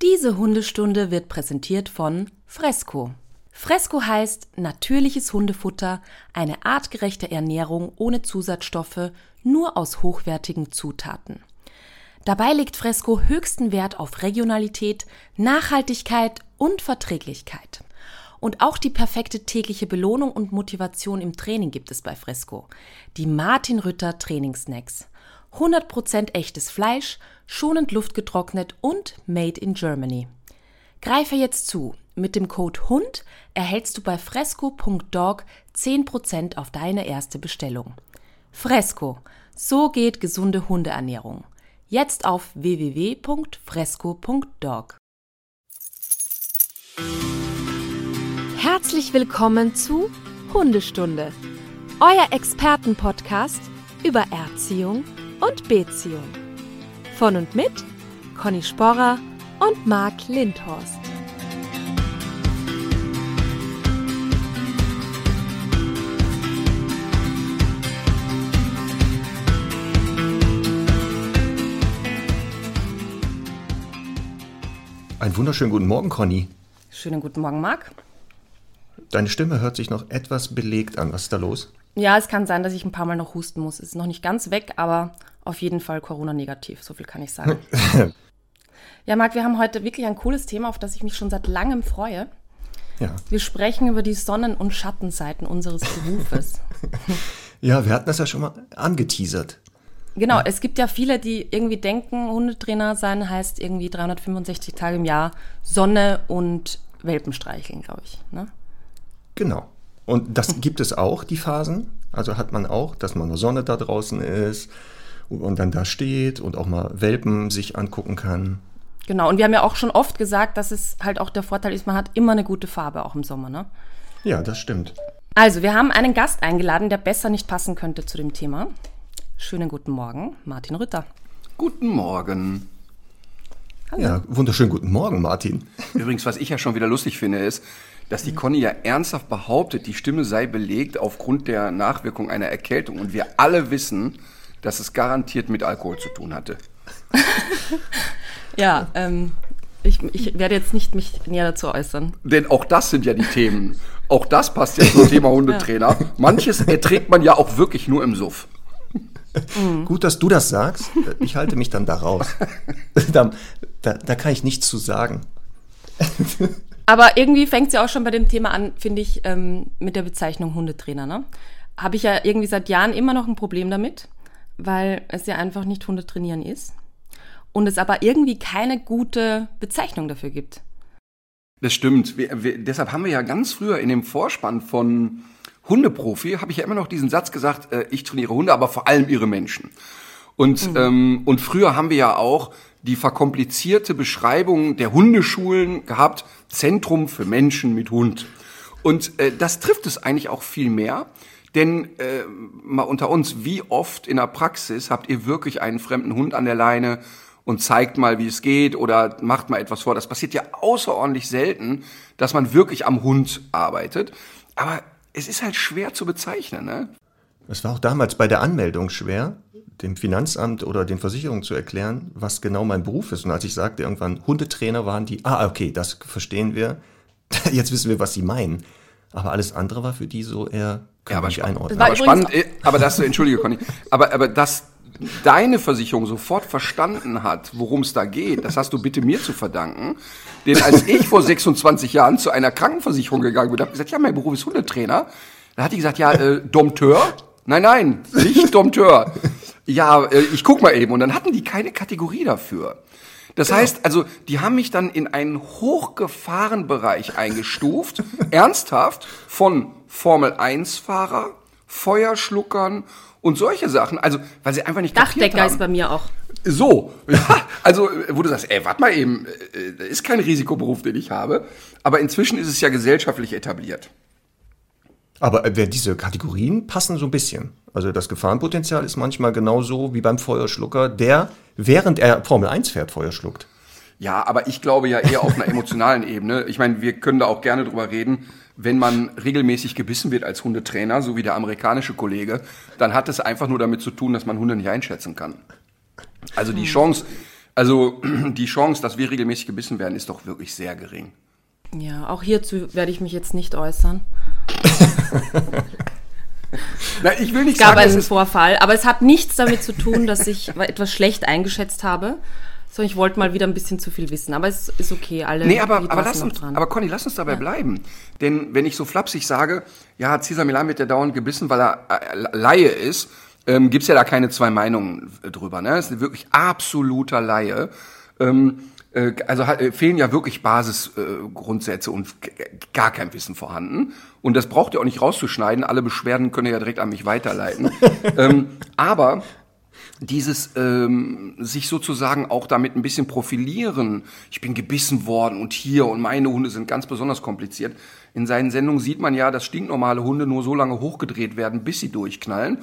Diese Hundestunde wird präsentiert von Fresco. Fresco heißt natürliches Hundefutter, eine artgerechte Ernährung ohne Zusatzstoffe, nur aus hochwertigen Zutaten. Dabei legt Fresco höchsten Wert auf Regionalität, Nachhaltigkeit und Verträglichkeit. Und auch die perfekte tägliche Belohnung und Motivation im Training gibt es bei Fresco. Die Martin Rütter Trainingsnacks. 100% echtes Fleisch, schonend luftgetrocknet und made in Germany. Greife jetzt zu. Mit dem Code HUND erhältst du bei fresco.dog 10% auf deine erste Bestellung. Fresco. So geht gesunde Hundeernährung. Jetzt auf www.fresco.dog. Herzlich willkommen zu Hundestunde, euer Expertenpodcast über Erziehung und Beziehung. Von und mit Conny Sporrer und Marc Lindhorst. Einen wunderschönen guten Morgen, Conny. Schönen guten Morgen, Marc. Deine Stimme hört sich noch etwas belegt an. Was ist da los? Ja, es kann sein, dass ich ein paar Mal noch husten muss. Es ist noch nicht ganz weg, aber auf jeden Fall Corona-negativ. So viel kann ich sagen. ja, Marc, wir haben heute wirklich ein cooles Thema, auf das ich mich schon seit langem freue. Ja. Wir sprechen über die Sonnen- und Schattenseiten unseres Berufes. ja, wir hatten das ja schon mal angeteasert. Genau, ja. es gibt ja viele, die irgendwie denken, Hundetrainer sein heißt irgendwie 365 Tage im Jahr Sonne und Welpen streicheln, glaube ich. Ne? Genau. Und das gibt es auch, die Phasen. Also hat man auch, dass man in der Sonne da draußen ist und dann da steht und auch mal Welpen sich angucken kann. Genau, und wir haben ja auch schon oft gesagt, dass es halt auch der Vorteil ist, man hat immer eine gute Farbe, auch im Sommer, ne? Ja, das stimmt. Also, wir haben einen Gast eingeladen, der besser nicht passen könnte zu dem Thema. Schönen guten Morgen, Martin Rütter. Guten Morgen. Hallo. Ja, wunderschönen guten Morgen, Martin. Übrigens, was ich ja schon wieder lustig finde, ist, dass die Conny ja ernsthaft behauptet, die Stimme sei belegt aufgrund der Nachwirkung einer Erkältung. Und wir alle wissen, dass es garantiert mit Alkohol zu tun hatte. ja, ähm, ich, ich, werde jetzt nicht mich näher dazu äußern. Denn auch das sind ja die Themen. Auch das passt ja zum Thema Hundetrainer. Manches erträgt man ja auch wirklich nur im Suff. Mhm. Gut, dass du das sagst. Ich halte mich dann da raus. da, da, da kann ich nichts zu sagen. Aber irgendwie fängt es ja auch schon bei dem Thema an, finde ich, ähm, mit der Bezeichnung Hundetrainer. Ne? Habe ich ja irgendwie seit Jahren immer noch ein Problem damit, weil es ja einfach nicht Hundetrainieren ist. Und es aber irgendwie keine gute Bezeichnung dafür gibt. Das stimmt. Wir, wir, deshalb haben wir ja ganz früher in dem Vorspann von Hundeprofi, habe ich ja immer noch diesen Satz gesagt, äh, ich trainiere Hunde, aber vor allem ihre Menschen. Und, mhm. ähm, und früher haben wir ja auch die verkomplizierte Beschreibung der Hundeschulen gehabt, Zentrum für Menschen mit Hund. Und äh, das trifft es eigentlich auch viel mehr. Denn äh, mal unter uns, wie oft in der Praxis habt ihr wirklich einen fremden Hund an der Leine und zeigt mal, wie es geht oder macht mal etwas vor? Das passiert ja außerordentlich selten, dass man wirklich am Hund arbeitet. Aber es ist halt schwer zu bezeichnen. Ne? Es war auch damals bei der Anmeldung schwer, dem Finanzamt oder den Versicherungen zu erklären, was genau mein Beruf ist. Und als ich sagte, irgendwann Hundetrainer waren die, ah, okay, das verstehen wir. Jetzt wissen wir, was sie meinen. Aber alles andere war für die so eher ja, aber nicht einordnen. Aber spannend, aber das, entschuldige Conny, aber, aber dass deine Versicherung sofort verstanden hat, worum es da geht, das hast du bitte mir zu verdanken. Denn als ich vor 26 Jahren zu einer Krankenversicherung gegangen bin, habe gesagt, ja, mein Beruf ist Hundetrainer, da hat die gesagt, ja, äh, Dompteur? Nein, nein, nicht Dompteur. Ja, äh, ich guck mal eben. Und dann hatten die keine Kategorie dafür. Das heißt, also, die haben mich dann in einen hochgefahren Bereich eingestuft, ernsthaft, von Formel-1-Fahrer, Feuerschluckern und solche Sachen. Also, weil sie einfach nicht Dachdecker ist bei mir auch. So, ja, also, wo du sagst, ey, warte mal eben, äh, ist kein Risikoberuf, den ich habe. Aber inzwischen ist es ja gesellschaftlich etabliert. Aber äh, diese Kategorien passen so ein bisschen. Also das Gefahrenpotenzial ist manchmal genauso wie beim Feuerschlucker, der, während er Formel 1 fährt, Feuer schluckt. Ja, aber ich glaube ja eher auf einer emotionalen Ebene. Ich meine, wir können da auch gerne drüber reden. Wenn man regelmäßig gebissen wird als Hundetrainer, so wie der amerikanische Kollege, dann hat es einfach nur damit zu tun, dass man Hunde nicht einschätzen kann. Also die Chance, Also die Chance, dass wir regelmäßig gebissen werden, ist doch wirklich sehr gering. Ja, auch hierzu werde ich mich jetzt nicht äußern. Na, ich will nicht Es gab sagen, es einen Vorfall, aber es hat nichts damit zu tun, dass ich etwas schlecht eingeschätzt habe, sondern ich wollte mal wieder ein bisschen zu viel wissen. Aber es ist okay, alle Nee, aber, aber, sind lass uns, dran. aber Conny, lass uns dabei bleiben. Denn wenn ich so flapsig sage, ja, Cesar Milan wird ja dauernd gebissen, weil er äh, Laie ist, ähm, gibt's ja da keine zwei Meinungen äh, drüber. Ne? Das ist wirklich absoluter Laie. Ähm, äh, also hat, äh, fehlen ja wirklich Basisgrundsätze äh, Grundsätze und gar kein Wissen vorhanden. Und das braucht ihr auch nicht rauszuschneiden. Alle Beschwerden könnt ihr ja direkt an mich weiterleiten. ähm, aber dieses ähm, sich sozusagen auch damit ein bisschen profilieren. Ich bin gebissen worden und hier und meine Hunde sind ganz besonders kompliziert. In seinen Sendungen sieht man ja, dass stinknormale Hunde nur so lange hochgedreht werden, bis sie durchknallen.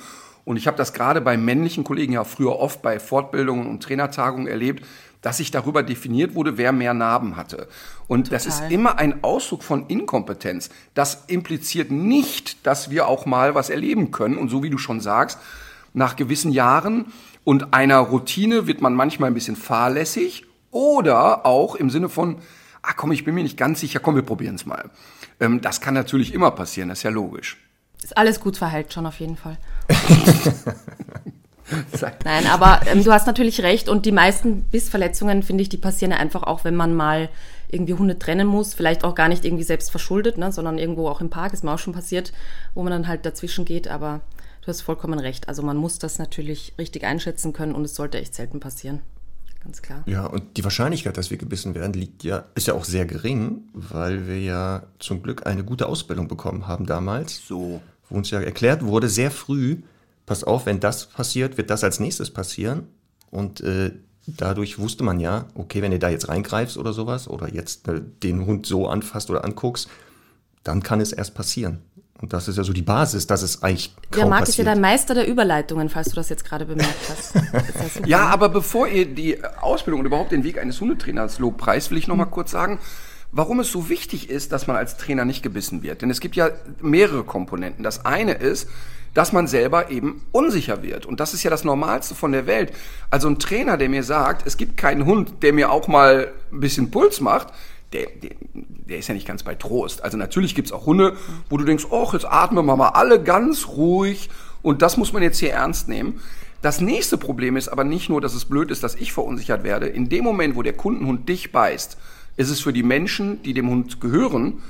Und ich habe das gerade bei männlichen Kollegen ja früher oft bei Fortbildungen und Trainertagungen erlebt, dass sich darüber definiert wurde, wer mehr Narben hatte. Und das ist Total. immer ein Ausdruck von Inkompetenz. Das impliziert nicht, dass wir auch mal was erleben können. Und so wie du schon sagst, nach gewissen Jahren und einer Routine wird man manchmal ein bisschen fahrlässig oder auch im Sinne von, ah komm, ich bin mir nicht ganz sicher, komm, wir probieren es mal. Ähm, das kann natürlich immer passieren, das ist ja logisch. Ist alles gut verheilt schon auf jeden Fall. Nein, aber ähm, du hast natürlich recht und die meisten Bissverletzungen, finde ich, die passieren ja einfach auch, wenn man mal irgendwie Hunde trennen muss, vielleicht auch gar nicht irgendwie selbst verschuldet, ne, sondern irgendwo auch im Park, ist mir auch schon passiert, wo man dann halt dazwischen geht, aber du hast vollkommen recht. Also man muss das natürlich richtig einschätzen können und es sollte echt selten passieren. Ganz klar. Ja, und die Wahrscheinlichkeit, dass wir gebissen werden, liegt ja, ist ja auch sehr gering, weil wir ja zum Glück eine gute Ausbildung bekommen haben damals. So. Wo uns ja erklärt wurde, sehr früh, pass auf, wenn das passiert, wird das als nächstes passieren. Und äh, dadurch wusste man ja, okay, wenn du da jetzt reingreifst oder sowas, oder jetzt äh, den Hund so anfasst oder anguckst, dann kann es erst passieren. Und das ist ja so die Basis, dass es eigentlich kaum Der Marc ist ja der Meister der Überleitungen, falls du das jetzt gerade bemerkt hast. Ja. Ja, aber bevor ihr die Ausbildung und überhaupt den Weg eines Hundetrainers lobpreist, will ich noch mal kurz sagen, warum es so wichtig ist, dass man als Trainer nicht gebissen wird. Denn es gibt ja mehrere Komponenten. Das eine ist, dass man selber eben unsicher wird. Und das ist ja das Normalste von der Welt. Also ein Trainer, der mir sagt, es gibt keinen Hund, der mir auch mal ein bisschen Puls macht, der, der, der ist ja nicht ganz bei Trost. Also natürlich gibt's auch Hunde, wo du denkst, oh, jetzt atmen wir mal alle ganz ruhig. Und das muss man jetzt hier ernst nehmen. Das nächste Problem ist aber nicht nur, dass es blöd ist, dass ich verunsichert werde. In dem Moment, wo der Kundenhund dich beißt, ist es für die Menschen, die dem Hund gehören,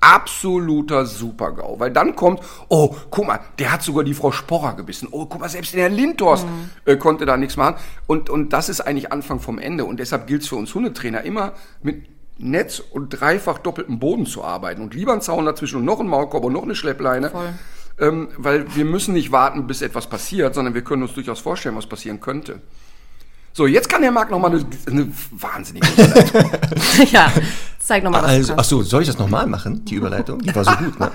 absoluter Supergau. Weil dann kommt, oh, guck mal, der hat sogar die Frau Sporrer gebissen. Oh, guck mal, selbst der Lindhorst äh, konnte da nichts machen. Und, und das ist eigentlich Anfang vom Ende. Und deshalb gilt es für uns Hundetrainer immer mit Netz und dreifach doppeltem Boden zu arbeiten. Und lieber ein Zaun dazwischen und noch ein Maulkorb und noch eine Schleppleine. Voll. Ähm, weil wir müssen nicht warten, bis etwas passiert, sondern wir können uns durchaus vorstellen, was passieren könnte. So, jetzt kann der Marc noch mal eine, eine wahnsinnige Überleitung. ja, zeig nochmal, was Also, du ach kannst. so, soll ich das nochmal machen, die Überleitung? Die war so gut, ne?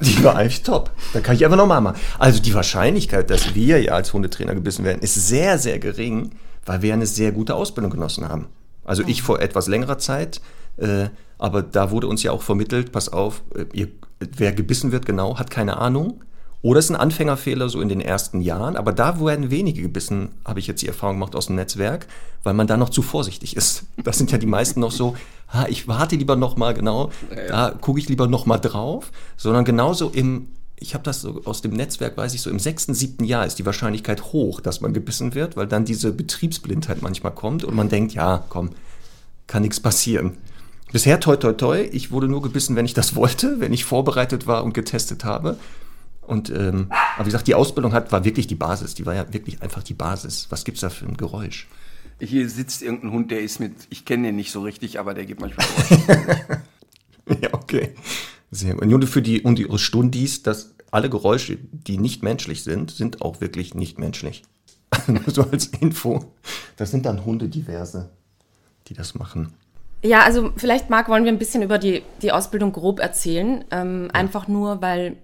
Die war eigentlich top. Da kann ich einfach nochmal machen. Also die Wahrscheinlichkeit, dass wir ja als Hundetrainer gebissen werden, ist sehr, sehr gering, weil wir eine sehr gute Ausbildung genossen haben. Also ich vor etwas längerer Zeit, äh, aber da wurde uns ja auch vermittelt, pass auf, äh, ihr, wer gebissen wird, genau, hat keine Ahnung. Oder es ist ein Anfängerfehler so in den ersten Jahren, aber da werden wenige gebissen, habe ich jetzt die Erfahrung gemacht aus dem Netzwerk, weil man da noch zu vorsichtig ist. Das sind ja die meisten noch so, ha, ich warte lieber noch mal genau, da gucke ich lieber noch mal drauf, sondern genauso im, ich habe das so aus dem Netzwerk, weiß ich so, im sechsten, siebten Jahr ist die Wahrscheinlichkeit hoch, dass man gebissen wird, weil dann diese Betriebsblindheit manchmal kommt und man denkt, ja, komm, kann nichts passieren. Bisher toi toi toi, ich wurde nur gebissen, wenn ich das wollte, wenn ich vorbereitet war und getestet habe. Und ähm, aber wie gesagt, die Ausbildung hat, war wirklich die Basis. Die war ja wirklich einfach die Basis. Was gibt's da für ein Geräusch? Hier sitzt irgendein Hund, der ist mit, ich kenne den nicht so richtig, aber der gibt manchmal Geräusche. ja, okay. Sehr gut. Und nur für die und ihre Stundis, dass alle Geräusche, die nicht menschlich sind, sind auch wirklich nicht menschlich. Nur so als Info. Das sind dann Hunde diverse, die das machen. Ja, also vielleicht, Marc, wollen wir ein bisschen über die, die Ausbildung grob erzählen. Ähm, Einfach nur, weil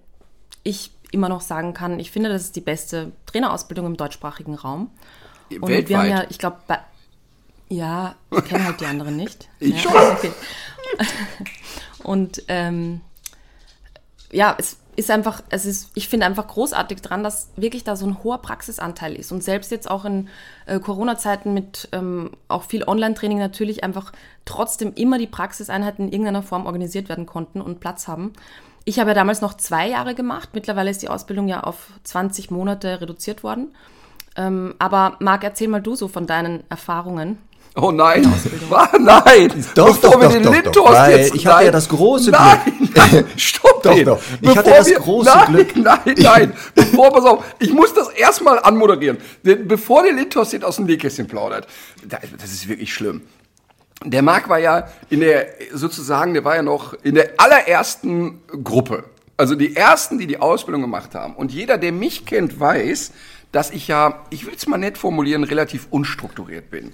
ich immer noch sagen kann, ich finde, das ist die beste Trainerausbildung im deutschsprachigen Raum. Und wir haben ja, Weltweit. ich glaube, ja, ich kenne halt die anderen nicht. Ich ja, schon. Okay. Und ähm, ja, es ist einfach, es ist, ich finde einfach großartig dran, dass wirklich da so ein hoher Praxisanteil ist. Und selbst jetzt auch in äh, Corona-Zeiten mit ähm, auch viel Online-Training natürlich einfach trotzdem immer die Praxiseinheiten in irgendeiner Form organisiert werden konnten und Platz haben. Ich habe ja damals noch zwei Jahre gemacht. Mittlerweile ist die Ausbildung ja auf 20 Monate reduziert worden. Ähm, aber Marc, erzähl mal du so von deinen Erfahrungen. Oh nein, war, nein, doch, bevor doch, wir doch, den doch, Lindhorst doch, jetzt, ich hatte ja das große nein, Glück. Nein, stopp doch, doch. Ich bevor hatte das wir, große nein, Glück. Nein, nein, bevor, pass auf, ich muss das erstmal anmoderieren. Bevor der Lindhorst jetzt aus dem Nähkästchen plaudert, das ist wirklich schlimm. Der Marc war ja in der, sozusagen, der war ja noch in der allerersten Gruppe. Also die ersten, die die Ausbildung gemacht haben. Und jeder, der mich kennt, weiß, dass ich ja, ich will es mal nett formulieren, relativ unstrukturiert bin.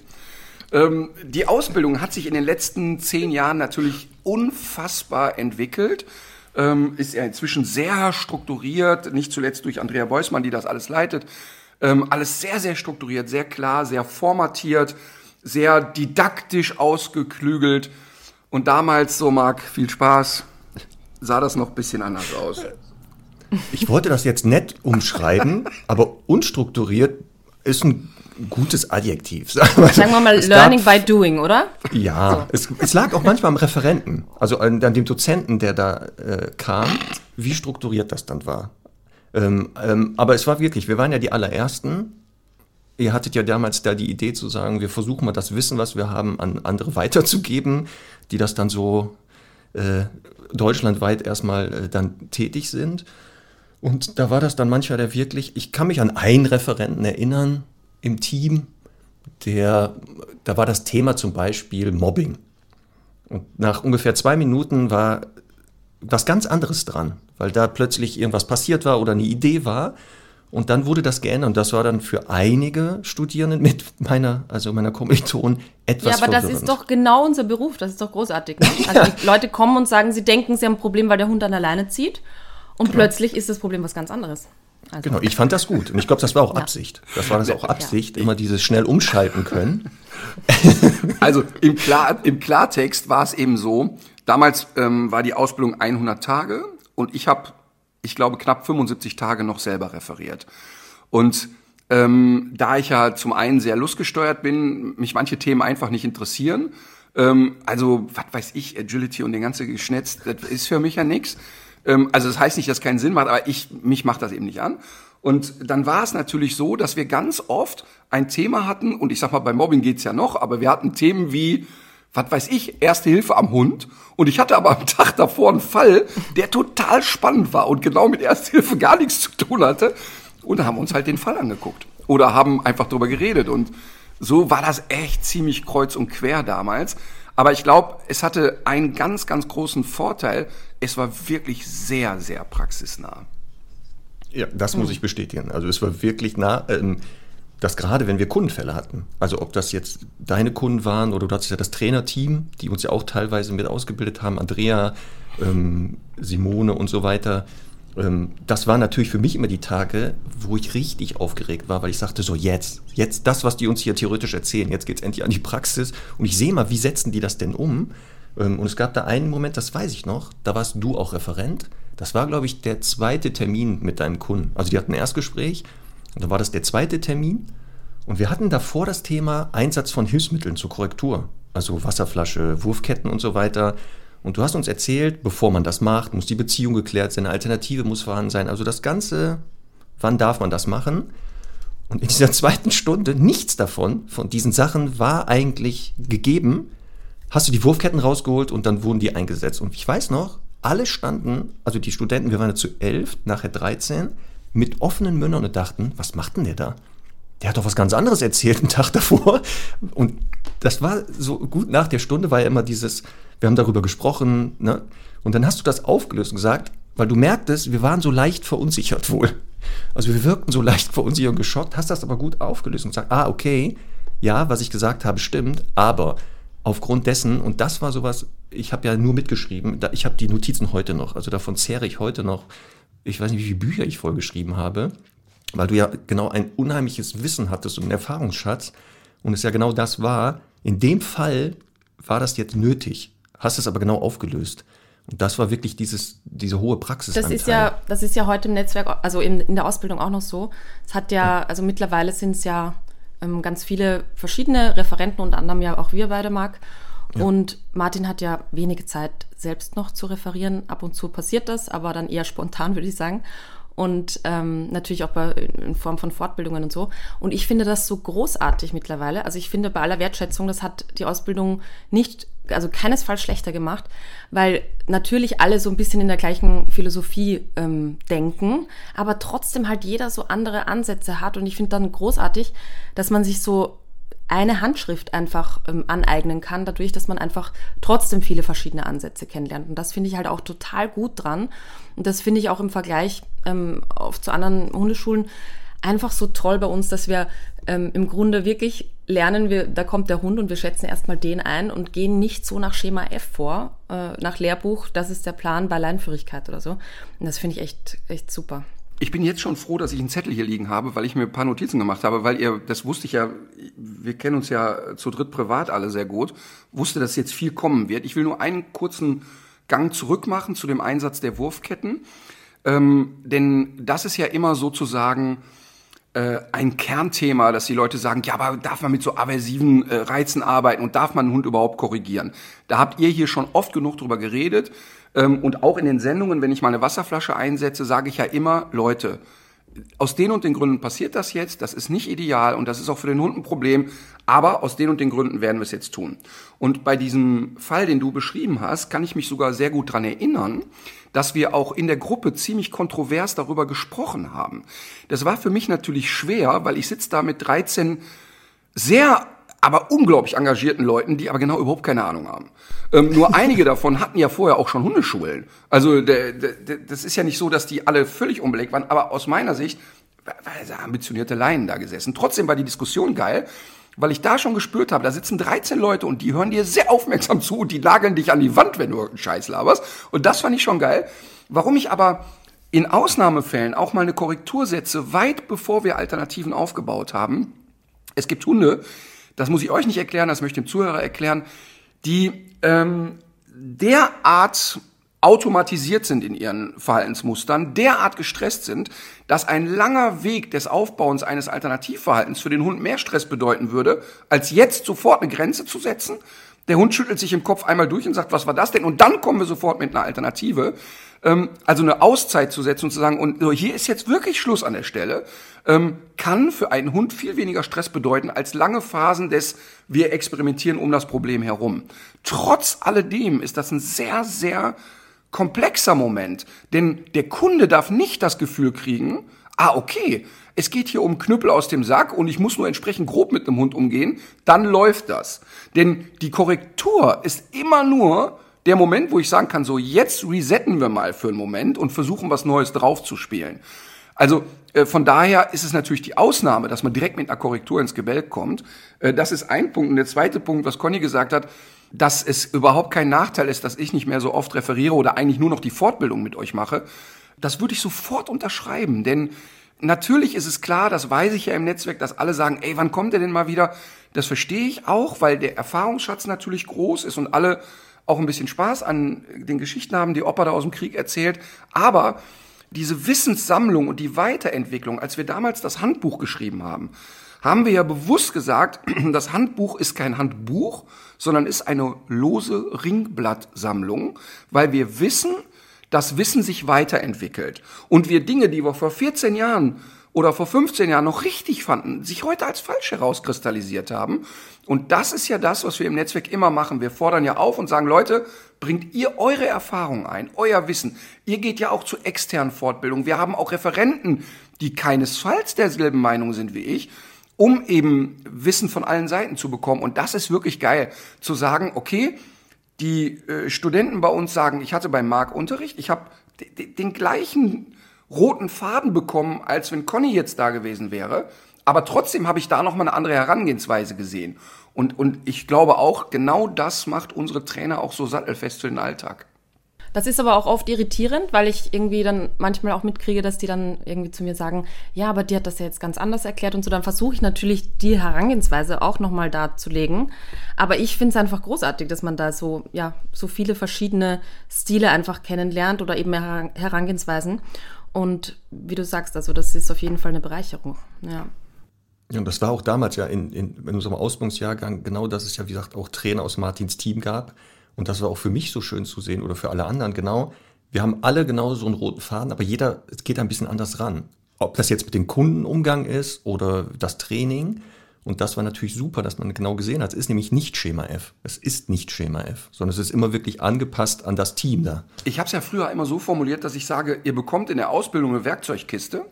Ähm, die Ausbildung hat sich in den letzten zehn Jahren natürlich unfassbar entwickelt. Ähm, ist ja inzwischen sehr strukturiert, nicht zuletzt durch Andrea Beusmann, die das alles leitet. Ähm, alles sehr, sehr strukturiert, sehr klar, sehr formatiert, sehr didaktisch ausgeklügelt. Und damals, so Marc, viel Spaß, sah das noch ein bisschen anders aus. Ich wollte das jetzt nett umschreiben, aber unstrukturiert ist ein gutes Adjektiv. Sagen wir, mal es Learning gab, by Doing, oder? Ja, so. es, es, lag auch manchmal am Referenten, also an, an dem Dozenten, der da äh, kam, wie strukturiert das dann war. Ähm, ähm, aber es war wirklich, wir waren ja die allerersten. Ihr hattet ja damals da die Idee zu sagen, wir versuchen mal das Wissen, was wir haben, an andere weiterzugeben, die das dann so äh, deutschlandweit erstmal äh, dann tätig sind. Und da war das dann manchmal der wirklich, ich kann mich an einen Referenten erinnern im Team, der, da war das Thema zum Beispiel Mobbing. Und nach ungefähr zwei Minuten war was ganz anderes dran, weil da plötzlich irgendwas passiert war oder eine Idee war. Und dann wurde das geändert und das war dann für einige Studierenden mit meiner, also meiner Kommilitonen etwas Ja, aber verwirrend. das ist doch genau unser Beruf, das ist doch großartig. Ne? Also ja. die Leute kommen und sagen, sie denken, sie haben ein Problem, weil der Hund an der Leine zieht. Und genau. plötzlich ist das Problem was ganz anderes. Also. Genau, ich fand das gut. Und ich glaube, das war auch ja. Absicht. Das war das auch Absicht, ja. immer dieses schnell umschalten können. Also im, Klar, im Klartext war es eben so, damals ähm, war die Ausbildung 100 Tage und ich habe, ich glaube, knapp 75 Tage noch selber referiert. Und ähm, da ich ja zum einen sehr lustgesteuert bin, mich manche Themen einfach nicht interessieren, ähm, also was weiß ich, Agility und den ganzen Geschnetz, das ist für mich ja nichts ähm, also das heißt nicht, dass es keinen Sinn macht, aber ich, mich macht das eben nicht an. Und dann war es natürlich so, dass wir ganz oft ein Thema hatten, und ich sag mal, bei Mobbing geht's ja noch, aber wir hatten Themen wie, was weiß ich, Erste Hilfe am Hund. Und ich hatte aber am Tag davor einen Fall, der total spannend war und genau mit Erste Hilfe gar nichts zu tun hatte. Und da haben wir uns halt den Fall angeguckt. Oder haben einfach drüber geredet. Und so war das echt ziemlich kreuz und quer damals. Aber ich glaube, es hatte einen ganz, ganz großen Vorteil. Es war wirklich sehr, sehr praxisnah. Ja, das muss ich bestätigen. Also es war wirklich nah, ähm, dass gerade wenn wir Kundenfälle hatten, also ob das jetzt deine Kunden waren oder du hattest ja das Trainerteam, die uns ja auch teilweise mit ausgebildet haben, Andrea, ähm, Simone und so weiter, ähm, das waren natürlich für mich immer die Tage, wo ich richtig aufgeregt war, weil ich sagte so, jetzt, jetzt das, was die uns hier theoretisch erzählen, jetzt geht es endlich an die Praxis und ich sehe mal, wie setzen die das denn um? Ähm, und es gab da einen Moment, das weiß ich noch, da warst du auch Referent. Das war, glaube ich, der zweite Termin mit deinem Kunden. Also die hatten ein Erstgespräch und dann war das der zweite Termin. Und wir hatten davor das Thema Einsatz von Hilfsmitteln zur Korrektur. Also Wasserflasche, Wurfketten und so weiter. Und du hast uns erzählt, bevor man das macht, muss die Beziehung geklärt sein, eine Alternative muss vorhanden sein. Also das Ganze, wann darf man das machen? Und in dieser zweiten Stunde, nichts davon, von diesen Sachen war eigentlich gegeben. Hast du die Wurfketten rausgeholt und dann wurden die eingesetzt. Und ich weiß noch, alle standen, also die Studenten, wir waren zu elf, nachher 13, mit offenen Mündern und dachten, was macht denn der da? Der hat doch was ganz anderes erzählt einen Tag davor. Und das war so gut nach der Stunde, war ja immer dieses, wir haben darüber gesprochen, ne? Und dann hast du das aufgelöst und gesagt, weil du merktest, wir waren so leicht verunsichert wohl. Also wir wirkten so leicht verunsichert und geschockt, hast das aber gut aufgelöst und gesagt, ah, okay, ja, was ich gesagt habe, stimmt, aber aufgrund dessen, und das war sowas, ich habe ja nur mitgeschrieben, ich habe die Notizen heute noch, also davon zehre ich heute noch, ich weiß nicht, wie viele Bücher ich vollgeschrieben habe, weil du ja genau ein unheimliches Wissen hattest und einen Erfahrungsschatz und es ja genau das war, in dem Fall war das jetzt nötig, hast es aber genau aufgelöst. Das war wirklich dieses, diese hohe Praxis. Das ist ja, das ist ja heute im Netzwerk, also in, in der Ausbildung auch noch so. Es hat ja, also mittlerweile sind es ja ähm, ganz viele verschiedene Referenten, unter anderem ja auch wir beide, Marc. Und Martin hat ja wenige Zeit selbst noch zu referieren. Ab und zu passiert das, aber dann eher spontan, würde ich sagen. Und ähm, natürlich auch bei, in Form von Fortbildungen und so. Und ich finde das so großartig mittlerweile. Also ich finde bei aller Wertschätzung, das hat die Ausbildung nicht also keinesfalls schlechter gemacht, weil natürlich alle so ein bisschen in der gleichen Philosophie ähm, denken, aber trotzdem halt jeder so andere Ansätze hat. Und ich finde dann großartig, dass man sich so eine Handschrift einfach ähm, aneignen kann, dadurch, dass man einfach trotzdem viele verschiedene Ansätze kennenlernt. Und das finde ich halt auch total gut dran. Und das finde ich auch im Vergleich ähm, auf, zu anderen Hundeschulen einfach so toll bei uns, dass wir ähm, im Grunde wirklich lernen wir, da kommt der Hund und wir schätzen erstmal den ein und gehen nicht so nach Schema F vor, äh, nach Lehrbuch, das ist der Plan bei Leinführigkeit oder so. Und das finde ich echt, echt super. Ich bin jetzt schon froh, dass ich einen Zettel hier liegen habe, weil ich mir ein paar Notizen gemacht habe, weil ihr, das wusste ich ja, wir kennen uns ja zu dritt privat alle sehr gut, wusste, dass jetzt viel kommen wird. Ich will nur einen kurzen Gang zurück machen zu dem Einsatz der Wurfketten. Ähm, denn das ist ja immer sozusagen äh, ein Kernthema, dass die Leute sagen, ja, aber darf man mit so aversiven äh, Reizen arbeiten und darf man einen Hund überhaupt korrigieren? Da habt ihr hier schon oft genug drüber geredet. Ähm, und auch in den Sendungen, wenn ich mal eine Wasserflasche einsetze, sage ich ja immer, Leute, aus den und den Gründen passiert das jetzt, das ist nicht ideal und das ist auch für den Hund ein Problem, aber aus den und den Gründen werden wir es jetzt tun. Und bei diesem Fall, den du beschrieben hast, kann ich mich sogar sehr gut dran erinnern, dass wir auch in der Gruppe ziemlich kontrovers darüber gesprochen haben. Das war für mich natürlich schwer, weil ich sitze da mit 13 sehr aber unglaublich engagierten Leuten, die aber genau überhaupt keine Ahnung haben. Ähm, nur einige davon hatten ja vorher auch schon Hundeschulen. Also der, der, das ist ja nicht so, dass die alle völlig unbelegt waren, aber aus meiner Sicht war ambitionierte Laien da gesessen. Trotzdem war die Diskussion geil, weil ich da schon gespürt habe, da sitzen 13 Leute und die hören dir sehr aufmerksam zu und die nageln dich an die Wand, wenn du einen Scheiß laberst. Und das fand ich schon geil. Warum ich aber in Ausnahmefällen auch mal eine Korrektur setze, weit bevor wir Alternativen aufgebaut haben. Es gibt Hunde, das muss ich euch nicht erklären, das möchte ich dem Zuhörer erklären, die ähm, derart automatisiert sind in ihren Verhaltensmustern, derart gestresst sind, dass ein langer Weg des Aufbauens eines Alternativverhaltens für den Hund mehr Stress bedeuten würde, als jetzt sofort eine Grenze zu setzen. Der Hund schüttelt sich im Kopf einmal durch und sagt, was war das denn? Und dann kommen wir sofort mit einer Alternative. Ähm, also eine Auszeit zu setzen und zu sagen, und so, hier ist jetzt wirklich Schluss an der Stelle, ähm, kann für einen Hund viel weniger Stress bedeuten als lange Phasen des wir experimentieren um das Problem herum. Trotz alledem ist das ein sehr, sehr komplexer Moment, denn der Kunde darf nicht das Gefühl kriegen, ah, okay, es geht hier um Knüppel aus dem Sack und ich muss nur entsprechend grob mit einem Hund umgehen, dann läuft das. Denn die Korrektur ist immer nur der Moment, wo ich sagen kann, so jetzt resetten wir mal für einen Moment und versuchen was Neues draufzuspielen. Also äh, von daher ist es natürlich die Ausnahme, dass man direkt mit einer Korrektur ins Gebälk kommt. Äh, das ist ein Punkt. Und der zweite Punkt, was Conny gesagt hat, dass es überhaupt kein Nachteil ist, dass ich nicht mehr so oft referiere oder eigentlich nur noch die Fortbildung mit euch mache. Das würde ich sofort unterschreiben, denn natürlich ist es klar, das weiß ich ja im Netzwerk, dass alle sagen, ey, wann kommt er denn mal wieder? Das verstehe ich auch, weil der Erfahrungsschatz natürlich groß ist und alle auch ein bisschen Spaß an den Geschichten haben, die Opa da aus dem Krieg erzählt. Aber diese Wissenssammlung und die Weiterentwicklung, als wir damals das Handbuch geschrieben haben, haben wir ja bewusst gesagt, das Handbuch ist kein Handbuch, sondern ist eine lose Ringblattsammlung, weil wir wissen, dass Wissen sich weiterentwickelt. Und wir Dinge, die wir vor 14 Jahren oder vor 15 Jahren noch richtig fanden, sich heute als falsch herauskristallisiert haben. Und das ist ja das, was wir im Netzwerk immer machen. Wir fordern ja auf und sagen, Leute, bringt ihr eure Erfahrung ein, euer Wissen. Ihr geht ja auch zu externen Fortbildungen. Wir haben auch Referenten, die keinesfalls derselben Meinung sind wie ich, um eben Wissen von allen Seiten zu bekommen. Und das ist wirklich geil, zu sagen, okay, die äh, Studenten bei uns sagen, ich hatte beim Marc Unterricht, ich habe den gleichen roten Faden bekommen, als wenn Conny jetzt da gewesen wäre. Aber trotzdem habe ich da noch mal eine andere Herangehensweise gesehen. Und, und ich glaube auch, genau das macht unsere Trainer auch so sattelfest für den Alltag. Das ist aber auch oft irritierend, weil ich irgendwie dann manchmal auch mitkriege, dass die dann irgendwie zu mir sagen, ja, aber die hat das ja jetzt ganz anders erklärt und so. Dann versuche ich natürlich die Herangehensweise auch nochmal darzulegen. Aber ich finde es einfach großartig, dass man da so, ja, so viele verschiedene Stile einfach kennenlernt oder eben Herangehensweisen. Und wie du sagst, also das ist auf jeden Fall eine Bereicherung. Ja. Und das war auch damals ja in, in, in unserem Ausbildungsjahrgang genau, dass es ja, wie gesagt, auch Trainer aus Martins Team gab, und das war auch für mich so schön zu sehen oder für alle anderen genau, wir haben alle genau so einen roten Faden, aber jeder geht ein bisschen anders ran. Ob das jetzt mit dem Kundenumgang ist oder das Training. Und das war natürlich super, dass man genau gesehen hat. Es ist nämlich nicht Schema F. Es ist nicht Schema F, sondern es ist immer wirklich angepasst an das Team da. Ich habe es ja früher immer so formuliert, dass ich sage, ihr bekommt in der Ausbildung eine Werkzeugkiste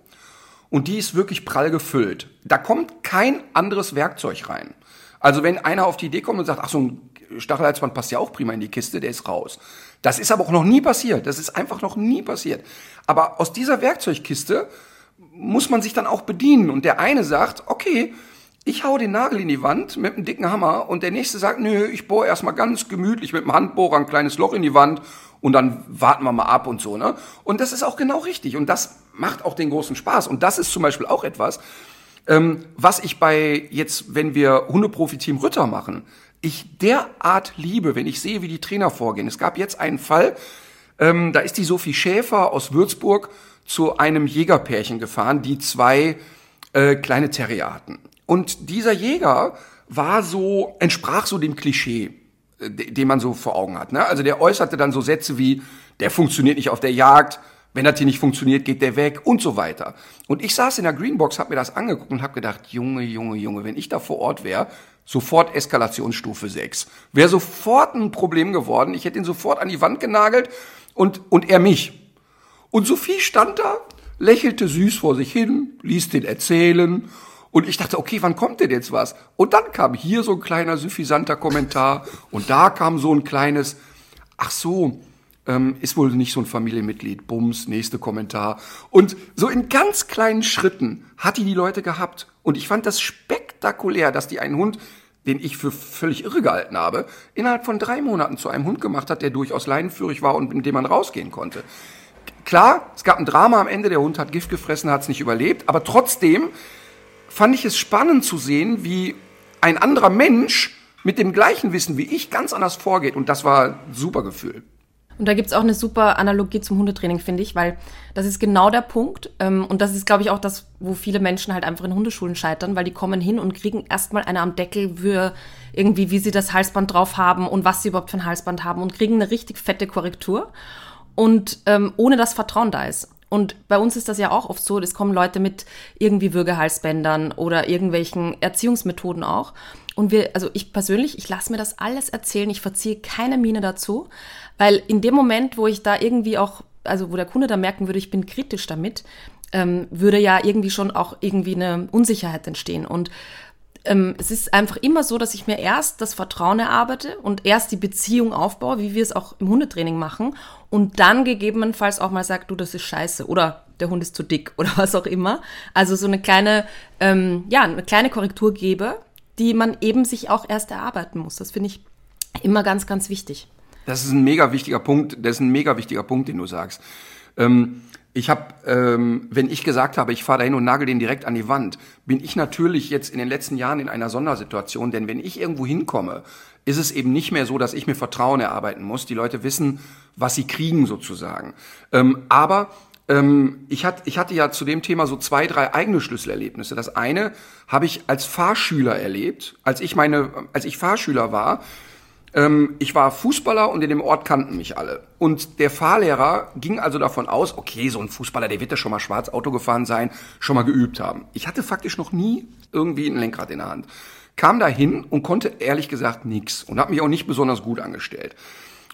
und die ist wirklich prall gefüllt. Da kommt kein anderes Werkzeug rein. Also wenn einer auf die Idee kommt und sagt, ach so ein Stachelhalsband passt ja auch prima in die Kiste, der ist raus. Das ist aber auch noch nie passiert. Das ist einfach noch nie passiert. Aber aus dieser Werkzeugkiste muss man sich dann auch bedienen. Und der eine sagt, okay, ich hau den Nagel in die Wand mit einem dicken Hammer und der nächste sagt, nö, ich bohre erstmal ganz gemütlich mit dem Handbohrer ein kleines Loch in die Wand und dann warten wir mal ab und so, ne? Und das ist auch genau richtig und das macht auch den großen Spaß und das ist zum Beispiel auch etwas, ähm, was ich bei jetzt, wenn wir Hundeprofi-Team Ritter machen, ich derart liebe, wenn ich sehe, wie die Trainer vorgehen. Es gab jetzt einen Fall, ähm, da ist die Sophie Schäfer aus Würzburg zu einem Jägerpärchen gefahren, die zwei äh, kleine Terrier hatten. Und dieser Jäger war so, entsprach so dem Klischee, äh, den man so vor Augen hat. Ne? Also der äußerte dann so Sätze wie, der funktioniert nicht auf der Jagd, wenn das hier nicht funktioniert, geht der weg und so weiter. Und ich saß in der Greenbox, habe mir das angeguckt und habe gedacht, Junge, Junge, Junge, wenn ich da vor Ort wäre, sofort Eskalationsstufe 6. Wäre sofort ein Problem geworden. Ich hätte ihn sofort an die Wand genagelt und, und er mich. Und Sophie stand da, lächelte süß vor sich hin, ließ den erzählen. Und ich dachte, okay, wann kommt denn jetzt was? Und dann kam hier so ein kleiner suffisanter Kommentar und da kam so ein kleines, ach so, ähm, ist wohl nicht so ein Familienmitglied. Bums, nächste Kommentar. Und so in ganz kleinen Schritten hat die die Leute gehabt. Und ich fand das spektakulär, dass die einen Hund, den ich für völlig irre gehalten habe, innerhalb von drei Monaten zu einem Hund gemacht hat, der durchaus leinenführig war und mit dem man rausgehen konnte. Klar, es gab ein Drama am Ende, der Hund hat Gift gefressen, hat es nicht überlebt, aber trotzdem fand ich es spannend zu sehen, wie ein anderer Mensch mit dem gleichen Wissen wie ich ganz anders vorgeht und das war ein super Gefühl. Und da gibt's auch eine super Analogie zum Hundetraining, finde ich, weil das ist genau der Punkt. Ähm, und das ist, glaube ich, auch das, wo viele Menschen halt einfach in Hundeschulen scheitern, weil die kommen hin und kriegen erstmal eine am Deckel für irgendwie, wie sie das Halsband drauf haben und was sie überhaupt für ein Halsband haben und kriegen eine richtig fette Korrektur. Und ähm, ohne dass Vertrauen da ist. Und bei uns ist das ja auch oft so, es kommen Leute mit irgendwie Würgehalsbändern oder irgendwelchen Erziehungsmethoden auch. Und wir, also ich persönlich, ich lasse mir das alles erzählen, ich verziehe keine Miene dazu, weil in dem Moment, wo ich da irgendwie auch, also wo der Kunde da merken würde, ich bin kritisch damit, ähm, würde ja irgendwie schon auch irgendwie eine Unsicherheit entstehen. Und ähm, es ist einfach immer so, dass ich mir erst das Vertrauen erarbeite und erst die Beziehung aufbaue, wie wir es auch im Hundetraining machen, und dann gegebenenfalls auch mal sagt, du, das ist scheiße oder der Hund ist zu dick oder was auch immer. Also so eine kleine, ähm, ja, eine kleine Korrektur gebe, die man eben sich auch erst erarbeiten muss. Das finde ich immer ganz, ganz wichtig. Das ist ein mega wichtiger Punkt. Das ist ein mega wichtiger Punkt, den du sagst. Ähm, ich habe, ähm, wenn ich gesagt habe, ich fahre dahin und nagel den direkt an die Wand, bin ich natürlich jetzt in den letzten Jahren in einer Sondersituation. Denn wenn ich irgendwo hinkomme, ist es eben nicht mehr so, dass ich mir Vertrauen erarbeiten muss. Die Leute wissen, was sie kriegen sozusagen. Ähm, aber ähm, ich, hat, ich hatte ja zu dem Thema so zwei, drei eigene Schlüsselerlebnisse. Das eine habe ich als Fahrschüler erlebt, als ich meine, als ich Fahrschüler war. Ähm, ich war Fußballer und in dem Ort kannten mich alle. Und der Fahrlehrer ging also davon aus, okay, so ein Fußballer, der wird ja schon mal schwarz Auto gefahren sein, schon mal geübt haben. Ich hatte faktisch noch nie irgendwie ein Lenkrad in der Hand. Kam da hin und konnte ehrlich gesagt nichts und habe mich auch nicht besonders gut angestellt.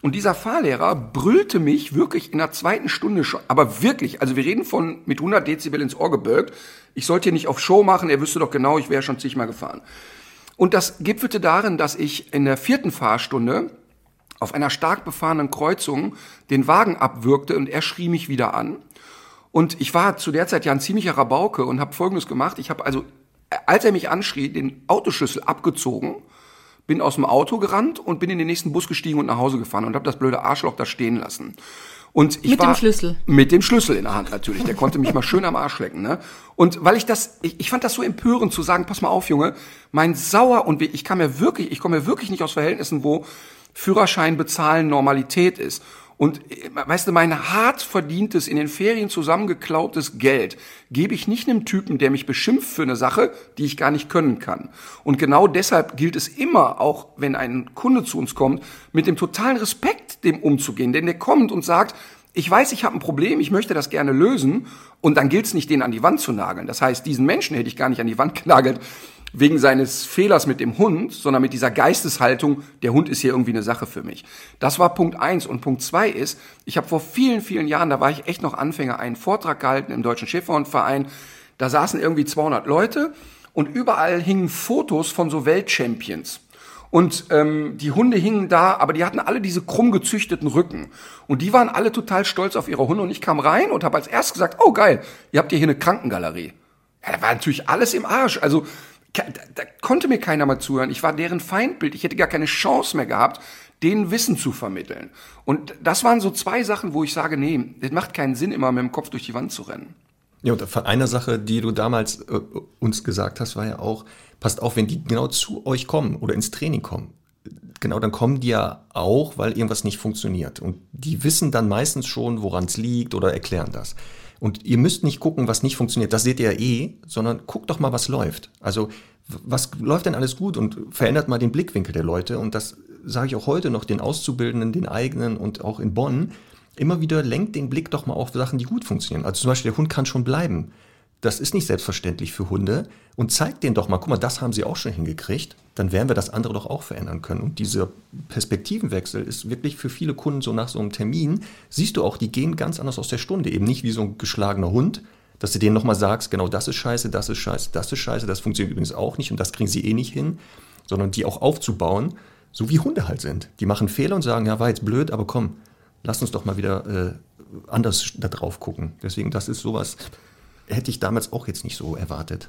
Und dieser Fahrlehrer brüllte mich wirklich in der zweiten Stunde schon, aber wirklich, also wir reden von mit 100 Dezibel ins Ohr gebölkt. Ich sollte hier nicht auf Show machen, er wüsste doch genau, ich wäre schon zigmal gefahren. Und das gipfelte darin, dass ich in der vierten Fahrstunde auf einer stark befahrenen Kreuzung den Wagen abwürgte und er schrie mich wieder an. Und ich war zu der Zeit ja ein ziemlicher Rabauke und habe Folgendes gemacht. Ich habe also, als er mich anschrie, den Autoschlüssel abgezogen bin aus dem Auto gerannt und bin in den nächsten Bus gestiegen und nach Hause gefahren und habe das blöde Arschloch da stehen lassen. Und ich mit war, dem Schlüssel. Mit dem Schlüssel in der Hand natürlich. Der konnte mich mal schön am Arsch lecken. Ne? Und weil ich das, ich, ich fand das so empörend zu sagen, pass mal auf, Junge, mein Sauer und ich kam ja wirklich, ich komme ja wirklich nicht aus Verhältnissen, wo Führerschein bezahlen Normalität ist. Und äh, weißt du, mein hart verdientes, in den Ferien zusammengeklautes Geld gebe ich nicht einem Typen, der mich beschimpft für eine Sache, die ich gar nicht können kann. Und genau deshalb gilt es immer, auch wenn ein Kunde zu uns kommt, mit dem totalen Respekt dem umzugehen. Denn der kommt und sagt, ich weiß, ich habe ein Problem, ich möchte das gerne lösen und dann gilt es nicht, den an die Wand zu nageln. Das heißt, diesen Menschen hätte ich gar nicht an die Wand genagelt, wegen seines Fehlers mit dem Hund, sondern mit dieser Geisteshaltung, der Hund ist hier irgendwie eine Sache für mich. Das war Punkt eins. Und Punkt zwei ist, ich habe vor vielen, vielen Jahren, da war ich echt noch Anfänger, einen Vortrag gehalten im Deutschen Schäferhundverein. Da saßen irgendwie 200 Leute und überall hingen Fotos von so Weltchampions. Und ähm, die Hunde hingen da, aber die hatten alle diese krumm gezüchteten Rücken. Und die waren alle total stolz auf ihre Hunde. Und ich kam rein und habe als erstes gesagt, oh geil, ihr habt hier eine Krankengalerie. Ja, da war natürlich alles im Arsch. Also da, da konnte mir keiner mal zuhören. Ich war deren Feindbild. Ich hätte gar keine Chance mehr gehabt, denen Wissen zu vermitteln. Und das waren so zwei Sachen, wo ich sage, nee, das macht keinen Sinn, immer mit dem Kopf durch die Wand zu rennen. Ja, und von einer Sache, die du damals äh, uns gesagt hast, war ja auch, passt auf, wenn die genau zu euch kommen oder ins Training kommen. Genau, dann kommen die ja auch, weil irgendwas nicht funktioniert. Und die wissen dann meistens schon, woran es liegt oder erklären das. Und ihr müsst nicht gucken, was nicht funktioniert, das seht ihr ja eh, sondern guckt doch mal, was läuft. Also was läuft denn alles gut und verändert mal den Blickwinkel der Leute. Und das sage ich auch heute noch den Auszubildenden, den eigenen und auch in Bonn. Immer wieder lenkt den Blick doch mal auf Sachen, die gut funktionieren. Also zum Beispiel, der Hund kann schon bleiben. Das ist nicht selbstverständlich für Hunde. Und zeigt denen doch mal, guck mal, das haben sie auch schon hingekriegt. Dann werden wir das andere doch auch verändern können. Und dieser Perspektivenwechsel ist wirklich für viele Kunden so nach so einem Termin, siehst du auch, die gehen ganz anders aus der Stunde. Eben nicht wie so ein geschlagener Hund, dass du denen nochmal sagst, genau das ist scheiße, das ist scheiße, das ist scheiße, das funktioniert übrigens auch nicht und das kriegen sie eh nicht hin, sondern die auch aufzubauen, so wie Hunde halt sind. Die machen Fehler und sagen, ja, war jetzt blöd, aber komm, lass uns doch mal wieder äh, anders da drauf gucken. Deswegen, das ist sowas, hätte ich damals auch jetzt nicht so erwartet.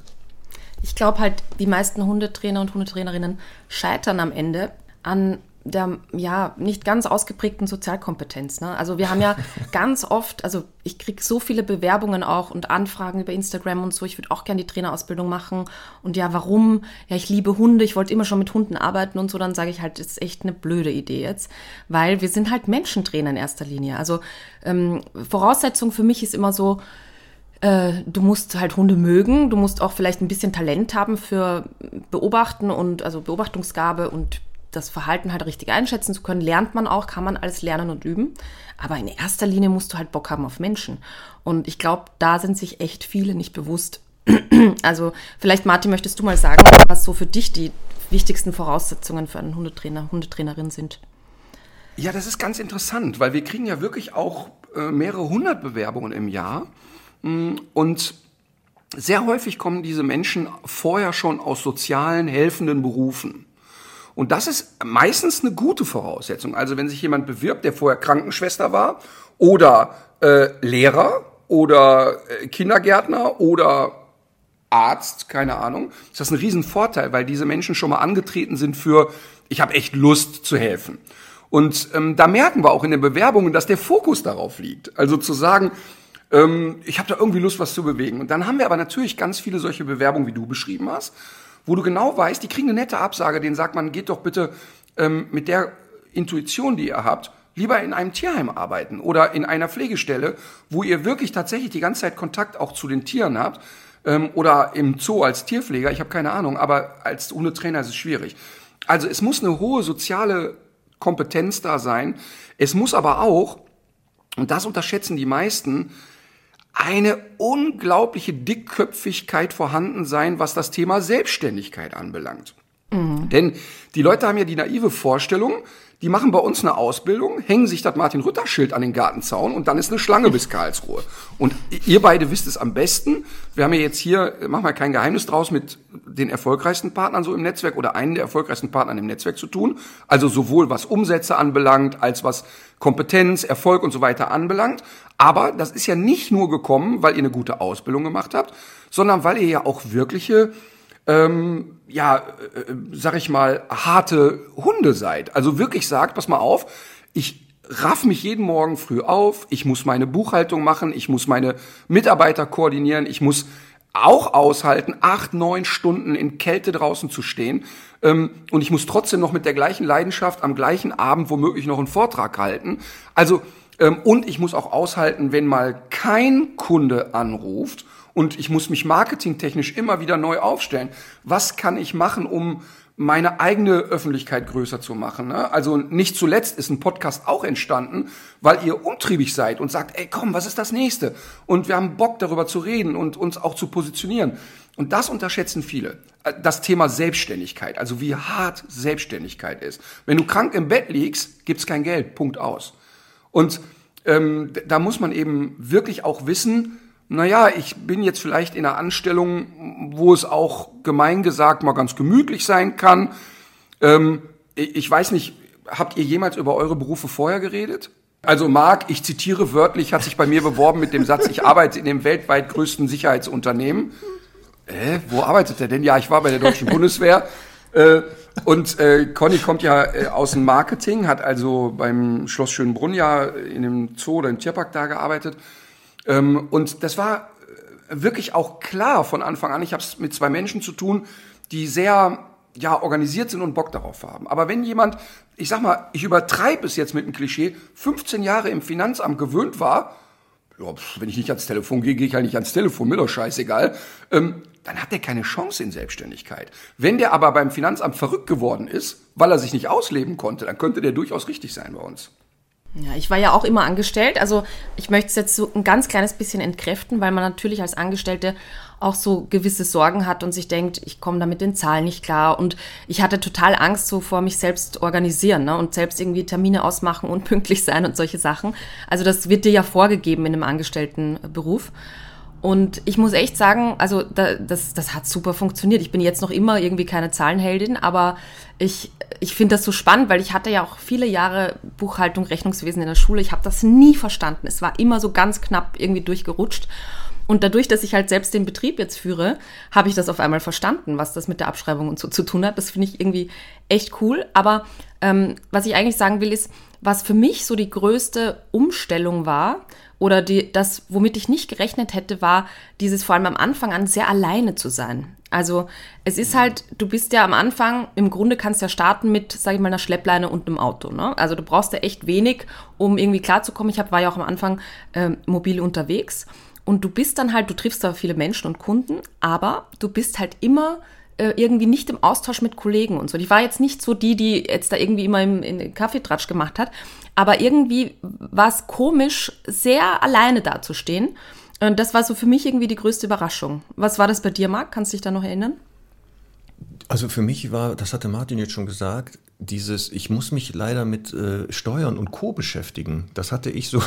Ich glaube halt, die meisten Hundetrainer und Hundetrainerinnen scheitern am Ende an der ja nicht ganz ausgeprägten Sozialkompetenz. Ne? Also wir haben ja ganz oft, also ich kriege so viele Bewerbungen auch und Anfragen über Instagram und so, ich würde auch gerne die Trainerausbildung machen. Und ja, warum? Ja, ich liebe Hunde, ich wollte immer schon mit Hunden arbeiten und so, dann sage ich halt, das ist echt eine blöde Idee jetzt, weil wir sind halt Menschentrainer in erster Linie. Also ähm, Voraussetzung für mich ist immer so, äh, du musst halt Hunde mögen, du musst auch vielleicht ein bisschen Talent haben für Beobachten und also Beobachtungsgabe und das Verhalten halt richtig einschätzen zu können, lernt man auch, kann man alles lernen und üben. Aber in erster Linie musst du halt Bock haben auf Menschen. Und ich glaube, da sind sich echt viele nicht bewusst. also vielleicht, Martin, möchtest du mal sagen, was so für dich die wichtigsten Voraussetzungen für einen Hundetrainer, Hundetrainerin sind? Ja, das ist ganz interessant, weil wir kriegen ja wirklich auch äh, mehrere hundert Bewerbungen im Jahr. Mm, und sehr häufig kommen diese Menschen vorher schon aus sozialen, helfenden Berufen. Und das ist meistens eine gute Voraussetzung. Also wenn sich jemand bewirbt, der vorher Krankenschwester war oder äh, Lehrer oder äh, Kindergärtner oder Arzt, keine Ahnung, ist das ein Riesenvorteil, weil diese Menschen schon mal angetreten sind für, ich habe echt Lust zu helfen. Und ähm, da merken wir auch in den Bewerbungen, dass der Fokus darauf liegt. Also zu sagen, ähm, ich habe da irgendwie Lust, was zu bewegen. Und dann haben wir aber natürlich ganz viele solche Bewerbungen, wie du beschrieben hast, wo du genau weißt, die kriegen eine nette Absage, denen sagt man, geht doch bitte ähm, mit der Intuition, die ihr habt, lieber in einem Tierheim arbeiten oder in einer Pflegestelle, wo ihr wirklich tatsächlich die ganze Zeit Kontakt auch zu den Tieren habt ähm, oder im Zoo als Tierpfleger, ich habe keine Ahnung, aber als Hundetrainer ist es schwierig. Also es muss eine hohe soziale Kompetenz da sein. Es muss aber auch, und das unterschätzen die meisten, eine unglaubliche Dickköpfigkeit vorhanden sein, was das Thema Selbstständigkeit anbelangt. Mhm. Denn die Leute haben ja die naive Vorstellung, die machen bei uns eine Ausbildung, hängen sich das Martin-Rütter-Schild an den Gartenzaun und dann ist eine Schlange bis Karlsruhe. Und ihr beide wisst es am besten. Wir haben ja jetzt hier, machen wir kein Geheimnis draus, mit den erfolgreichsten Partnern so im Netzwerk oder einen der erfolgreichsten Partnern im Netzwerk zu tun. Also sowohl was Umsätze anbelangt, als was Kompetenz, Erfolg und so weiter anbelangt. Aber das ist ja nicht nur gekommen, weil ihr eine gute Ausbildung gemacht habt, sondern weil ihr ja auch wirkliche ähm, ja, äh, sag ich mal, harte Hunde seid. Also wirklich sagt, pass mal auf, ich raff mich jeden Morgen früh auf, ich muss meine Buchhaltung machen, ich muss meine Mitarbeiter koordinieren, ich muss auch aushalten, acht, neun Stunden in Kälte draußen zu stehen. Ähm, und ich muss trotzdem noch mit der gleichen Leidenschaft am gleichen Abend womöglich noch einen Vortrag halten. Also, und ich muss auch aushalten, wenn mal kein Kunde anruft und ich muss mich marketingtechnisch immer wieder neu aufstellen. Was kann ich machen, um meine eigene Öffentlichkeit größer zu machen. Ne? Also nicht zuletzt ist ein Podcast auch entstanden, weil ihr umtriebig seid und sagt, ey komm, was ist das nächste? Und wir haben Bock darüber zu reden und uns auch zu positionieren. Und das unterschätzen viele. Das Thema Selbstständigkeit, also wie hart Selbstständigkeit ist. Wenn du krank im Bett liegst, gibt's kein Geld, Punkt aus. Und ähm, da muss man eben wirklich auch wissen, naja, ich bin jetzt vielleicht in einer Anstellung, wo es auch gemein gesagt mal ganz gemütlich sein kann. Ähm, ich weiß nicht, habt ihr jemals über eure Berufe vorher geredet? Also Marc, ich zitiere wörtlich, hat sich bei mir beworben mit dem Satz, ich arbeite in dem weltweit größten Sicherheitsunternehmen. Äh, wo arbeitet er denn? Ja, ich war bei der deutschen Bundeswehr. Äh, und äh, Conny kommt ja äh, aus dem Marketing, hat also beim Schloss Schönbrunn ja in dem Zoo oder im Tierpark da gearbeitet ähm, und das war äh, wirklich auch klar von Anfang an. Ich habe es mit zwei Menschen zu tun, die sehr ja organisiert sind und Bock darauf haben. Aber wenn jemand, ich sag mal, ich übertreibe es jetzt mit einem Klischee, 15 Jahre im Finanzamt gewöhnt war, ja, wenn ich nicht ans Telefon gehe, gehe ich halt nicht ans Telefon, mir doch scheißegal, ähm, dann hat der keine Chance in Selbstständigkeit. Wenn der aber beim Finanzamt verrückt geworden ist, weil er sich nicht ausleben konnte, dann könnte der durchaus richtig sein bei uns. Ja, ich war ja auch immer angestellt. Also ich möchte es jetzt so ein ganz kleines bisschen entkräften, weil man natürlich als Angestellte auch so gewisse Sorgen hat und sich denkt, ich komme da mit den Zahlen nicht klar. Und ich hatte total Angst so vor mich selbst organisieren ne? und selbst irgendwie Termine ausmachen und pünktlich sein und solche Sachen. Also das wird dir ja vorgegeben in einem Angestelltenberuf. Und ich muss echt sagen, also da, das, das hat super funktioniert. Ich bin jetzt noch immer irgendwie keine Zahlenheldin, aber ich, ich finde das so spannend, weil ich hatte ja auch viele Jahre Buchhaltung, Rechnungswesen in der Schule. Ich habe das nie verstanden. Es war immer so ganz knapp irgendwie durchgerutscht. Und dadurch, dass ich halt selbst den Betrieb jetzt führe, habe ich das auf einmal verstanden, was das mit der Abschreibung und so zu tun hat. Das finde ich irgendwie echt cool. Aber ähm, was ich eigentlich sagen will, ist, was für mich so die größte Umstellung war, oder die, das, womit ich nicht gerechnet hätte, war dieses vor allem am Anfang an sehr alleine zu sein. Also es ist halt, du bist ja am Anfang, im Grunde kannst du ja starten mit, sag ich mal, einer Schleppleine und einem Auto. Ne? Also du brauchst ja echt wenig, um irgendwie klarzukommen. Ich hab, war ja auch am Anfang äh, mobil unterwegs. Und du bist dann halt, du triffst da viele Menschen und Kunden, aber du bist halt immer äh, irgendwie nicht im Austausch mit Kollegen und so. Ich war jetzt nicht so die, die jetzt da irgendwie immer im, in Kaffeetratsch gemacht hat, aber irgendwie war es komisch, sehr alleine dazustehen. Und das war so für mich irgendwie die größte Überraschung. Was war das bei dir, Marc? Kannst du dich da noch erinnern? Also für mich war, das hatte Martin jetzt schon gesagt, dieses, ich muss mich leider mit äh, Steuern und Co. beschäftigen. Das hatte ich so,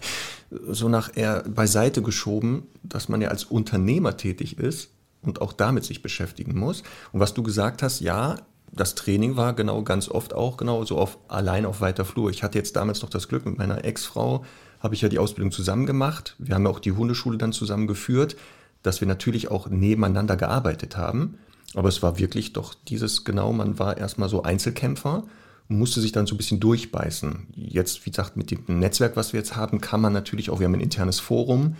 so nach eher beiseite geschoben, dass man ja als Unternehmer tätig ist und auch damit sich beschäftigen muss. Und was du gesagt hast, ja, das Training war genau ganz oft auch genau so auf allein auf weiter Flur. Ich hatte jetzt damals noch das Glück mit meiner Ex-Frau, habe ich ja die Ausbildung zusammen gemacht. Wir haben ja auch die Hundeschule dann zusammen geführt, dass wir natürlich auch nebeneinander gearbeitet haben. Aber es war wirklich doch dieses genau, man war erstmal so Einzelkämpfer und musste sich dann so ein bisschen durchbeißen. Jetzt, wie gesagt, mit dem Netzwerk, was wir jetzt haben, kann man natürlich auch, wir haben ein internes Forum,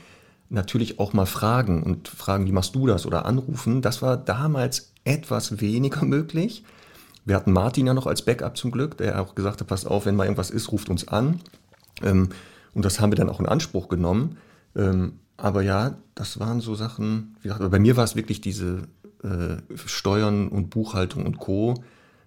natürlich auch mal fragen und fragen, wie machst du das oder anrufen. Das war damals etwas weniger möglich. Wir hatten Martin ja noch als Backup zum Glück, der auch gesagt hat, pass auf, wenn mal irgendwas ist, ruft uns an. Ähm, und das haben wir dann auch in Anspruch genommen. Ähm, aber ja, das waren so Sachen, wie gesagt, bei mir war es wirklich diese äh, Steuern und Buchhaltung und Co.,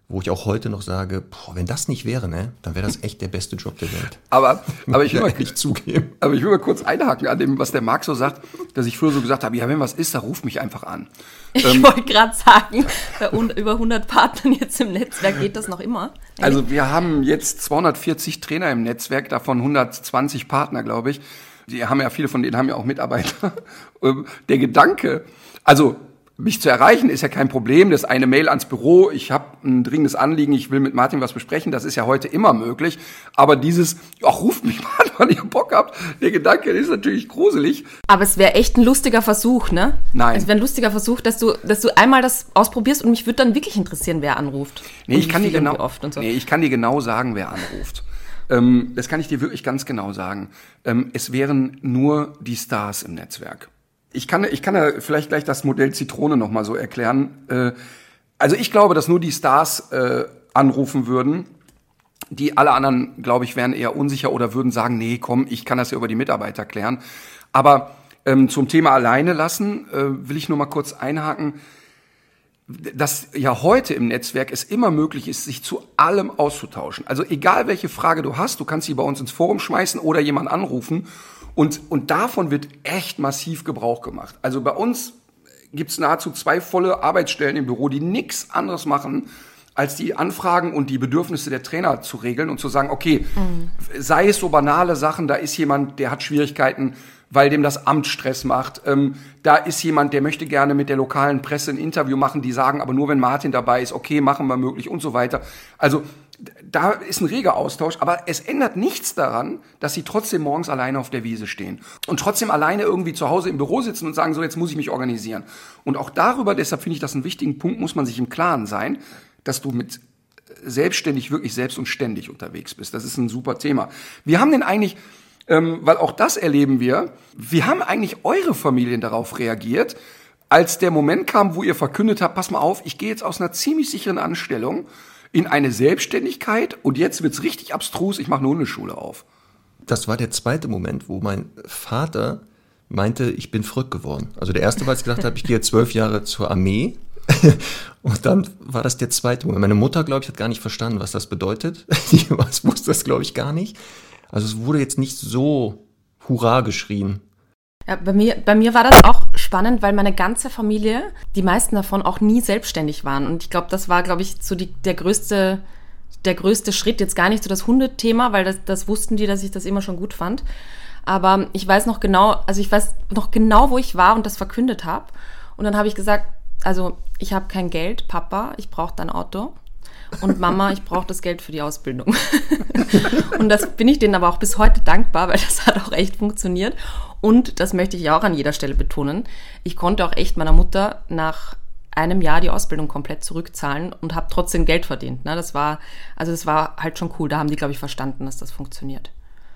wo ich auch heute noch sage, boah, wenn das nicht wäre, ne, dann wäre das echt der beste Job der Welt. Aber, aber ich will mal nicht zugeben. Aber ich will mal kurz einhaken an dem, was der Marc so sagt, dass ich früher so gesagt habe, ja, wenn was ist, da ruf mich einfach an. Ich ähm, wollte gerade sagen, bei über 100 Partnern jetzt im Netzwerk geht das noch immer. Also wir haben jetzt 240 Trainer im Netzwerk, davon 120 Partner, glaube ich. Die haben ja viele von denen haben ja auch Mitarbeiter. Ähm, der Gedanke, also mich zu erreichen ist ja kein Problem. Das ist eine Mail ans Büro. Ich habe ein dringendes Anliegen. Ich will mit Martin was besprechen. Das ist ja heute immer möglich. Aber dieses, ach, ruft mich mal, wann ihr Bock habt. Der Gedanke ist natürlich gruselig. Aber es wäre echt ein lustiger Versuch, ne? Nein. Es wäre ein lustiger Versuch, dass du, dass du einmal das ausprobierst und mich würde dann wirklich interessieren, wer anruft. Nee, ich kann dir genau, wie oft und so. nee, ich kann dir genau sagen, wer anruft. Ähm, das kann ich dir wirklich ganz genau sagen. Ähm, es wären nur die Stars im Netzwerk. Ich kann, ich kann ja vielleicht gleich das Modell Zitrone noch mal so erklären. Äh, also ich glaube, dass nur die Stars äh, anrufen würden. Die alle anderen, glaube ich, wären eher unsicher oder würden sagen, nee, komm, ich kann das ja über die Mitarbeiter klären. Aber ähm, zum Thema alleine lassen äh, will ich nur mal kurz einhaken dass ja heute im Netzwerk es immer möglich ist, sich zu allem auszutauschen. Also egal welche Frage du hast, du kannst sie bei uns ins Forum schmeißen oder jemand anrufen. Und, und davon wird echt massiv Gebrauch gemacht. Also bei uns gibt's nahezu zwei volle Arbeitsstellen im Büro, die nichts anderes machen, als die Anfragen und die Bedürfnisse der Trainer zu regeln und zu sagen, okay, sei es so banale Sachen, da ist jemand, der hat Schwierigkeiten, weil dem das Amt Stress macht. Ähm, da ist jemand, der möchte gerne mit der lokalen Presse ein Interview machen, die sagen, aber nur wenn Martin dabei ist, okay, machen wir möglich und so weiter. Also da ist ein reger Austausch, aber es ändert nichts daran, dass sie trotzdem morgens alleine auf der Wiese stehen und trotzdem alleine irgendwie zu Hause im Büro sitzen und sagen, so jetzt muss ich mich organisieren. Und auch darüber, deshalb finde ich das einen wichtigen Punkt, muss man sich im Klaren sein, dass du mit selbstständig, wirklich selbst und ständig unterwegs bist. Das ist ein super Thema. Wir haben denn eigentlich, ähm, weil auch das erleben wir, wie haben eigentlich eure Familien darauf reagiert, als der Moment kam, wo ihr verkündet habt, pass mal auf, ich gehe jetzt aus einer ziemlich sicheren Anstellung in eine Selbstständigkeit und jetzt wird's richtig abstrus, ich mache eine Hundeschule auf. Das war der zweite Moment, wo mein Vater meinte, ich bin verrückt geworden. Also der erste, weil ich gedacht habe, ich gehe jetzt zwölf Jahre zur Armee. Und dann war das der zweite Moment. Meine Mutter, glaube ich, hat gar nicht verstanden, was das bedeutet. Die was wusste das, glaube ich, gar nicht. Also es wurde jetzt nicht so Hurra geschrien. Ja, bei mir, bei mir war das auch spannend, weil meine ganze Familie, die meisten davon auch nie selbstständig waren. Und ich glaube, das war, glaube ich, so die, der größte, der größte Schritt. Jetzt gar nicht so das Hundethema, weil das, das wussten die, dass ich das immer schon gut fand. Aber ich weiß noch genau, also ich weiß noch genau, wo ich war und das verkündet habe. Und dann habe ich gesagt, also ich habe kein Geld, Papa, ich brauche dein Auto. Und Mama, ich brauche das Geld für die Ausbildung. und das bin ich denen aber auch bis heute dankbar, weil das hat auch echt funktioniert. Und das möchte ich auch an jeder Stelle betonen. Ich konnte auch echt meiner Mutter nach einem Jahr die Ausbildung komplett zurückzahlen und habe trotzdem Geld verdient. Ne? Das war, also das war halt schon cool. Da haben die, glaube ich, verstanden, dass das funktioniert.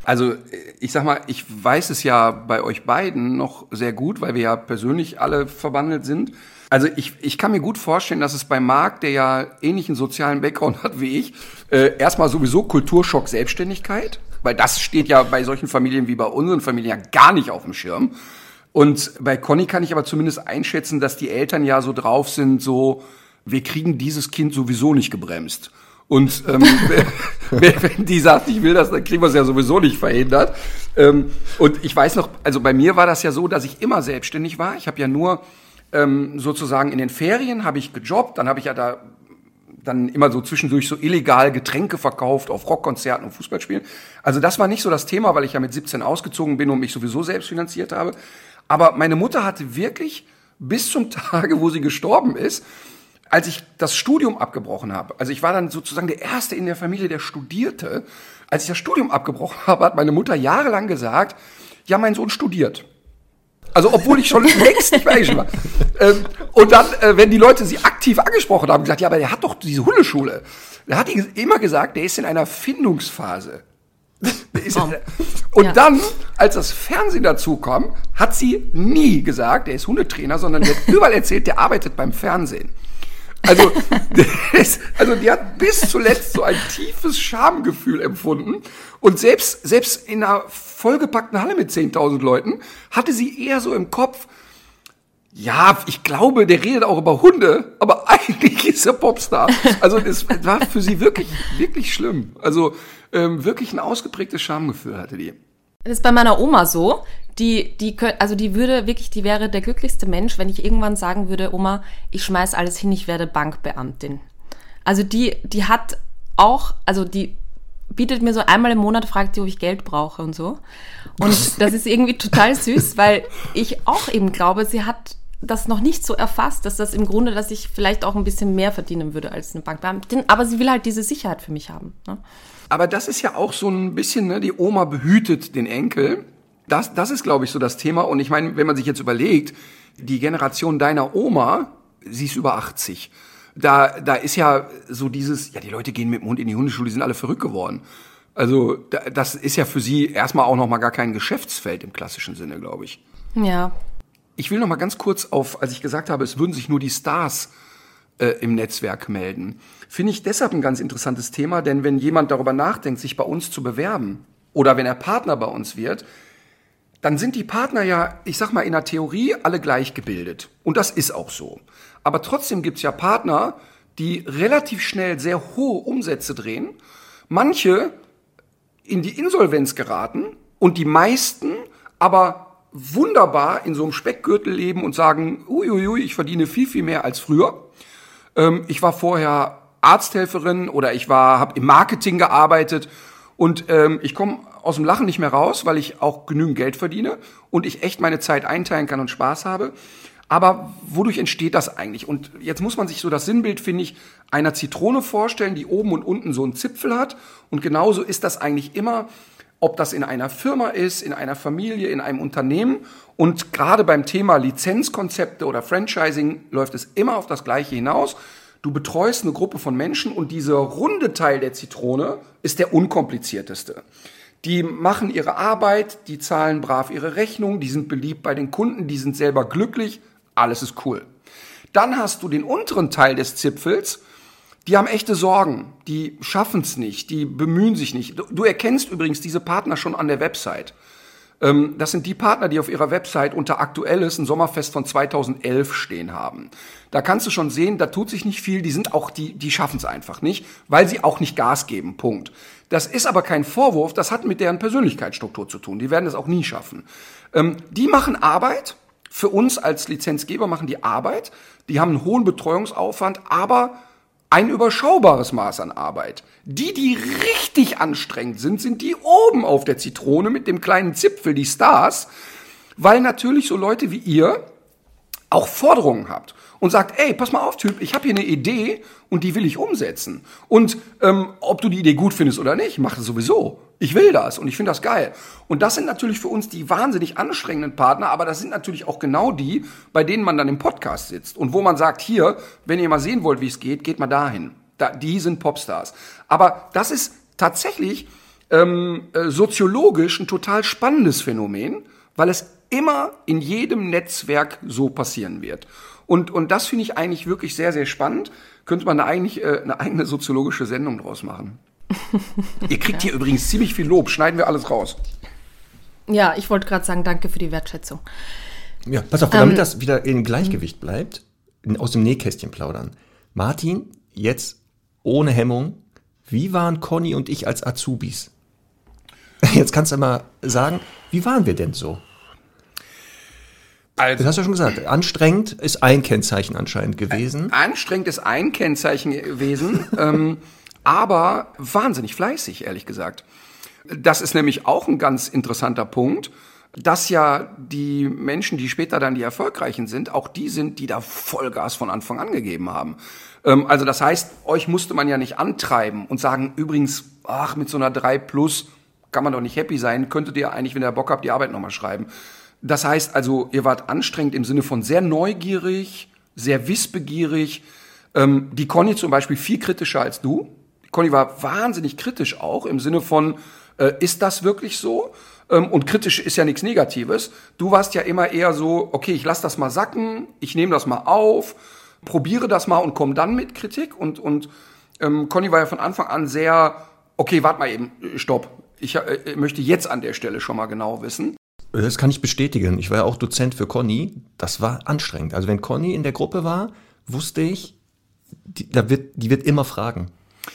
Also ich sag mal, ich weiß es ja bei euch beiden noch sehr gut, weil wir ja persönlich alle verbandelt sind. Also ich, ich kann mir gut vorstellen, dass es bei Marc, der ja ähnlichen sozialen Background hat wie ich, äh, erstmal sowieso Kulturschock Selbstständigkeit, weil das steht ja bei solchen Familien wie bei unseren Familien ja gar nicht auf dem Schirm. Und bei Conny kann ich aber zumindest einschätzen, dass die Eltern ja so drauf sind, so, wir kriegen dieses Kind sowieso nicht gebremst. Und ähm, wenn die sagt, ich will das, dann kriegen wir es ja sowieso nicht verhindert. Ähm, und ich weiß noch, also bei mir war das ja so, dass ich immer selbstständig war. Ich habe ja nur ähm, sozusagen in den Ferien habe ich gejobbt, dann habe ich ja da dann immer so zwischendurch so illegal Getränke verkauft auf Rockkonzerten und Fußballspielen. Also das war nicht so das Thema, weil ich ja mit 17 ausgezogen bin und mich sowieso selbst finanziert habe. Aber meine Mutter hatte wirklich bis zum Tage, wo sie gestorben ist, als ich das Studium abgebrochen habe, also ich war dann sozusagen der Erste in der Familie, der studierte. Als ich das Studium abgebrochen habe, hat meine Mutter jahrelang gesagt, ja, mein Sohn studiert. Also obwohl ich schon längst nicht mehr eingeschrieben war. Ähm, und dann, äh, wenn die Leute sie aktiv angesprochen haben, gesagt, ja, aber der hat doch diese Hundeschule. Da hat die immer gesagt, der ist in einer Findungsphase. In, und Ja. dann, als das Fernsehen dazu kam, hat sie nie gesagt, der ist Hundetrainer, sondern hat überall erzählt, der arbeitet beim Fernsehen. Also, das, also die hat bis zuletzt so ein tiefes Schamgefühl empfunden. Und selbst, selbst in einer vollgepackten Halle mit 10.000 Leuten hatte sie eher so im Kopf, ja, ich glaube, der redet auch über Hunde, aber eigentlich ist er Popstar. Also das war für sie wirklich, wirklich schlimm. Also ähm, wirklich ein ausgeprägtes Schamgefühl hatte die. Das ist bei meiner Oma so. Die, die, also die würde wirklich, die wäre der glücklichste Mensch, wenn ich irgendwann sagen würde, Oma, ich schmeiß alles hin, ich werde Bankbeamtin. Also die, die hat auch, also die bietet mir so einmal im Monat, fragt sie, ob ich Geld brauche und so. Und das ist irgendwie total süß, weil ich auch eben glaube, sie hat das noch nicht so erfasst, dass das im Grunde, dass ich vielleicht auch ein bisschen mehr verdienen würde als eine Bankbeamtin. Aber sie will halt diese Sicherheit für mich haben. Ne? Aber das ist ja auch so ein bisschen, ne, die Oma behütet den Enkel. Das, das ist, glaube ich, so das Thema. Und ich meine, wenn man sich jetzt überlegt, die Generation deiner Oma, sie ist über 80. Da, da ist ja so dieses, ja, die Leute gehen mit dem Hund in die Hundeschule, die sind alle verrückt geworden. Also das ist ja für sie erstmal auch noch mal gar kein Geschäftsfeld im klassischen Sinne, glaube ich. Ja. Ich will noch mal ganz kurz auf, als ich gesagt habe, es würden sich nur die Stars äh, im Netzwerk melden. Finde ich deshalb ein ganz interessantes Thema, denn wenn jemand darüber nachdenkt, sich bei uns zu bewerben oder wenn er Partner bei uns wird, dann sind die Partner ja, ich sag mal, in der Theorie alle gleich gebildet. Und das ist auch so. Aber trotzdem gibt's ja Partner, die relativ schnell sehr hohe Umsätze drehen. Manche in die Insolvenz geraten und die meisten aber wunderbar in so einem Speckgürtel leben und sagen, uiuiui, ich verdiene viel, viel mehr als früher. Ähm, ich war vorher Arzthelferin oder ich war, habe im Marketing gearbeitet und ähm, ich komme aus dem Lachen nicht mehr raus, weil ich auch genügend Geld verdiene und ich echt meine Zeit einteilen kann und Spaß habe. Aber wodurch entsteht das eigentlich? Und jetzt muss man sich so das Sinnbild, finde ich, einer Zitrone vorstellen, die oben und unten so einen Zipfel hat. Und genauso ist das eigentlich immer, ob das in einer Firma ist, in einer Familie, in einem Unternehmen. Und gerade beim Thema Lizenzkonzepte oder Franchising läuft es immer auf das Gleiche hinaus. Du betreust eine Gruppe von Menschen und dieser runde Teil der Zitrone ist der unkomplizierteste. Die machen ihre Arbeit, die zahlen brav ihre Rechnung, die sind beliebt bei den Kunden, die sind selber glücklich alles ist cool. Dann hast du den unteren Teil des Zipfels, die haben echte Sorgen, die schaffen es nicht, die bemühen sich nicht. Du, du, erkennst übrigens diese Partner schon an der Website. Ähm, das sind die Partner, die auf ihrer Website unter Aktuelles ein Sommerfest von 2011 stehen haben. Da kannst du schon sehen, da tut sich nicht viel, die sind auch, die, die schaffen es einfach nicht, weil sie auch nicht Gas geben, Punkt. Das ist aber kein Vorwurf, das hat mit deren Persönlichkeitsstruktur zu tun, die werden es auch nie schaffen. Ähm, die machen Arbeit, für uns als Lizenzgeber machen die Arbeit, die haben einen hohen Betreuungsaufwand, aber ein überschaubares Maß an Arbeit. Die, die richtig anstrengend sind, sind die oben auf der Zitrone mit dem kleinen Zipfel, die Stars, weil natürlich so Leute wie ihr auch Forderungen habt und sagt, ey, pass mal auf, Typ, ich habe hier eine Idee und die will ich umsetzen. Und ähm, ob du die Idee gut findest oder nicht, mach es sowieso. Ich will das und ich finde das geil. Und das sind natürlich für uns die wahnsinnig anstrengenden Partner, aber das sind natürlich auch genau die, bei denen man dann im Podcast sitzt und wo man sagt, hier, wenn ihr mal sehen wollt, wie es geht, geht mal dahin. Da, die sind Popstars. Aber das ist tatsächlich ähm, äh, soziologisch ein total spannendes Phänomen, weil es immer in jedem Netzwerk so passieren wird. Und, und das finde ich eigentlich wirklich sehr, sehr spannend. Könnte man da eigentlich äh, eine eigene soziologische Sendung draus machen. Ihr kriegt ja. hier übrigens ziemlich viel Lob. Schneiden wir alles raus. Ja, ich wollte gerade sagen, danke für die Wertschätzung. Ja, pass auf, damit ähm, das wieder in Gleichgewicht bleibt, aus dem Nähkästchen plaudern. Martin, jetzt ohne Hemmung, wie waren Conny und ich als Azubis? Jetzt kannst du mal sagen, wie waren wir denn so? Also, das hast du ja schon gesagt. Anstrengend ist ein Kennzeichen anscheinend gewesen. Anstrengend ist ein Kennzeichen gewesen, ähm, aber wahnsinnig fleißig, ehrlich gesagt. Das ist nämlich auch ein ganz interessanter Punkt, dass ja die Menschen, die später dann die Erfolgreichen sind, auch die sind, die da Vollgas von Anfang an gegeben haben. Ähm, also das heißt, euch musste man ja nicht antreiben und sagen, übrigens, ach, mit so einer 3 plus kann man doch nicht happy sein, könntet ihr eigentlich, wenn ihr Bock habt, die Arbeit nochmal schreiben. Das heißt also, ihr wart anstrengend im Sinne von sehr neugierig, sehr wissbegierig. Ähm, die Conny zum Beispiel viel kritischer als du. Conny war wahnsinnig kritisch auch im Sinne von, äh, ist das wirklich so? Ähm, und kritisch ist ja nichts Negatives. Du warst ja immer eher so, okay, ich lass das mal sacken, ich nehme das mal auf, probiere das mal und komme dann mit Kritik. Und, und ähm, Conny war ja von Anfang an sehr, okay, warte mal eben, stopp. Ich äh, möchte jetzt an der Stelle schon mal genau wissen. Das kann ich bestätigen. Ich war ja auch Dozent für Conny. Das war anstrengend. Also wenn Conny in der Gruppe war, wusste ich, die, da wird, die wird immer fragen.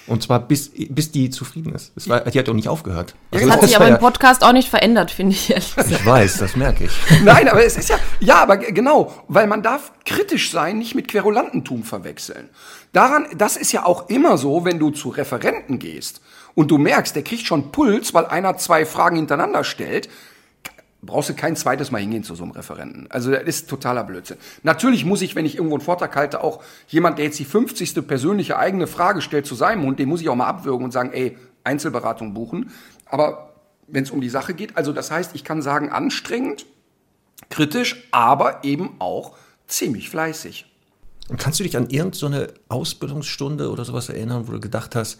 Und zwar bis, bis die zufrieden ist. Das war, die hat auch nicht aufgehört. Also das hat sich aber im Podcast auch nicht verändert, finde ich. Ehrlich ich weiß, das merke ich. Nein, aber es ist ja, ja, aber genau, weil man darf kritisch sein, nicht mit Querulantentum verwechseln. Daran, das ist ja auch immer so, wenn du zu Referenten gehst und du merkst, der kriegt schon Puls, weil einer zwei Fragen hintereinander stellt, brauchst du kein zweites Mal hingehen zu so einem Referenten. Also das ist totaler Blödsinn. Natürlich muss ich, wenn ich irgendwo einen Vortrag halte, auch jemand, der jetzt die 50. persönliche eigene Frage stellt zu seinem Hund, den muss ich auch mal abwürgen und sagen, ey, Einzelberatung buchen. Aber wenn es um die Sache geht, also das heißt, ich kann sagen, anstrengend, kritisch, aber eben auch ziemlich fleißig. Und kannst du dich an irgendeine Ausbildungsstunde oder sowas erinnern, wo du gedacht hast,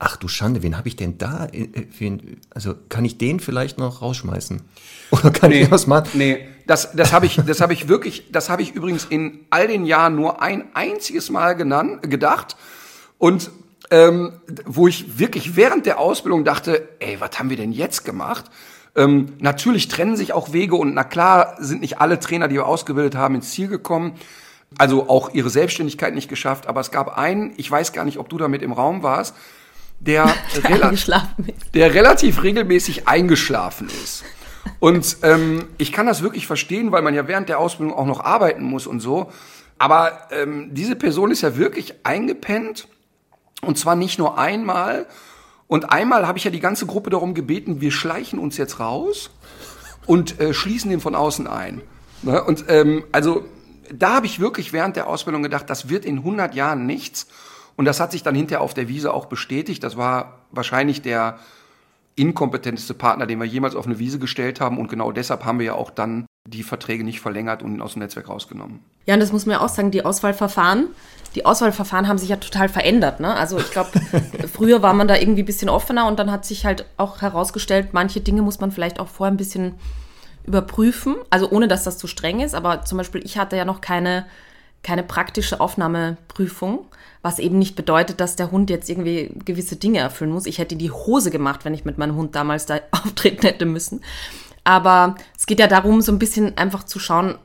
ach du Schande, wen habe ich denn da? Äh, äh, wen, also kann ich den vielleicht noch rausschmeißen? Oder kann nee, ich was machen? Nee, das, das habe ich, das habe ich wirklich, das habe ich übrigens in all den Jahren nur ein einziges Mal genannt, gedacht. Und ähm, wo ich wirklich während der Ausbildung dachte, ey, was haben wir denn jetzt gemacht? Ähm, natürlich trennen sich auch Wege und na klar sind nicht alle Trainer, die wir ausgebildet haben, ins Ziel gekommen. Also auch ihre Selbstständigkeit nicht geschafft. Aber es gab einen, ich weiß gar nicht, ob du damit im Raum warst, der, rela der relativ regelmäßig eingeschlafen ist. Und ähm, ich kann das wirklich verstehen, weil man ja während der Ausbildung auch noch arbeiten muss und so. Aber ähm, diese Person ist ja wirklich eingepennt und zwar nicht nur einmal. Und einmal habe ich ja die ganze Gruppe darum gebeten, wir schleichen uns jetzt raus und äh, schließen den von außen ein. Ne? Und ähm, also da habe ich wirklich während der Ausbildung gedacht, das wird in 100 Jahren nichts. Und das hat sich dann hinterher auf der Wiese auch bestätigt. Das war wahrscheinlich der inkompetenteste Partner, den wir jemals auf eine Wiese gestellt haben. Und genau deshalb haben wir ja auch dann die Verträge nicht verlängert und aus dem Netzwerk rausgenommen. Ja, und das muss man ja auch sagen, die Auswahlverfahren, die Auswahlverfahren haben sich ja total verändert. Ne? Also ich glaube, früher war man da irgendwie ein bisschen offener und dann hat sich halt auch herausgestellt, manche Dinge muss man vielleicht auch vorher ein bisschen überprüfen. Also ohne, dass das zu streng ist. Aber zum Beispiel, ich hatte ja noch keine, keine praktische Aufnahmeprüfung, was eben nicht bedeutet, dass der Hund jetzt irgendwie gewisse Dinge erfüllen muss. Ich hätte die Hose gemacht, wenn ich mit meinem Hund damals da auftreten hätte müssen. Aber es geht ja darum, so ein bisschen einfach zu schauen,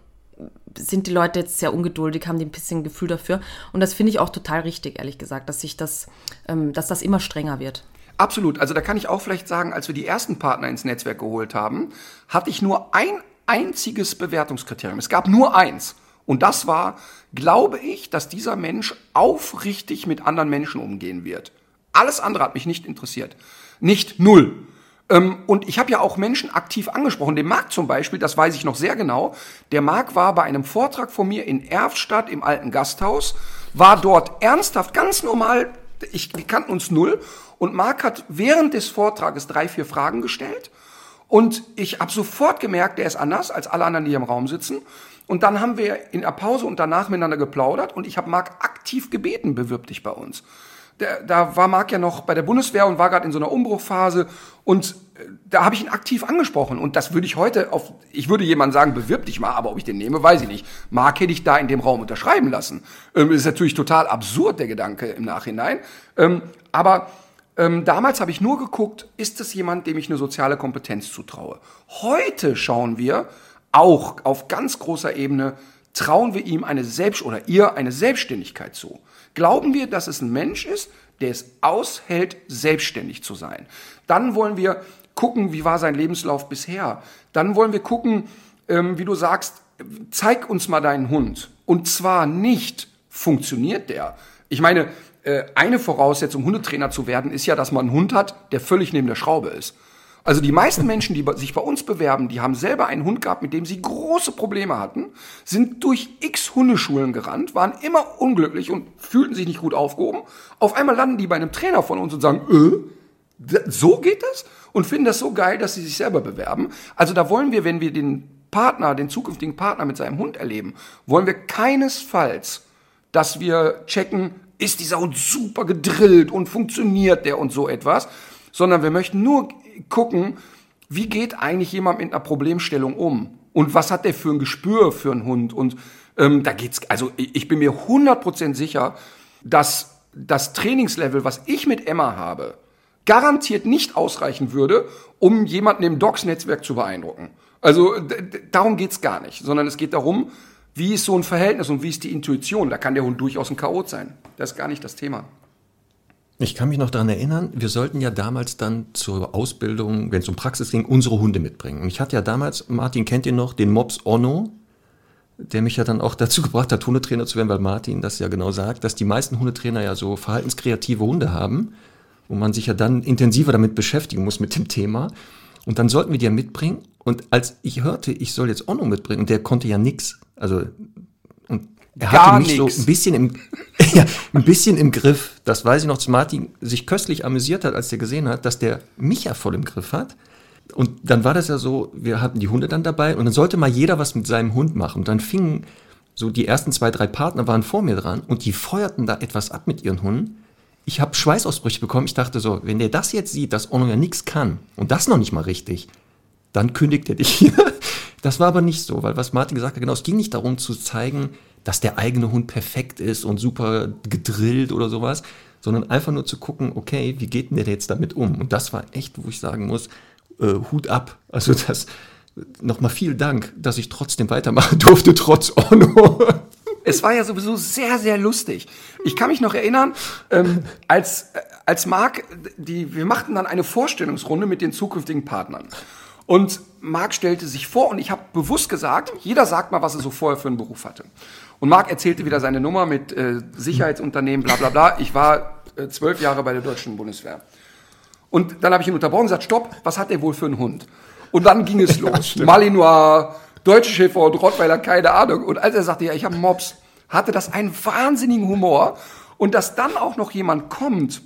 sind die Leute jetzt sehr ungeduldig, haben die ein bisschen Gefühl dafür. Und das finde ich auch total richtig, ehrlich gesagt, dass sich das, ähm, dass das immer strenger wird. Absolut. Also da kann ich auch vielleicht sagen, als wir die ersten Partner ins Netzwerk geholt haben, hatte ich nur ein einziges Bewertungskriterium. Es gab nur eins. Und das war, glaube ich, dass dieser Mensch aufrichtig mit anderen Menschen umgehen wird. Alles andere hat mich nicht interessiert. Nicht null. Ähm, und ich habe ja auch Menschen aktiv angesprochen. Den Marc zum Beispiel, das weiß ich noch sehr genau. Der Marc war bei einem Vortrag von mir in Erfstadt im alten Gasthaus, war dort ernsthaft, ganz normal, ich, wir kannten uns null. Und Marc hat während des Vortrages drei, vier Fragen gestellt. Und ich habe sofort gemerkt, der ist anders als alle anderen, die hier im Raum sitzen. Und dann haben wir in der Pause und danach miteinander geplaudert und ich habe Marc aktiv gebeten, bewirb dich bei uns der, da war Marc ja noch bei der Bundeswehr und war gerade in so einer Umbruchphase und äh, da habe ich ihn aktiv angesprochen und das würde ich heute auf, ich würde jemand sagen, bewirb dich mal, aber ob ich den nehme, weiß ich nicht. Marc hätte ich da in dem Raum unterschreiben lassen. Ähm, ist natürlich total absurd, der Gedanke im Nachhinein. Ähm, aber ähm, damals habe ich nur geguckt, ist das jemand, dem ich eine soziale Kompetenz zutraue. Heute schauen wir auch auf ganz großer Ebene, trauen wir ihm eine Selbst oder ihr eine Selbstständigkeit zu. Glauben wir, dass es ein Mensch ist, der es aushält, selbstständig zu sein. Dann wollen wir gucken, wie war sein Lebenslauf bisher. Dann wollen wir gucken, ähm, wie du sagst, zeig uns mal deinen Hund. Und zwar nicht, funktioniert der? Ich meine, äh, eine Voraussetzung, Hundetrainer zu werden, ist ja, dass man einen Hund hat, der völlig neben der Schraube ist. Also die meisten Menschen, die sich bei uns bewerben, die haben selber einen Hund gehabt, mit dem sie große Probleme hatten, sind durch x Hundeschulen gerannt, waren immer unglücklich und fühlten sich nicht gut aufgehoben. Auf einmal landen die bei einem Trainer von uns und sagen, äh, so geht das? Und finden das so geil, dass sie sich selber bewerben. Also da wollen wir, wenn wir den Partner, den zukünftigen Partner mit seinem Hund erleben, wollen wir keinesfalls, dass wir checken, ist dieser Hund super gedrillt und funktioniert der und so etwas, sondern wir möchten nur gucken, wie geht eigentlich jemand mit einer Problemstellung um? Und was hat der für ein Gespür für einen Hund? Und ähm, da geht's, also ich bin mir 100% sicher, dass das Trainingslevel, was ich mit Emma habe, garantiert nicht ausreichen würde, um jemanden im Docs-Netzwerk zu beeindrucken. Also darum geht's gar nicht, sondern es geht darum, wie ist so ein Verhältnis und wie ist die Intuition. Da kann der Hund durchaus ein Chaot sein. Das ist gar nicht das Thema. Ich kann mich noch daran erinnern, wir sollten ja damals dann zur Ausbildung, wenn es um Praxis ging, unsere Hunde mitbringen. Und ich hatte ja damals, Martin kennt ihr noch, den Mops Onno, der mich ja dann auch dazu gebracht hat, Hundetrainer zu werden, weil Martin das ja genau sagt, dass die meisten Hundetrainer ja so verhaltenskreative Hunde haben, wo man sich ja dann intensiver damit beschäftigen muss mit dem Thema. Und dann sollten wir die ja mitbringen. Und als ich hörte, ich soll jetzt Onno mitbringen, und der konnte ja nix. Also, er Gar hatte mich nix. so ein bisschen im, ja, ein bisschen im Griff. Das weiß ich noch, dass Martin sich köstlich amüsiert hat, als der gesehen hat, dass der mich ja voll im Griff hat. Und dann war das ja so, wir hatten die Hunde dann dabei und dann sollte mal jeder was mit seinem Hund machen. Und dann fingen so die ersten zwei, drei Partner waren vor mir dran und die feuerten da etwas ab mit ihren Hunden. Ich habe Schweißausbrüche bekommen. Ich dachte so, wenn der das jetzt sieht, dass Onno ja nichts kann und das noch nicht mal richtig, dann kündigt er dich hier. Das war aber nicht so, weil was Martin gesagt hat, genau, es ging nicht darum zu zeigen, dass der eigene Hund perfekt ist und super gedrillt oder sowas, sondern einfach nur zu gucken, okay, wie geht denn der jetzt damit um? Und das war echt, wo ich sagen muss, äh, Hut ab. Also das, nochmal vielen Dank, dass ich trotzdem weitermachen durfte, trotz Onno. Es war ja sowieso sehr, sehr lustig. Ich kann mich noch erinnern, ähm, als, äh, als Marc, die, wir machten dann eine Vorstellungsrunde mit den zukünftigen Partnern. Und Marc stellte sich vor und ich habe bewusst gesagt, jeder sagt mal, was er so vorher für einen Beruf hatte. Und Marc erzählte wieder seine Nummer mit äh, Sicherheitsunternehmen, bla bla bla. Ich war äh, zwölf Jahre bei der deutschen Bundeswehr. Und dann habe ich ihn unterbrochen und gesagt, stopp, was hat der wohl für einen Hund? Und dann ging es los. Malinois, Deutsche Schäfer und Rottweiler, keine Ahnung. Und als er sagte, ja, ich habe Mops, hatte das einen wahnsinnigen Humor. Und dass dann auch noch jemand kommt,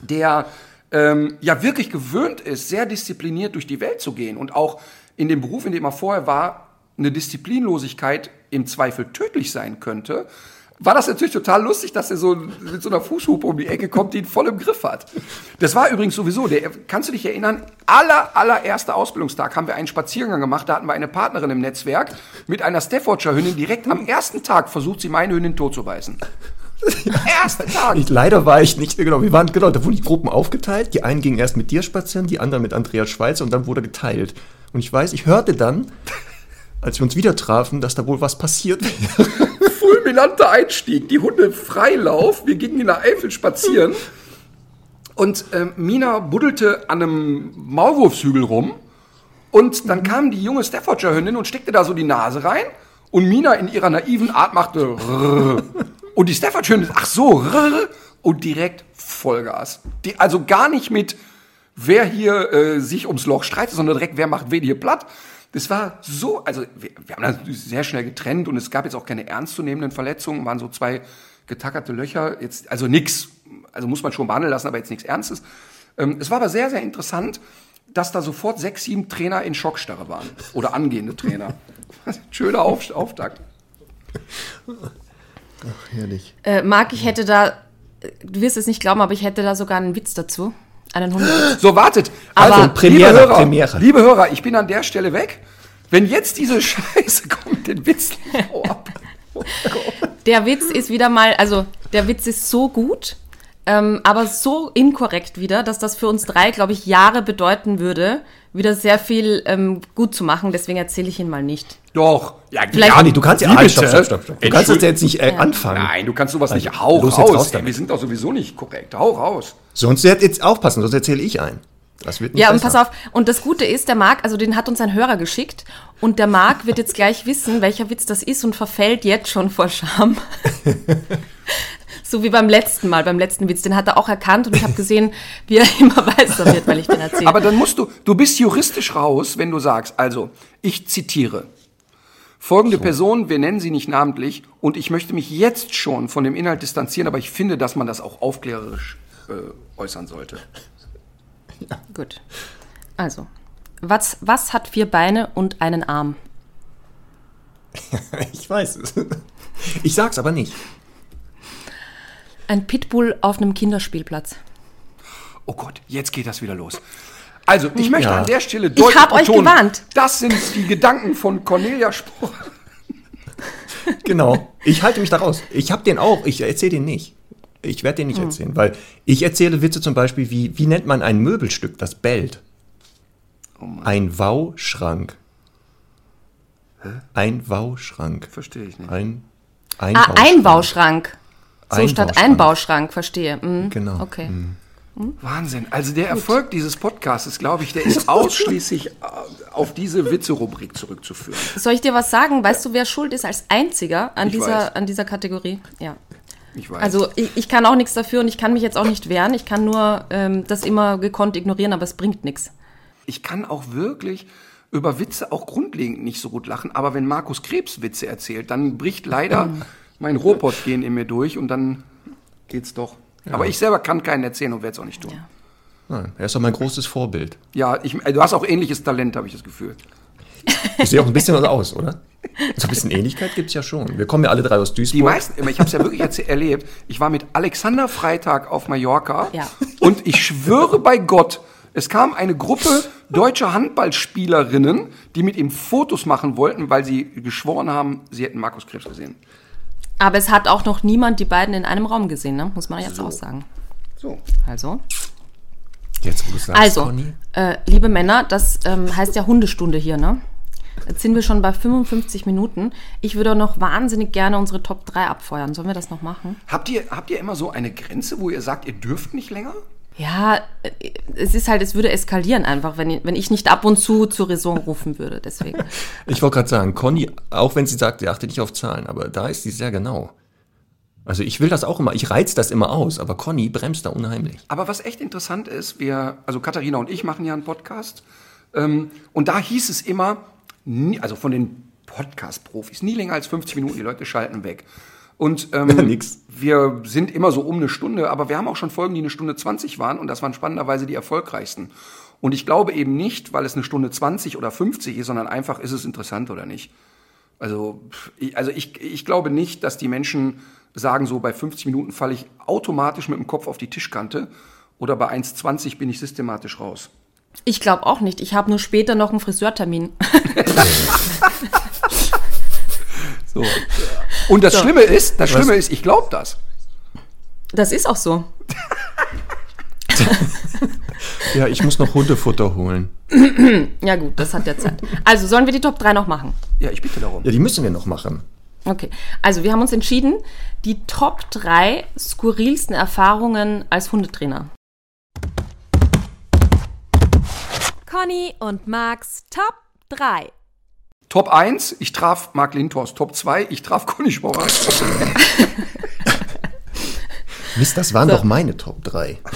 der ähm, ja wirklich gewöhnt ist, sehr diszipliniert durch die Welt zu gehen und auch in dem Beruf, in dem er vorher war, eine Disziplinlosigkeit im Zweifel tödlich sein könnte, war das natürlich total lustig, dass er so mit so einer Fußhupe um die Ecke kommt, die ihn voll im Griff hat. Das war übrigens sowieso, der, kannst du dich erinnern, aller, allererster Ausbildungstag haben wir einen Spaziergang gemacht, da hatten wir eine Partnerin im Netzwerk mit einer Staffordshire Hündin, direkt am ersten Tag versucht sie meine Hündin tot zu beißen. Erster Tag. Ich, leider war ich nicht, genau, wir waren, genau, da wurden die Gruppen aufgeteilt. Die einen gingen erst mit dir spazieren, die anderen mit Andreas Schweizer und dann wurde geteilt. Und ich weiß, ich hörte dann, als wir uns wieder trafen, dass da wohl was passiert wäre. fulminanter Einstieg, die Hunde Freilauf, wir gingen in der Eifel spazieren und ähm, Mina buddelte an einem Maulwurfshügel rum und dann kam die junge Staffordshire Hündin und steckte da so die Nase rein und Mina in ihrer naiven Art machte und die Staffordshire Hündin, ach so, rrr, und direkt Vollgas. Die, also gar nicht mit wer hier äh, sich ums Loch streitet, sondern direkt wer macht wen hier platt. Das war so, also wir, wir haben das sehr schnell getrennt und es gab jetzt auch keine ernstzunehmenden Verletzungen, waren so zwei getackerte Löcher, jetzt, also nix, also muss man schon behandeln lassen, aber jetzt nichts Ernstes. Ähm, es war aber sehr, sehr interessant, dass da sofort sechs, sieben Trainer in Schockstarre waren. Oder angehende Trainer. Schöner Auf, Auftakt. Ach, herrlich. Äh, Marc, ich hätte da, du wirst es nicht glauben, aber ich hätte da sogar einen Witz dazu. Einen Hundewitz. So, wartet. Aber- also, Premiere, liebe Hörer, Premiere. liebe Hörer, ich bin an der Stelle weg. Wenn jetzt diese Scheiße kommt, den Witz ab. Oh Gott. Der Witz ist wieder mal, also der Witz ist so gut, ähm, aber so inkorrekt wieder, dass das für uns drei, glaube ich, Jahre bedeuten würde, wieder sehr viel ähm, gut zu machen. Deswegen erzähle ich ihn mal nicht. Doch. Ja, Vielleicht- Ah, nee, du kannst ja, bitte? stopp, stopp, stopp, stopp. Du kannst das jetzt nicht äh, anfangen. Nein, du kannst sowas nicht. Hau los raus. raus ey, wir sind doch sowieso nicht korrekt. Hau raus. Sonst jetzt jetzt aufpassen, sonst erzähle ich einen. Das wird nicht Ja, und besser. pass auf. Und das Gute ist, der Marc, also den hat uns ein Hörer geschickt. Und der Marc wird jetzt gleich wissen, welcher Witz das ist und verfällt jetzt schon vor Scham. so wie beim letzten Mal, beim letzten Witz. Den hat er auch erkannt und ich habe gesehen, wie er immer weißer wird, weil ich den erzähle. Aber dann musst du, du bist juristisch raus, wenn du sagst, also, ich zitiere. Folgende Person, wir nennen sie nicht namentlich, und ich möchte mich jetzt schon von dem Inhalt distanzieren, aber ich finde, dass man das auch aufklärerisch äh, äußern sollte. Gut. Also, was, was hat vier Beine und einen Arm? Ich weiß es. Ich sag's aber nicht. Ein Pitbull auf einem Kinderspielplatz. Oh Gott, jetzt geht das wieder los. Also, ich möchte Ja. an der Stelle deutlich hab euch betonen, gewarnt. das sind die Gedanken von Cornelia Spruch. Genau. Ich halte mich da raus. Ich habe den auch. Ich erzähle den nicht. Ich werde den Hm. nicht erzählen, weil ich erzähle Witze zum Beispiel wie, wie nennt man ein Möbelstück, das bellt? Oh ein Wauschrank. Ein Wauschrank. Verstehe ich nicht. Ein Ah, Einbauschrank. Einbauschrank. So statt Einbauschrank. Einbauschrank, verstehe. Mhm. Genau. Okay. Wahnsinn. Also der Erfolg dieses Podcasts, glaube ich, der ist ausschließlich äh, auf diese Witze-Rubrik zurückzuführen. Soll ich dir was sagen? Weißt du, wer schuld ist als einziger an, Ich dieser, weiß. an dieser Kategorie? Ja. Ich weiß. Also ich, ich kann auch nichts dafür und ich kann mich jetzt auch nicht wehren. Ich kann nur ähm, das immer gekonnt ignorieren, aber es bringt nichts. ich kann auch wirklich über Witze auch grundlegend nicht so gut lachen. Aber wenn Markus Krebs Witze erzählt, dann bricht leider mein Robot-Gen in mir durch und dann geht's doch. Aber ich selber kann keinen erzählen und werde es auch nicht tun. Ja. Nein, er ist doch mein großes Vorbild. Ja, ich, äh, du hast auch ähnliches Talent, habe ich das Gefühl. Ich sehe auch ein bisschen so aus, oder? So ein bisschen Ähnlichkeit gibt's ja schon. Wir kommen ja alle drei aus Die Duisburg. meisten, ich habe es ja wirklich erlebt. Ich war mit Alexander Freitag auf Mallorca Ja. und ich schwöre bei Gott, es kam eine Gruppe deutscher Handballspielerinnen, die mit ihm Fotos machen wollten, weil sie geschworen haben, sie hätten Markus Krebs gesehen. Aber es hat auch noch niemand die beiden in einem Raum gesehen, ne? muss man jetzt auch sagen. So. Also, Jetzt, wo du sagst, also Conny. äh, liebe Männer, das ähm, heißt ja Hundestunde hier, ne? Jetzt sind wir schon bei 55 Minuten. Ich würde auch noch wahnsinnig gerne unsere Top 3 abfeuern. Sollen wir das noch machen? Habt ihr, habt ihr immer so eine Grenze, wo ihr sagt, ihr dürft nicht länger? Ja, äh, es ist halt, es würde eskalieren einfach, wenn, ich- wenn ich nicht ab und zu zur Raison rufen würde. Deswegen. Ich wollte gerade sagen, Conny, auch wenn sie sagt, sie achtet nicht auf Zahlen, aber da ist sie sehr genau. Also ich will das auch immer, ich reiz das immer aus, aber Conny bremst da unheimlich. Aber was echt interessant ist, wir, also Katharina und ich machen ja einen Podcast, ähm, und da hieß es immer, nie, also von den Podcast-Profis, nie länger als 50 Minuten, die Leute schalten weg. Und ähm, Nix. wir sind immer so um eine Stunde, aber wir haben auch schon Folgen, die eine Stunde 20 waren, und das waren spannenderweise die erfolgreichsten. Und ich glaube eben nicht, weil es eine Stunde 20 oder 50 ist, sondern einfach, ist es interessant oder nicht. Also, also ich, ich glaube nicht, dass die Menschen sagen, so bei 50 Minuten falle ich automatisch mit dem Kopf auf die Tischkante oder bei 1,20 bin ich systematisch raus. Ich glaube auch nicht. Ich habe nur später noch einen Friseurtermin. So. Und das So. Schlimme ist, das Schlimme ist, ich glaube das. Das ist auch so. Ja, ich muss noch Hundefutter holen. Ja gut, das hat der Zeit. Also sollen wir die Top 3 noch machen? Ja, ich bitte darum. Ja, die müssen wir noch machen. Okay, also wir haben uns entschieden, die Top 3 skurrilsten Erfahrungen als Hundetrainer. Conny und Max Top 3. Top 1, ich traf Marc Lindhorst. Top 2, ich traf Conny Schmauer. Mist, das waren doch meine Top 3.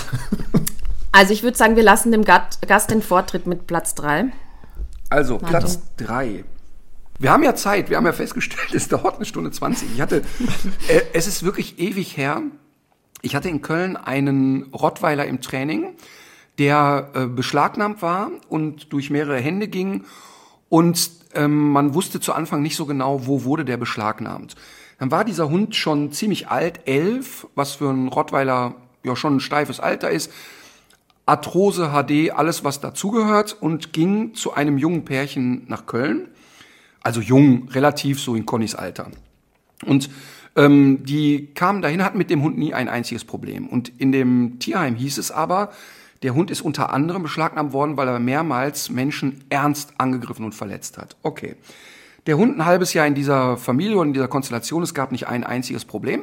Also ich würde sagen, wir lassen dem Gast den Vortritt mit Platz 3. Also, Platz 3. Wir haben ja Zeit, wir haben ja festgestellt, es dauert eine Stunde 20. Ich hatte, äh, es ist wirklich ewig her. Ich hatte in Köln einen Rottweiler im Training, der äh, beschlagnahmt war und durch mehrere Hände ging. Und ähm, man wusste zu Anfang nicht so genau, wo wurde der beschlagnahmt. Dann war dieser Hund schon ziemlich alt, elf, was für einen Rottweiler ja schon ein steifes Alter ist. Arthrose, HD, alles was dazugehört und ging zu einem jungen Pärchen nach Köln. Also jung, relativ so in Connys Alter. Und ähm, die kamen dahin, hatten mit dem Hund nie ein einziges Problem. Und in dem Tierheim hieß es aber, der Hund ist unter anderem beschlagnahmt worden, weil er mehrmals Menschen ernst angegriffen und verletzt hat. Okay. Der Hund ein halbes Jahr in dieser Familie und in dieser Konstellation, es gab nicht ein einziges Problem.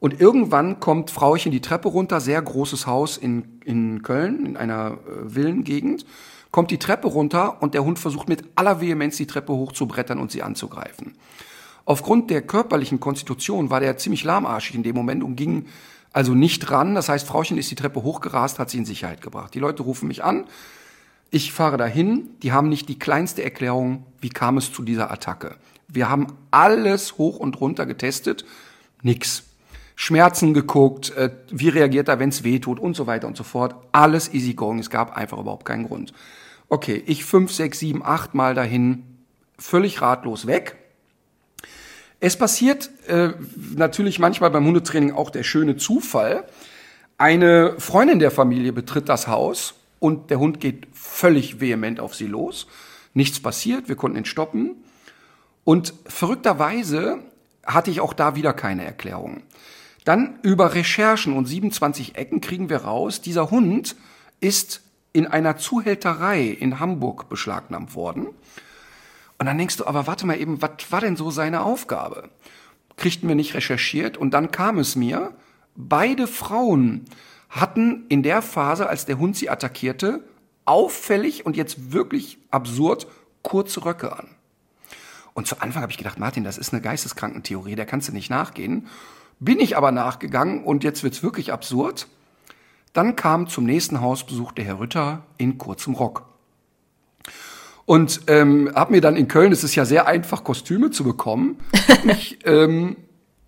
Und irgendwann kommt Frauchen die Treppe runter, sehr großes Haus in, in Köln, in einer äh, Villengegend, kommt die Treppe runter und der Hund versucht mit aller Vehemenz die Treppe hochzubrettern und sie anzugreifen. Aufgrund der körperlichen Konstitution war der ziemlich lahmarschig in dem Moment und ging also nicht ran. Das heißt, Frauchen ist die Treppe hochgerast, hat sie in Sicherheit gebracht. Die Leute rufen mich an. Ich fahre dahin. Die haben nicht die kleinste Erklärung, wie kam es zu dieser Attacke. Wir haben alles hoch und runter getestet. Nix. Schmerzen geguckt, äh, wie reagiert er, wenn es weh tut und so weiter und so fort. Alles easy going. Es gab einfach überhaupt keinen Grund. Okay, ich fünf, sechs, sieben, acht Mal dahin, völlig ratlos weg. Es passiert äh, natürlich manchmal beim Hundetraining auch der schöne Zufall. Eine Freundin der Familie betritt das Haus und der Hund geht völlig vehement auf sie los. Nichts passiert, wir konnten ihn stoppen. Und verrückterweise hatte ich auch da wieder keine Erklärung. Dann über Recherchen und 27 Ecken kriegen wir raus, dieser Hund ist in einer Zuhälterei in Hamburg beschlagnahmt worden. Und dann denkst du, aber warte mal eben, was war denn so seine Aufgabe? Kriegten wir nicht recherchiert und dann kam es mir, beide Frauen hatten in der Phase, als der Hund sie attackierte, auffällig und jetzt wirklich absurd kurze Röcke an. Und zu Anfang habe ich gedacht, Martin, das ist eine Geisteskrankentheorie, der kannst du nicht nachgehen. Bin ich aber nachgegangen und jetzt wird's wirklich absurd. Dann kam zum nächsten Hausbesuch der Herr Rütter in kurzem Rock. Und ähm, habe mir dann in Köln, es ist ja sehr einfach, Kostüme zu bekommen, mich ähm,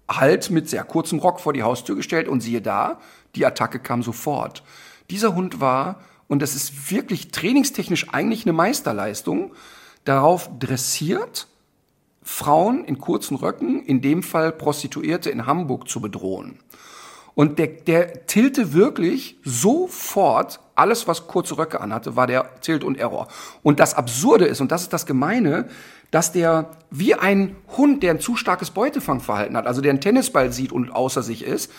halt mit sehr kurzem Rock vor die Haustür gestellt und siehe da, die Attacke kam sofort. Dieser Hund war, und das ist wirklich trainingstechnisch eigentlich eine Meisterleistung, darauf dressiert, Frauen in kurzen Röcken, in dem Fall Prostituierte in Hamburg zu bedrohen. Und der, der tilte wirklich sofort alles, was kurze Röcke anhatte, war der Tilt und Error. Und das Absurde ist, und das ist das Gemeine, dass der wie ein Hund, der ein zu starkes Beutefangverhalten hat, also der einen Tennisball sieht und außer sich ist,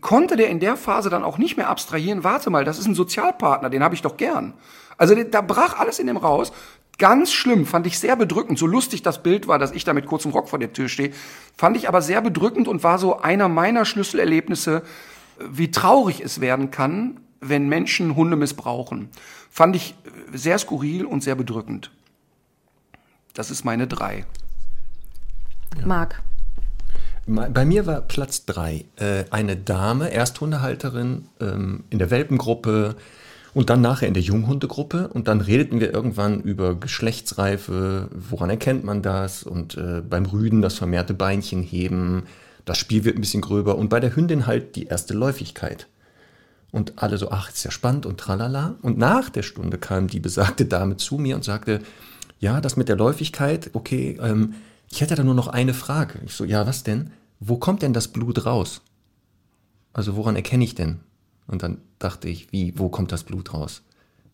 konnte der in der Phase dann auch nicht mehr abstrahieren, warte mal, das ist ein Sozialpartner, den habe ich doch gern. Also da brach alles in dem raus. Ganz schlimm, fand ich sehr bedrückend. So lustig das Bild war, dass ich da mit kurzem Rock vor der Tür stehe, fand ich aber sehr bedrückend und war so einer meiner Schlüsselerlebnisse, wie traurig es werden kann, wenn Menschen Hunde missbrauchen. Fand ich sehr skurril und sehr bedrückend. Das ist meine drei. Ja. Marc. Bei mir war Platz drei äh, eine Dame, Ersthundehalterin ähm, in der Welpengruppe, und dann nachher in der Junghundegruppe und dann redeten wir irgendwann über Geschlechtsreife, woran erkennt man das und äh, beim Rüden das vermehrte Beinchen heben, das Spiel wird ein bisschen gröber und bei der Hündin halt die erste Läufigkeit. Und alle so, ach, ist ja spannend und tralala. Und nach der Stunde kam die besagte Dame zu mir und sagte, ja, das mit der Läufigkeit, okay, ähm, ich hätte da nur noch eine Frage. Ich so, ja, was denn? Wo kommt denn das Blut raus? Also woran erkenne ich denn? Und dann dachte ich, wie, wo kommt das Blut raus?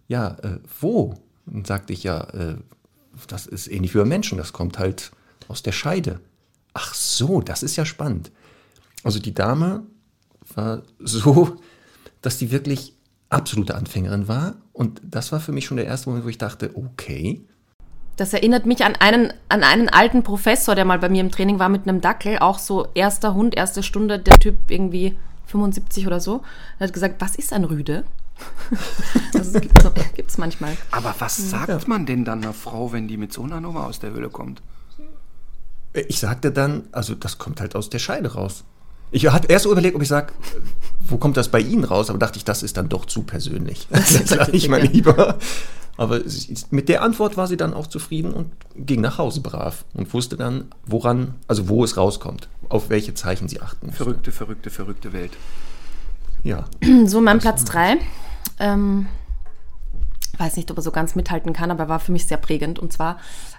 Ja, äh, wo? Und sagte ich, ja, äh, das ist ähnlich wie bei Menschen, das kommt halt aus der Scheide. Ach so, das ist ja spannend. Also die Dame war so, dass die wirklich absolute Anfängerin war. Und das war für mich schon der erste Moment, wo ich dachte, okay. Das erinnert mich an einen, an einen alten Professor, der mal bei mir im Training war mit einem Dackel. Auch so erster Hund, erste Stunde, der Typ irgendwie 75 oder so. Er hat gesagt, was ist ein Rüde? das gibt es manchmal. Aber was sagt man denn dann einer Frau, wenn die mit so einer Nummer aus der Höhle kommt? Ich sagte dann, also das kommt halt aus der Scheide raus. Ich hatte erst überlegt, ob ich sage, wo kommt das bei Ihnen raus? Aber dachte ich, das ist dann doch zu persönlich. Das, das sage ich mal lieber. Aber mit der Antwort war sie dann auch zufrieden und ging nach Hause brav und wusste dann, woran, also wo es rauskommt, auf welche Zeichen sie achten. Musste. Verrückte, verrückte, verrückte Welt. Ja. So, mein Platz drei. Ähm, weiß nicht, ob er so ganz mithalten kann, aber war für mich sehr prägend. Und zwar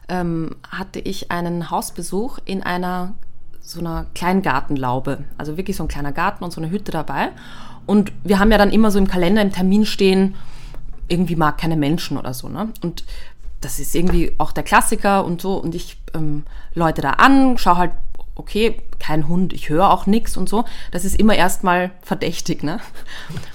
ähm, hatte ich einen Hausbesuch in einer so einer kleinen Gartenlaube. Also wirklich so ein kleiner Garten und so eine Hütte dabei. Und wir haben ja dann immer so im Kalender im Termin stehen, irgendwie mag keine Menschen oder so. Ne? Und das ist irgendwie auch der Klassiker und so. Und ich ähm, läute da an, schaue halt, okay, kein Hund, ich höre auch nichts und so. Das ist immer erstmal verdächtig. Ne?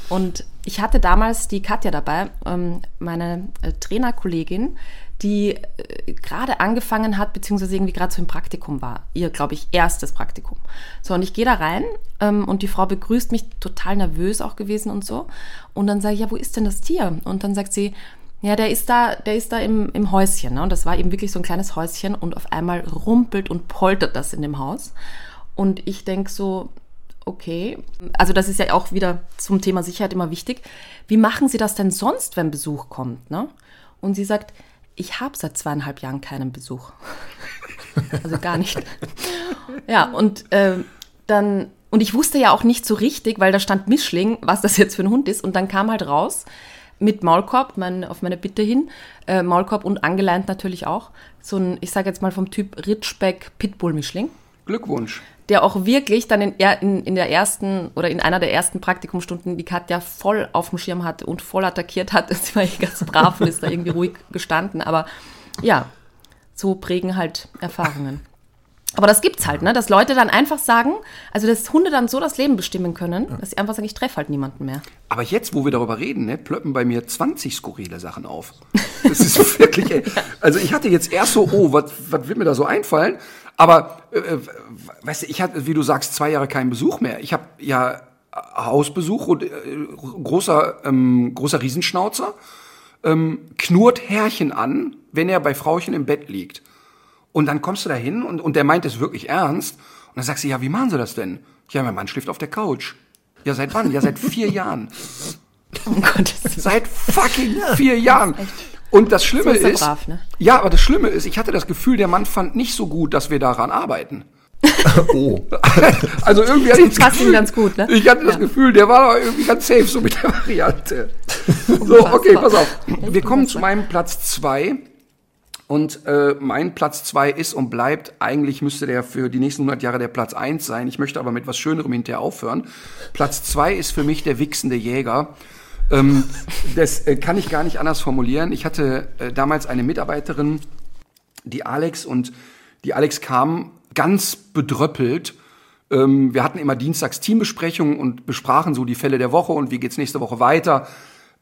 Und ich hatte damals die Katja dabei, ähm, meine äh, Trainerkollegin, die äh, gerade angefangen hat, beziehungsweise irgendwie gerade so im Praktikum war. Ihr, glaube ich, erstes Praktikum. So, und ich gehe da rein ähm, und die Frau begrüßt mich, total nervös auch gewesen und so. Und dann sage ich, ja, wo ist denn das Tier? Und dann sagt sie, ja, der ist da, der ist da im, im Häuschen. Ne? Und das war eben wirklich so ein kleines Häuschen und auf einmal rumpelt und poltert das in dem Haus. Und ich denke so, okay, also das ist ja auch wieder zum Thema Sicherheit immer wichtig. Wie machen Sie das denn sonst, wenn Besuch kommt? Ne? Und sie sagt, ich habe seit zweieinhalb Jahren keinen Besuch. also gar nicht. Ja, und äh, dann, und ich wusste ja auch nicht so richtig, weil da stand Mischling, was das jetzt für ein Hund ist. Und dann kam halt raus mit Maulkorb, mein, auf meine Bitte hin, äh, Maulkorb und angeleint natürlich auch, so ein, ich sage jetzt mal vom Typ Ritschbeck Pitbull Mischling. Glückwunsch der auch wirklich dann in, in, in der ersten oder in einer der ersten Praktikumstunden die Katja voll auf dem Schirm hatte und voll attackiert hat. Sie war ganz brav und ist da irgendwie ruhig gestanden. Aber ja, so prägen halt Erfahrungen. Aber das gibt's halt, ne? Dass Leute dann einfach sagen, also dass Hunde dann so das Leben bestimmen können, dass sie einfach sagen, ich treffe halt niemanden mehr. Aber jetzt, wo wir darüber reden, ne, plöppen bei mir 20 skurrile Sachen auf. Das ist wirklich, ey. also ich hatte jetzt erst so, oh, was wird mir da so einfallen? Aber äh, äh, weißt du, ich hatte, wie du sagst, zwei Jahre keinen Besuch mehr. Ich habe ja Hausbesuch und äh, großer ähm, großer Riesenschnauzer ähm, knurrt Herrchen an, wenn er bei Frauchen im Bett liegt. Und dann kommst du da hin und, und der meint es wirklich ernst. Und dann sagst du, ja, wie machen sie das denn? Ja, mein Mann schläft auf der Couch. Ja, seit wann? Ja, seit vier Jahren. Oh Gott, seit fucking vier Jahren. Und das Schlimme So ist ist, brav, ne? ja, aber das Schlimme ist, ich hatte das Gefühl, der Mann fand nicht so gut, dass wir daran arbeiten. Oh. Also irgendwie hatte ich das Passt ihm Gefühl, ganz gut, ne? Ich hatte das Ja. Gefühl, der war irgendwie ganz safe so mit der Variante. So, okay, pass auf. Wir kommen zu meinem Platz zwei Und äh, mein Platz zwei ist und bleibt, eigentlich müsste der für die nächsten 100 Jahre der Platz eins sein. Ich möchte aber mit was Schönerem hinterher aufhören. Platz zwei ist für mich der wichsende Jäger. Ähm, das äh, kann ich gar nicht anders formulieren. Ich hatte äh, damals eine Mitarbeiterin, die Alex, und die Alex kam ganz bedröppelt. Ähm, wir hatten immer dienstags Teambesprechungen und besprachen so die Fälle der Woche und wie geht's nächste Woche weiter.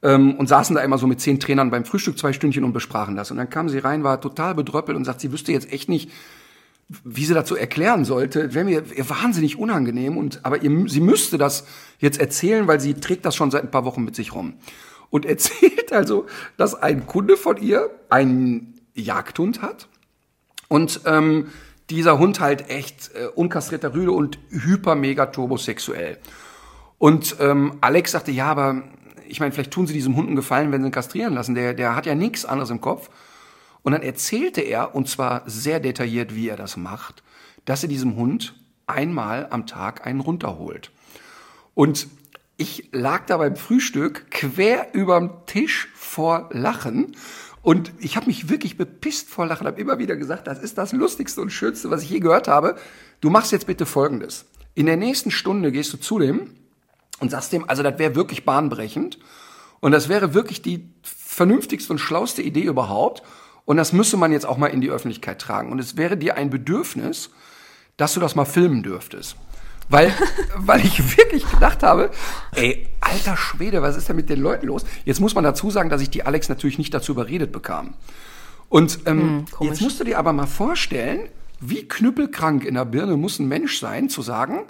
Ähm, und saßen da immer so mit zehn Trainern beim Frühstück zwei Stündchen und besprachen das. Und dann kam sie rein, war total bedröppelt und sagt, sie wüsste jetzt echt nicht, wie sie dazu erklären sollte, wäre mir wahnsinnig unangenehm und aber ihr, sie müsste das jetzt erzählen, weil sie trägt das schon seit ein paar Wochen mit sich rum und erzählt also, dass ein Kunde von ihr einen Jagdhund hat und ähm, dieser Hund halt echt äh, unkastrierter Rüde und hyper mega turbosexuell. Und ähm, Alex sagte, ja, aber ich meine, vielleicht tun sie diesem Hund einen Gefallen, wenn sie ihn kastrieren lassen. Der, der hat ja nichts anderes im Kopf. Und dann erzählte er, und zwar sehr detailliert, wie er das macht, dass er diesem Hund einmal am Tag einen runterholt. Und ich lag da beim Frühstück quer überm Tisch vor Lachen. Und ich habe mich wirklich bepisst vor Lachen, habe immer wieder gesagt, das ist das Lustigste und Schönste, was ich je gehört habe. Du machst jetzt bitte Folgendes. In der nächsten Stunde gehst du zu dem und sagst dem, also das wäre wirklich bahnbrechend. Und das wäre wirklich die vernünftigste und schlauste Idee überhaupt. Und das müsse man jetzt auch mal in die Öffentlichkeit tragen. Und es wäre dir ein Bedürfnis, dass du das mal filmen dürftest. Weil, weil ich wirklich gedacht habe, ey, alter Schwede, was ist denn mit den Leuten los? Jetzt muss man dazu sagen, dass ich die Alex natürlich nicht dazu überredet bekam. Und ähm, komisch. jetzt musst du dir aber mal vorstellen, wie knüppelkrank in der Birne muss ein Mensch sein, zu sagen,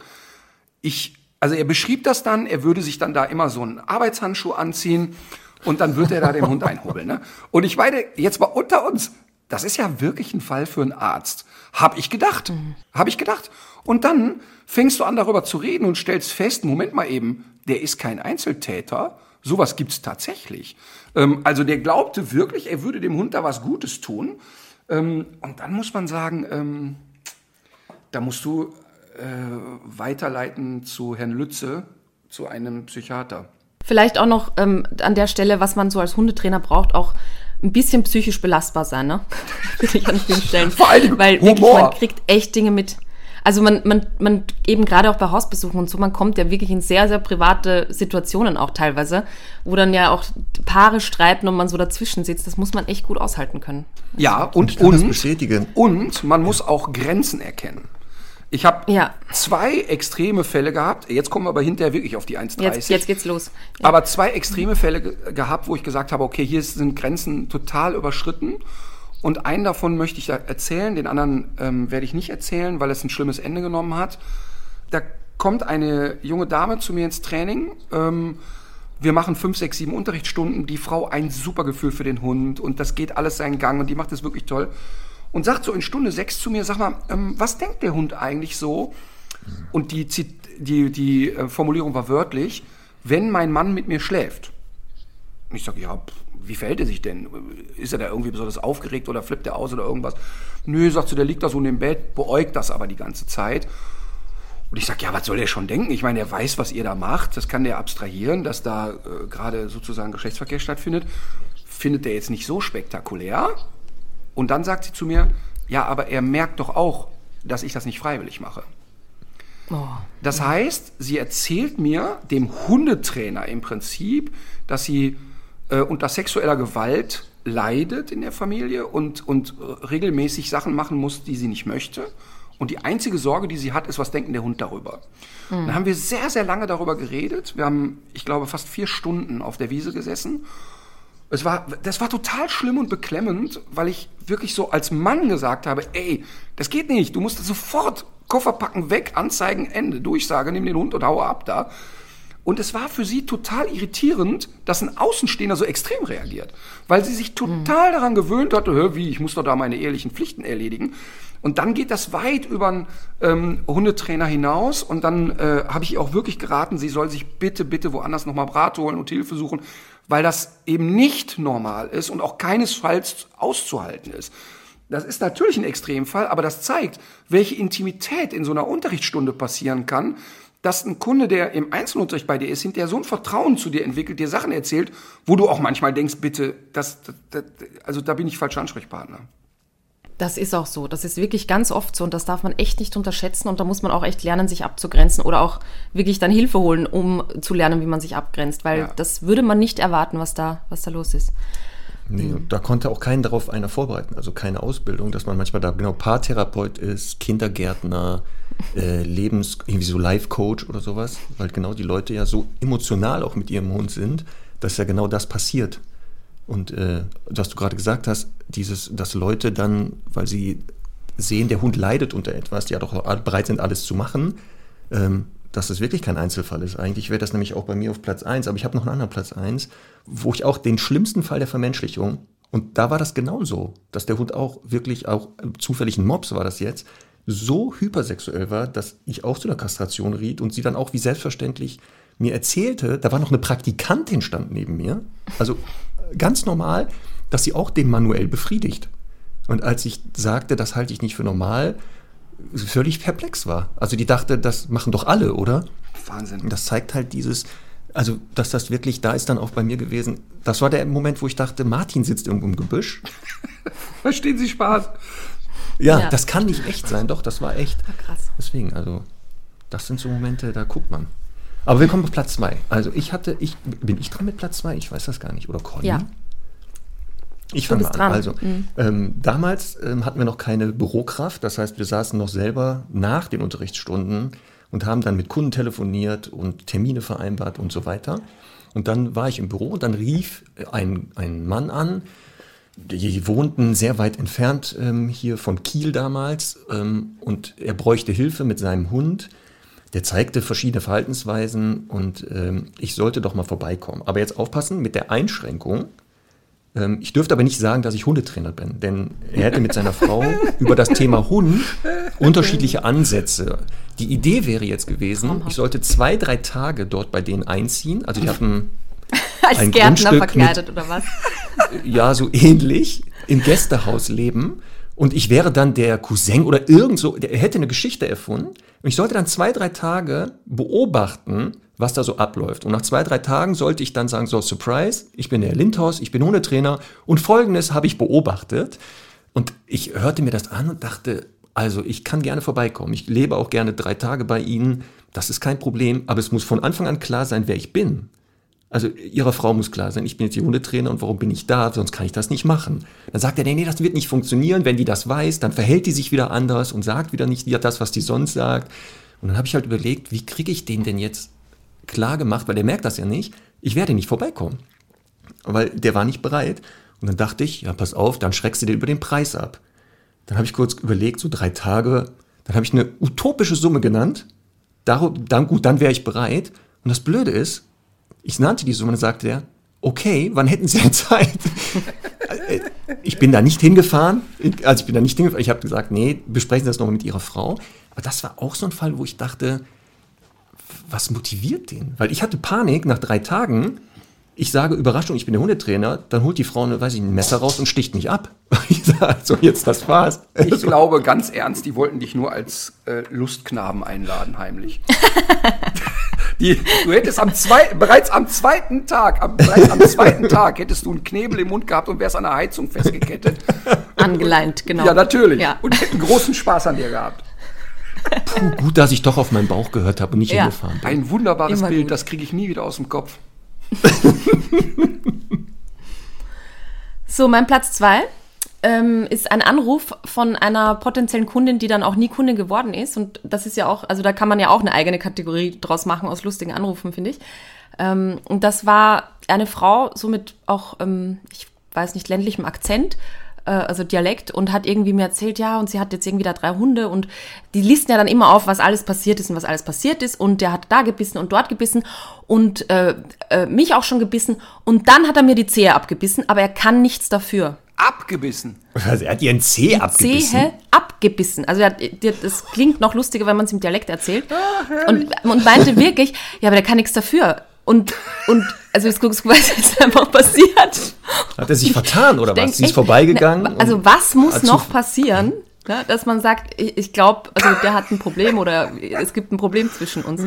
ich, also er beschrieb das dann, er würde sich dann da immer so einen Arbeitshandschuh anziehen und dann würde er da den Hund einhobeln. Ne? Und ich meine, jetzt mal unter uns, das ist ja wirklich ein Fall für einen Arzt. Hab ich gedacht. Hab ich gedacht. Und dann fängst du an, darüber zu reden und stellst fest, Moment mal eben, der ist kein Einzeltäter. Sowas gibt's tatsächlich. Ähm, also der glaubte wirklich, er würde dem Hund da was Gutes tun. Ähm, und dann muss man sagen, ähm, da musst du äh, weiterleiten zu Herrn Lütze, zu einem Psychiater. Vielleicht auch noch ähm, an der Stelle, was man so als Hundetrainer braucht, auch ein bisschen psychisch belastbar sein, ne? Finde ich an vielen Stellen. Vor Dingen Weil wirklich, Humor. man kriegt echt Dinge mit. Also man, man, man eben gerade auch bei Hausbesuchen und so, man kommt ja wirklich in sehr, sehr private Situationen auch teilweise, wo dann ja auch Paare streiten und man so dazwischen sitzt. Das muss man echt gut aushalten können. Ja, und, kann das und, bestätigen. und man muss auch Grenzen erkennen. Ich habe Ja. zwei extreme Fälle gehabt. Jetzt kommen wir aber hinterher wirklich auf die 1,30. Jetzt, jetzt geht's los. Ja. Aber zwei extreme Fälle ge gehabt, wo ich gesagt habe, okay, hier sind Grenzen total überschritten. Und einen davon möchte ich erzählen, den anderen ähm, werde ich nicht erzählen, weil es ein schlimmes Ende genommen hat. Da kommt eine junge Dame zu mir ins Training. Ähm, wir machen fünf, sechs, sieben Unterrichtsstunden. Die Frau ein super Gefühl für den Hund und das geht alles seinen Gang und die macht es wirklich toll. Und sagt so in Stunde sechs zu mir, sag mal, ähm, was denkt der Hund eigentlich so? Und die, die, die äh, Formulierung war wörtlich, wenn mein Mann mit mir schläft. Und ich sage, ja, wie verhält er sich denn? Ist er da irgendwie besonders aufgeregt oder flippt er aus oder irgendwas? Nö, sagt sie, der liegt da so in dem Bett, beäugt das aber die ganze Zeit. Und ich sage, ja, was soll der schon denken? Ich meine, er weiß, was ihr da macht. Das kann der abstrahieren, dass da äh, gerade sozusagen Geschlechtsverkehr stattfindet. Findet der jetzt nicht so spektakulär. Und dann sagt sie zu mir, ja, aber er merkt doch auch, dass ich das nicht freiwillig mache. Oh. Das heißt, sie erzählt mir, dem Hundetrainer im Prinzip, dass sie äh, unter sexueller Gewalt leidet in der Familie und, und äh, regelmäßig Sachen machen muss, die sie nicht möchte. Und die einzige Sorge, die sie hat, ist, was denkt der Hund darüber? Dann haben wir sehr, sehr lange darüber geredet. Wir haben, ich glaube, fast vier Stunden auf der Wiese gesessen. Es war, das war total schlimm und beklemmend, weil ich wirklich so als Mann gesagt habe, ey, das geht nicht, du musst sofort Koffer packen, weg, Anzeigen, Ende, Durchsage, nimm den Hund und hau ab da. Und es war für sie total irritierend, dass ein Außenstehender so extrem reagiert, weil sie sich total daran gewöhnt hatte, hör, wie, ich muss doch da meine ehelichen Pflichten erledigen. Und dann geht das weit über einen ähm, Hundetrainer hinaus und dann äh, habe ich ihr auch wirklich geraten, sie soll sich bitte, bitte woanders nochmal Rat holen und Hilfe suchen, weil das eben nicht normal ist und auch keinesfalls auszuhalten ist. Das ist natürlich ein Extremfall, aber das zeigt, welche Intimität in so einer Unterrichtsstunde passieren kann, dass ein Kunde, der im Einzelunterricht bei dir ist, hinterher so ein Vertrauen zu dir entwickelt, dir Sachen erzählt, wo du auch manchmal denkst, bitte, das, das, das also da bin ich falscher Ansprechpartner. Das ist auch so. Das ist wirklich ganz oft so und das darf man echt nicht unterschätzen und da muss man auch echt lernen, sich abzugrenzen oder auch wirklich dann Hilfe holen, um zu lernen, wie man sich abgrenzt, weil Ja. das würde man nicht erwarten, was da, was da los ist. Nee, und da konnte auch keinen darauf einer vorbereiten, also keine Ausbildung, dass man manchmal da genau Paartherapeut ist, Kindergärtner, äh, Lebens, irgendwie so Life-Coach oder sowas, weil genau die Leute ja so emotional auch mit ihrem Hund sind, dass ja genau das passiert. Und äh, was du gerade gesagt hast, dieses, dass Leute dann, weil sie sehen, der Hund leidet unter etwas, die ja doch bereit sind, alles zu machen, ähm, dass es wirklich kein Einzelfall ist. Eigentlich wäre das nämlich auch bei mir auf Platz 1, aber ich habe noch einen anderen Platz 1, wo ich auch den schlimmsten Fall der Vermenschlichung, und da war das genauso, dass der Hund auch wirklich, auch zufällig ein Mops war das jetzt, so hypersexuell war, dass ich auch zu einer Kastration riet und sie dann auch wie selbstverständlich mir erzählte, da war noch eine Praktikantin stand neben mir, also ganz normal, dass sie auch den manuell befriedigt. Und als ich sagte, das halte ich nicht für normal, völlig perplex war. Also die dachte, das machen doch alle, oder? Wahnsinn. Und das zeigt halt dieses, also dass das wirklich, da ist dann auch bei mir gewesen, das war der Moment, wo ich dachte, Martin sitzt irgendwo im Gebüsch. Verstehen Sie Spaß? Ja, Ja. das kann nicht echt sein, doch, das war echt. krass. Deswegen, also, das sind so Momente, da guckt man. Aber wir kommen auf Platz zwei. Also ich hatte, ich, bin ich dran mit Platz zwei? Ich weiß das gar nicht. Oder Conny? Ja. Ich fange mal an. dran. Also, Mhm. ähm, damals ähm, hatten wir noch keine Bürokraft. Das heißt, wir saßen noch selber nach den Unterrichtsstunden und haben dann mit Kunden telefoniert und Termine vereinbart und so weiter. Und dann war ich im Büro und dann rief ein, ein Mann an, die wohnten sehr weit entfernt ähm, hier von Kiel damals ähm, und er bräuchte Hilfe mit seinem Hund. Der zeigte verschiedene Verhaltensweisen und ähm, ich sollte doch mal vorbeikommen. Aber jetzt aufpassen mit der Einschränkung. Ähm, ich dürfte aber nicht sagen, dass ich Hundetrainer bin, denn er hätte mit seiner Frau über das Thema Hund unterschiedliche Ansätze. Die Idee wäre jetzt gewesen, ich sollte zwei, drei Tage dort bei denen einziehen. Also die hatten Als Ein Gärtner Grundstück verkleidet oder was? ja, so ähnlich im Gästehaus leben. Und ich wäre dann der Cousin oder irgend so, der hätte eine Geschichte erfunden. Und ich sollte dann zwei, drei Tage beobachten, was da so abläuft. Und nach zwei, drei Tagen sollte ich dann sagen, so, Surprise, ich bin der Lindhaus, ich bin Hundetrainer und Folgendes habe ich beobachtet. Und ich hörte mir das an und dachte, also ich kann gerne vorbeikommen. Ich lebe auch gerne drei Tage bei Ihnen. Das ist kein Problem. Aber es muss von Anfang an klar sein, wer ich bin. Also ihrer Frau muss klar sein, ich bin jetzt die Hundetrainer und warum bin ich da, sonst kann ich das nicht machen. Dann sagt er, nee, nee, das wird nicht funktionieren. Wenn die das weiß, dann verhält die sich wieder anders und sagt wieder nicht das, was die sonst sagt. Und dann habe ich halt überlegt, wie kriege ich den denn jetzt klar gemacht, weil der merkt das ja nicht, ich werde nicht vorbeikommen. Weil der war nicht bereit. Und dann dachte ich, ja, pass auf, dann schreckst du dir über den Preis ab. Dann habe ich kurz überlegt, so drei Tage, dann habe ich eine utopische Summe genannt. Darum, dann gut, dann wäre ich bereit. Und das Blöde ist, ich nannte die Summe und dann sagte er, okay, wann hätten Sie denn Zeit? Äh, ich bin da nicht hingefahren, also ich bin da nicht hingefahren, ich habe gesagt, nee, besprechen Sie das nochmal mit Ihrer Frau. Aber das war auch so ein Fall, wo ich dachte, was motiviert den? Weil ich hatte Panik nach drei Tagen. Ich sage, Überraschung, ich bin der Hundetrainer, dann holt die Frau, eine, weiß ich, ein Messer raus und sticht mich ab. Ich sage, so jetzt, das war's. Ich glaube ganz ernst, die wollten dich nur als äh, Lustknaben einladen, heimlich. Die, du hättest am zwei, bereits am zweiten Tag, am, bereits am zweiten Tag hättest du einen Knebel im Mund gehabt und wärst an der Heizung festgekettet. Angeleint, genau. Ja, natürlich. Ja. Und hätten großen Spaß an dir gehabt. Puh, gut, dass ich doch auf meinen Bauch gehört habe und nicht Ja. hingefahren bin. Ein wunderbares Immer Bild, gut. das kriege ich nie wieder aus dem Kopf. So, mein Platz zwei ähm, ist ein Anruf von einer potenziellen Kundin, die dann auch nie Kundin geworden ist. Und das ist ja auch, also da kann man ja auch eine eigene Kategorie draus machen aus lustigen Anrufen, finde ich. Ähm, und das war eine Frau, so mit auch, ähm, ich weiß nicht, ländlichem Akzent, äh, also Dialekt, und hat irgendwie mir erzählt, ja, und sie hat jetzt irgendwie da drei Hunde und die listen ja dann immer auf, was alles passiert ist und was alles passiert ist. Und der hat da gebissen und dort gebissen und äh, äh, mich auch schon gebissen. Und dann hat er mir die Zehe abgebissen, aber er kann nichts dafür. Abgebissen. Also er hat ihren Zeh abgebissen. Zehe abgebissen. Also er hat, die- das klingt noch lustiger, wenn man es im Dialekt erzählt. und, und meinte wirklich, ja, aber der kann nichts dafür. Und, und also jetzt guckst du, was ist einfach passiert. Hat er sich vertan oder was? Sie ist vorbeigegangen? Also was muss noch passieren, ne, dass man sagt, ich, ich glaube, also der hat ein Problem oder es gibt ein Problem zwischen uns.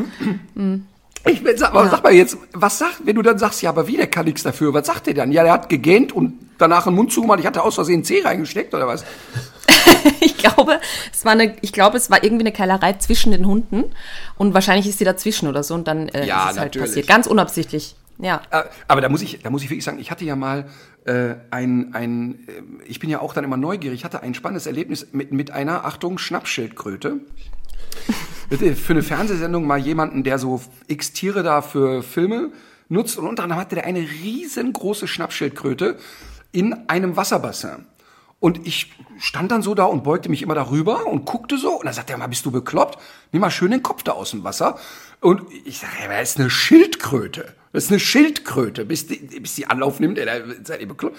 Ich will, sag, aber sag mal jetzt, was sagt, wenn du dann sagst, ja, aber wie, der kann nichts dafür, was sagt der dann? Ja, der hat gegähnt und danach einen Mund zugemacht, ich hatte aus Versehen Zeh reingesteckt oder was? Ich glaube, es war eine, ich glaube, es war irgendwie eine Keilerei zwischen den Hunden und wahrscheinlich ist sie dazwischen oder so und dann äh, Ja, ist es halt natürlich. passiert. Ganz unabsichtlich. Ja. Äh, Aber da muss ich, da muss ich wirklich sagen, ich hatte ja mal äh, ein, ein, äh, ich bin ja auch dann immer neugierig, ich hatte ein spannendes Erlebnis mit, mit einer, Achtung, Schnappschildkröte. Bitte für eine Fernsehsendung mal jemanden, der so x Tiere da für Filme nutzt und unter anderem hatte der eine riesengroße Schnappschildkröte in einem Wasserbassin. Und ich stand dann so da und beugte mich immer darüber und guckte so. Und dann sagt er mal, bist du bekloppt? Nimm mal schön den Kopf da aus dem Wasser. Und ich sage, ja, das ist eine Schildkröte. Das ist eine Schildkröte. Bis die, bis die Anlauf nimmt, ey, da seid ihr bekloppt.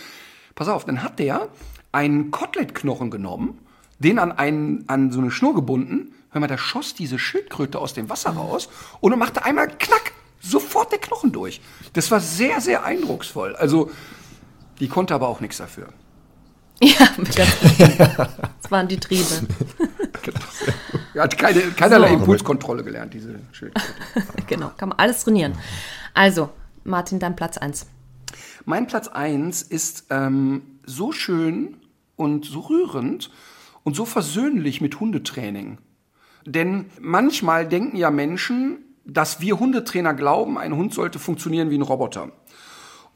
Pass auf, dann hat der einen Kotelettknochen genommen, den an, einen, an so eine Schnur gebunden. Hör mal, der schoss diese Schildkröte aus dem Wasser raus und machte einmal knack, sofort der Knochen durch. Das war sehr, sehr eindrucksvoll. Also, die konnte aber auch nichts dafür. Ja. Das waren die Triebe. Er hat keine, keinerlei So. Impulskontrolle gelernt, diese Schildkröte. genau, kann man alles trainieren. Also, Martin, dein Platz 1. Mein Platz eins ist ähm, so schön und so rührend und so versöhnlich mit Hundetraining. Denn manchmal denken ja Menschen, dass wir Hundetrainer glauben, ein Hund sollte funktionieren wie ein Roboter.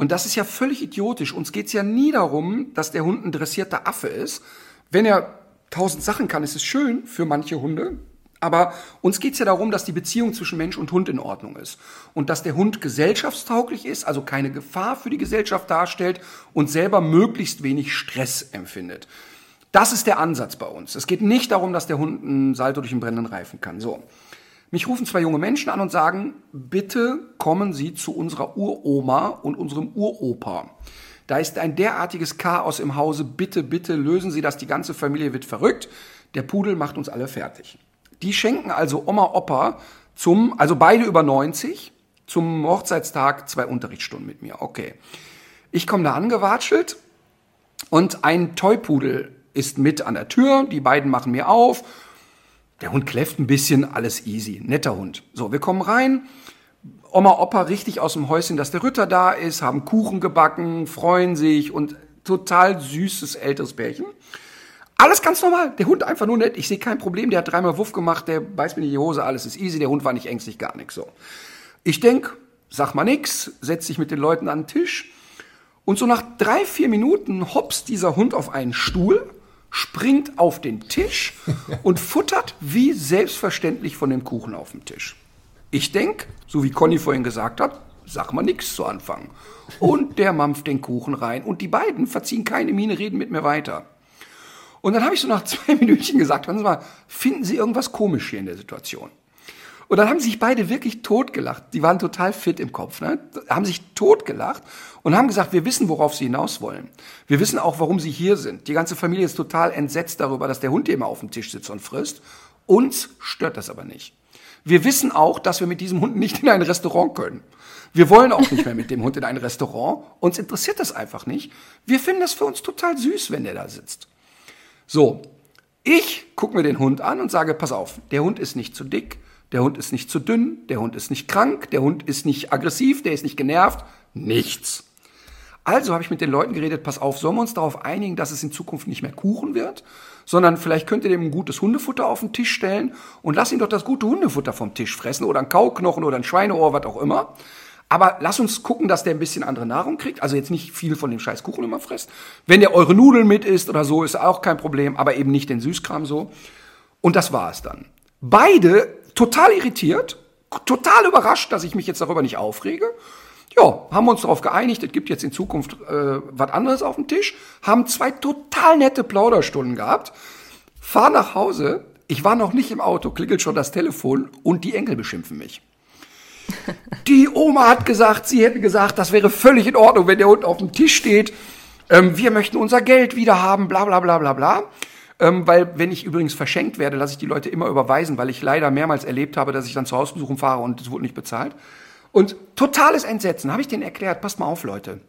Und das ist ja völlig idiotisch. Uns geht's ja nie darum, dass der Hund ein dressierter Affe ist. Wenn er tausend Sachen kann, ist es schön für manche Hunde. Aber uns geht's ja darum, dass die Beziehung zwischen Mensch und Hund in Ordnung ist. Und dass der Hund gesellschaftstauglich ist, also keine Gefahr für die Gesellschaft darstellt und selber möglichst wenig Stress empfindet. Das ist der Ansatz bei uns. Es geht nicht darum, dass der Hund einen Salto durch den brennenden Reifen kann. So. Mich rufen zwei junge Menschen an und sagen, bitte kommen Sie zu unserer Uroma und unserem Uropa. Da ist ein derartiges Chaos im Hause. Bitte, bitte lösen Sie das. Die ganze Familie wird verrückt. Der Pudel macht uns alle fertig. Die schenken also Oma, Opa zum, also beide über 90, zum Hochzeitstag zwei Unterrichtsstunden mit mir. Okay. Ich komme da angewatschelt und ein Toypudel ist mit an der Tür. Die beiden machen mir auf. Der Hund kläfft ein bisschen, alles easy. Netter Hund. So, wir kommen rein. Oma, Opa richtig aus dem Häuschen, dass der Ritter da ist, haben Kuchen gebacken, freuen sich und total süßes älteres Pärchen. Alles ganz normal. Der Hund einfach nur nett. Ich sehe kein Problem. Der hat dreimal Wuff gemacht. Der beißt mir in die Hose. Alles ist easy. Der Hund war nicht ängstlich, gar nichts. So. Ich denk, sag mal nix, setz dich mit den Leuten an den Tisch. Und so nach drei, vier Minuten hopst dieser Hund auf einen Stuhl, springt auf den Tisch und futtert wie selbstverständlich von dem Kuchen auf dem Tisch. Ich denk, so wie Conny vorhin gesagt hat, sag mal nix zu Anfang. Und der mampft den Kuchen rein und die beiden verziehen keine Miene, reden mit mir weiter. Und dann habe ich so nach zwei Minütchen gesagt, hören Sie mal, finden Sie irgendwas komisch hier in der Situation? Und dann haben sich beide wirklich totgelacht. Die waren total fit im Kopf, ne? Haben sich totgelacht und haben gesagt, wir wissen, worauf sie hinaus wollen. Wir wissen auch, warum sie hier sind. Die ganze Familie ist total entsetzt darüber, dass der Hund immer auf dem Tisch sitzt und frisst. Uns stört das aber nicht. Wir wissen auch, dass wir mit diesem Hund nicht in ein Restaurant können. Wir wollen auch nicht mehr mit dem Hund in ein Restaurant. Uns interessiert das einfach nicht. Wir finden das für uns total süß, wenn der da sitzt. So, ich gucke mir den Hund an und sage, pass auf, der Hund ist nicht zu dick, der Hund ist nicht zu dünn, der Hund ist nicht krank, der Hund ist nicht aggressiv, der ist nicht genervt, nichts. Also habe ich mit den Leuten geredet, pass auf, sollen wir uns darauf einigen, dass es in Zukunft nicht mehr Kuchen wird, sondern vielleicht könnt ihr dem ein gutes Hundefutter auf den Tisch stellen und lass ihn doch das gute Hundefutter vom Tisch fressen oder ein Kauknochen oder ein Schweineohr, was auch immer. Aber lass uns gucken, dass der ein bisschen andere Nahrung kriegt. Also jetzt nicht viel von dem scheiß Kuchen immer frisst. Wenn der eure Nudeln mit isst oder so, ist auch kein Problem, aber eben nicht den Süßkram so. Und das war es dann. Beide total irritiert, total überrascht, dass ich mich jetzt darüber nicht aufrege. Ja, haben uns darauf geeinigt, es gibt jetzt in Zukunft äh, was anderes auf dem Tisch, haben zwei total nette Plauderstunden gehabt, fahr nach Hause, ich war noch nicht im Auto, klingelt schon das Telefon und die Enkel beschimpfen mich. Die Oma hat gesagt, sie hätten gesagt, das wäre völlig in Ordnung, wenn der Hund auf dem Tisch steht. Ähm, wir möchten unser Geld wieder haben, bla bla bla bla bla. Ähm, weil, wenn ich übrigens verschenkt werde, lasse ich die Leute immer überweisen, weil ich leider mehrmals erlebt habe, dass ich dann zur Hausbesuchung fahre und es wurde nicht bezahlt. Und totales Entsetzen, habe ich denen erklärt, passt mal auf, Leute.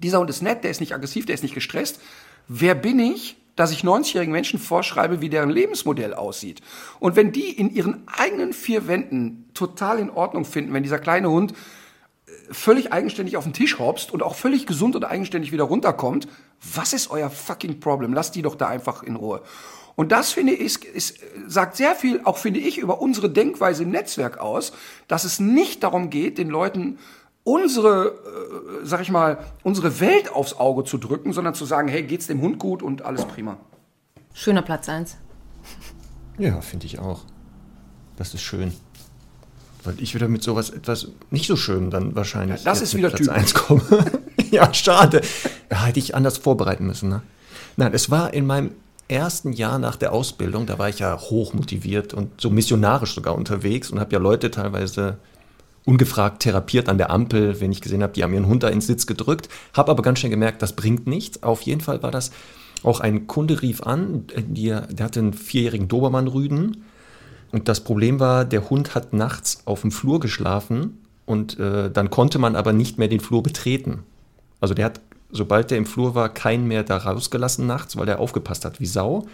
Dieser Hund ist nett, der ist nicht aggressiv, der ist nicht gestresst. Wer bin ich, dass ich 90-jährigen Menschen vorschreibe, wie deren Lebensmodell aussieht? Und wenn die in ihren eigenen vier Wänden total in Ordnung finden, wenn dieser kleine Hund völlig eigenständig auf den Tisch hopst und auch völlig gesund und eigenständig wieder runterkommt, was ist euer fucking Problem? Lasst die doch da einfach in Ruhe. Und das finde ich, ist, ist, sagt sehr viel, auch finde ich, über unsere Denkweise im Netzwerk aus, dass es nicht darum geht, den Leuten unsere, äh, sag ich mal, unsere Welt aufs Auge zu drücken, sondern zu sagen, hey, geht's dem Hund gut und alles prima. Schöner Platz 1. Ja, finde ich auch. Das ist schön. Weil ich wieder mit sowas etwas nicht so schön dann wahrscheinlich. Ja, das ist wieder Platz typisch. 1 komme. ja, schade. Da hätte ich anders vorbereiten müssen. Ne? Nein, es war in meinem ersten Jahr nach der Ausbildung, da war ich ja hoch motiviert und so missionarisch sogar unterwegs und habe ja Leute teilweise ungefragt therapiert an der Ampel, wenn ich gesehen habe, die haben ihren Hund da ins Sitz gedrückt, habe aber ganz schnell gemerkt, das bringt nichts. Auf jeden Fall war das auch ein Kunde rief an, die, der hatte einen vierjährigen Dobermann-Rüden und das Problem war, der Hund hat nachts auf dem Flur geschlafen und äh, dann konnte man aber nicht mehr den Flur betreten. Also der hat, sobald der im Flur war, keinen mehr da rausgelassen nachts, weil der aufgepasst hat wie Sau.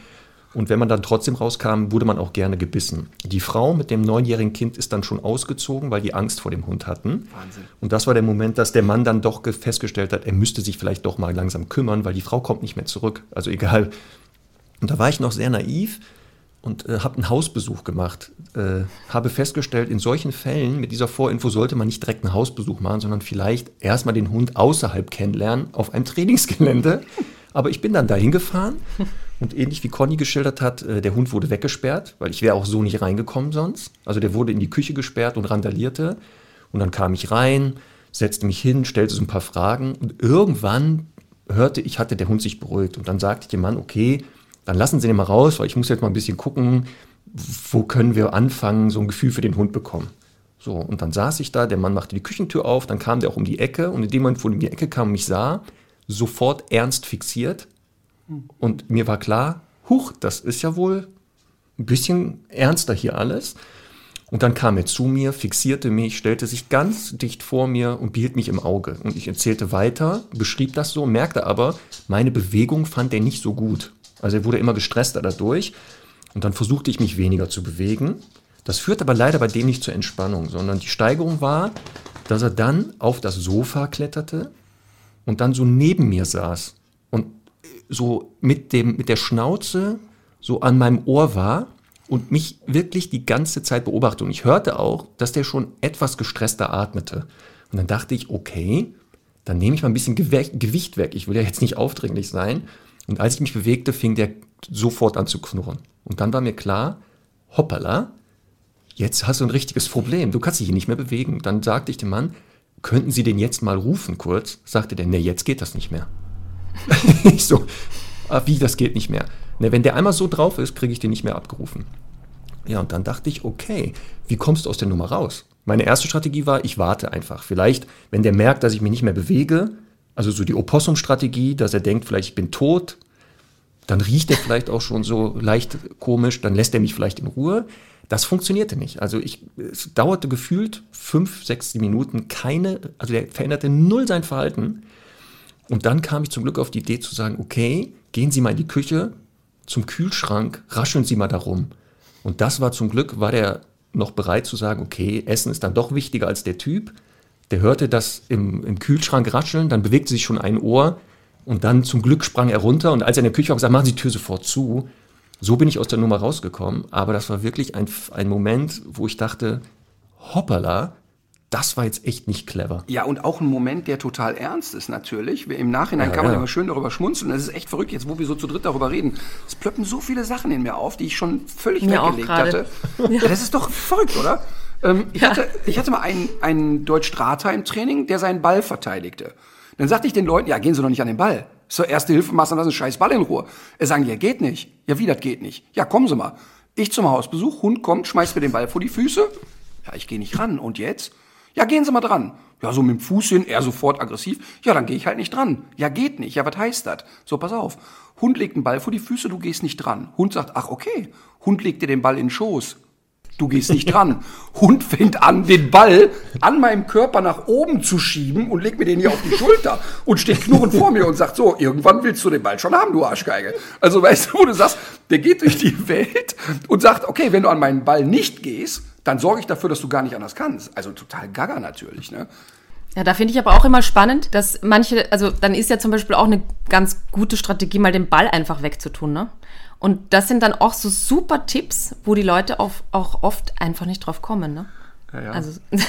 Und wenn man dann trotzdem rauskam, wurde man auch gerne gebissen. Die Frau mit dem neunjährigen Kind ist dann schon ausgezogen, weil die Angst vor dem Hund hatten. Wahnsinn. Und das war der Moment, dass der Mann dann doch ge- festgestellt hat, er müsste sich vielleicht doch mal langsam kümmern, weil die Frau kommt nicht mehr zurück. Also egal. Und da war ich noch sehr naiv und äh, habe einen Hausbesuch gemacht. Äh, habe festgestellt, in solchen Fällen mit dieser Vorinfo sollte man nicht direkt einen Hausbesuch machen, sondern vielleicht erstmal den Hund außerhalb kennenlernen auf einem Trainingsgelände. Aber ich bin dann dahin gefahren und ähnlich wie Conny geschildert hat, äh, der Hund wurde weggesperrt, weil ich wäre auch so nicht reingekommen sonst. Also der wurde in die Küche gesperrt und randalierte. Und dann kam ich rein, setzte mich hin, stellte so ein paar Fragen und irgendwann hörte ich, hatte der Hund sich beruhigt. Und dann sagte ich dem Mann, okay, dann lassen Sie den mal raus, weil ich muss jetzt mal ein bisschen gucken, wo können wir anfangen, so ein Gefühl für den Hund bekommen. So, und dann saß ich da, der Mann machte die Küchentür auf, dann kam der auch um die Ecke und in dem Moment, wo er um die Ecke kam und mich sah, sofort ernst fixiert. Und mir war klar, huch, das ist ja wohl ein bisschen ernster hier alles. Und dann kam er zu mir, fixierte mich, stellte sich ganz dicht vor mir und behielt mich im Auge. Und ich erzählte weiter, beschrieb das so, merkte aber, meine Bewegung fand er nicht so gut. Also er wurde immer gestresster dadurch. Und dann versuchte ich mich weniger zu bewegen. Das führt aber leider bei dem nicht zur Entspannung, sondern die Steigerung war, dass er dann auf das Sofa kletterte und dann so neben mir saß und so mit, dem, mit der Schnauze so an meinem Ohr war und mich wirklich die ganze Zeit beobachtet. Und ich hörte auch, dass der schon etwas gestresster atmete. Und dann dachte ich, okay, dann nehme ich mal ein bisschen Gewicht weg. Ich will ja jetzt nicht aufdringlich sein. Und als ich mich bewegte, fing der sofort an zu knurren. Und dann war mir klar, hoppala, jetzt hast du ein richtiges Problem. Du kannst dich hier nicht mehr bewegen. Dann sagte ich dem Mann, könnten Sie den jetzt mal rufen kurz? Sagte der, nee, jetzt geht das nicht mehr. ich so, ah, wie, das geht nicht mehr? Ne, wenn der einmal so drauf ist, kriege ich den nicht mehr abgerufen. Ja, und dann dachte ich, okay, wie kommst du aus der Nummer raus? Meine erste Strategie war, ich warte einfach. Vielleicht, wenn der merkt, dass ich mich nicht mehr bewege, also so die Opossum-Strategie, dass er denkt, vielleicht ich bin tot, dann riecht er vielleicht auch schon so leicht komisch, dann lässt er mich vielleicht in Ruhe. Das funktionierte nicht. Also ich, es dauerte gefühlt fünf, sechs Minuten keine, also der veränderte null sein Verhalten. Und dann kam ich zum Glück auf die Idee zu sagen, okay, gehen Sie mal in die Küche, zum Kühlschrank, rascheln Sie mal darum. Und das war zum Glück, war der noch bereit zu sagen, okay, Essen ist dann doch wichtiger als der Typ. Der hörte das im, im Kühlschrank rascheln, dann bewegte sich schon ein Ohr und dann zum Glück sprang er runter und als er in der Küche war, gesagt, machen Sie die Tür sofort zu. So bin ich aus der Nummer rausgekommen, aber das war wirklich ein, ein Moment, wo ich dachte, hoppala, das war jetzt echt nicht clever. Ja, und auch ein Moment, der total ernst ist natürlich. Im Nachhinein Ja, kann man ja. immer schön darüber schmunzeln. Das ist echt verrückt, jetzt wo wir so zu dritt darüber reden. Es plöppen so viele Sachen in mir auf, die ich schon völlig Mir weggelegt hatte. Ja. Das ist doch verrückt, oder? Ähm, ich, hatte, ich hatte mal einen, einen Deutsch-Drahter im Training, der seinen Ball verteidigte. Dann sagte ich den Leuten, ja, gehen Sie doch nicht an den Ball. So erste Hilfemaßnahme, lassen Sie einen scheiß Ball in Ruhe. Er sagen, ja, geht nicht. Ja, wie, das geht nicht? Ja, kommen Sie mal. Ich zum Hausbesuch, Hund kommt, schmeißt mir den Ball vor die Füße. Ja, ich gehe nicht ran. Und jetzt? Ja, gehen Sie mal dran. Ja, so mit dem Fuß hin, er sofort aggressiv. Ja, dann gehe ich halt nicht dran. Ja, geht nicht. Ja, was heißt das? So, pass auf. Hund legt einen Ball vor die Füße, du gehst nicht dran. Hund sagt, ach, okay. Hund legt dir den Ball in den Schoß. Du gehst nicht dran. Hund fängt an, den Ball an meinem Körper nach oben zu schieben und legt mir den hier auf die Schulter und steht knurrend vor mir und sagt so, irgendwann willst du den Ball schon haben, du Arschgeige. Also weißt du, wo du sagst, der geht durch die Welt und sagt, okay, wenn du an meinen Ball nicht gehst, dann sorge ich dafür, dass du gar nicht anders kannst. Also total gaga natürlich, ne? Ja, da finde ich aber auch immer spannend, dass manche, also dann ist ja zum Beispiel auch eine ganz gute Strategie, mal den Ball einfach wegzutun, ne? Und das sind dann auch so super Tipps, wo die Leute auch, auch oft einfach nicht drauf kommen. Ne? Ja, ja. Also,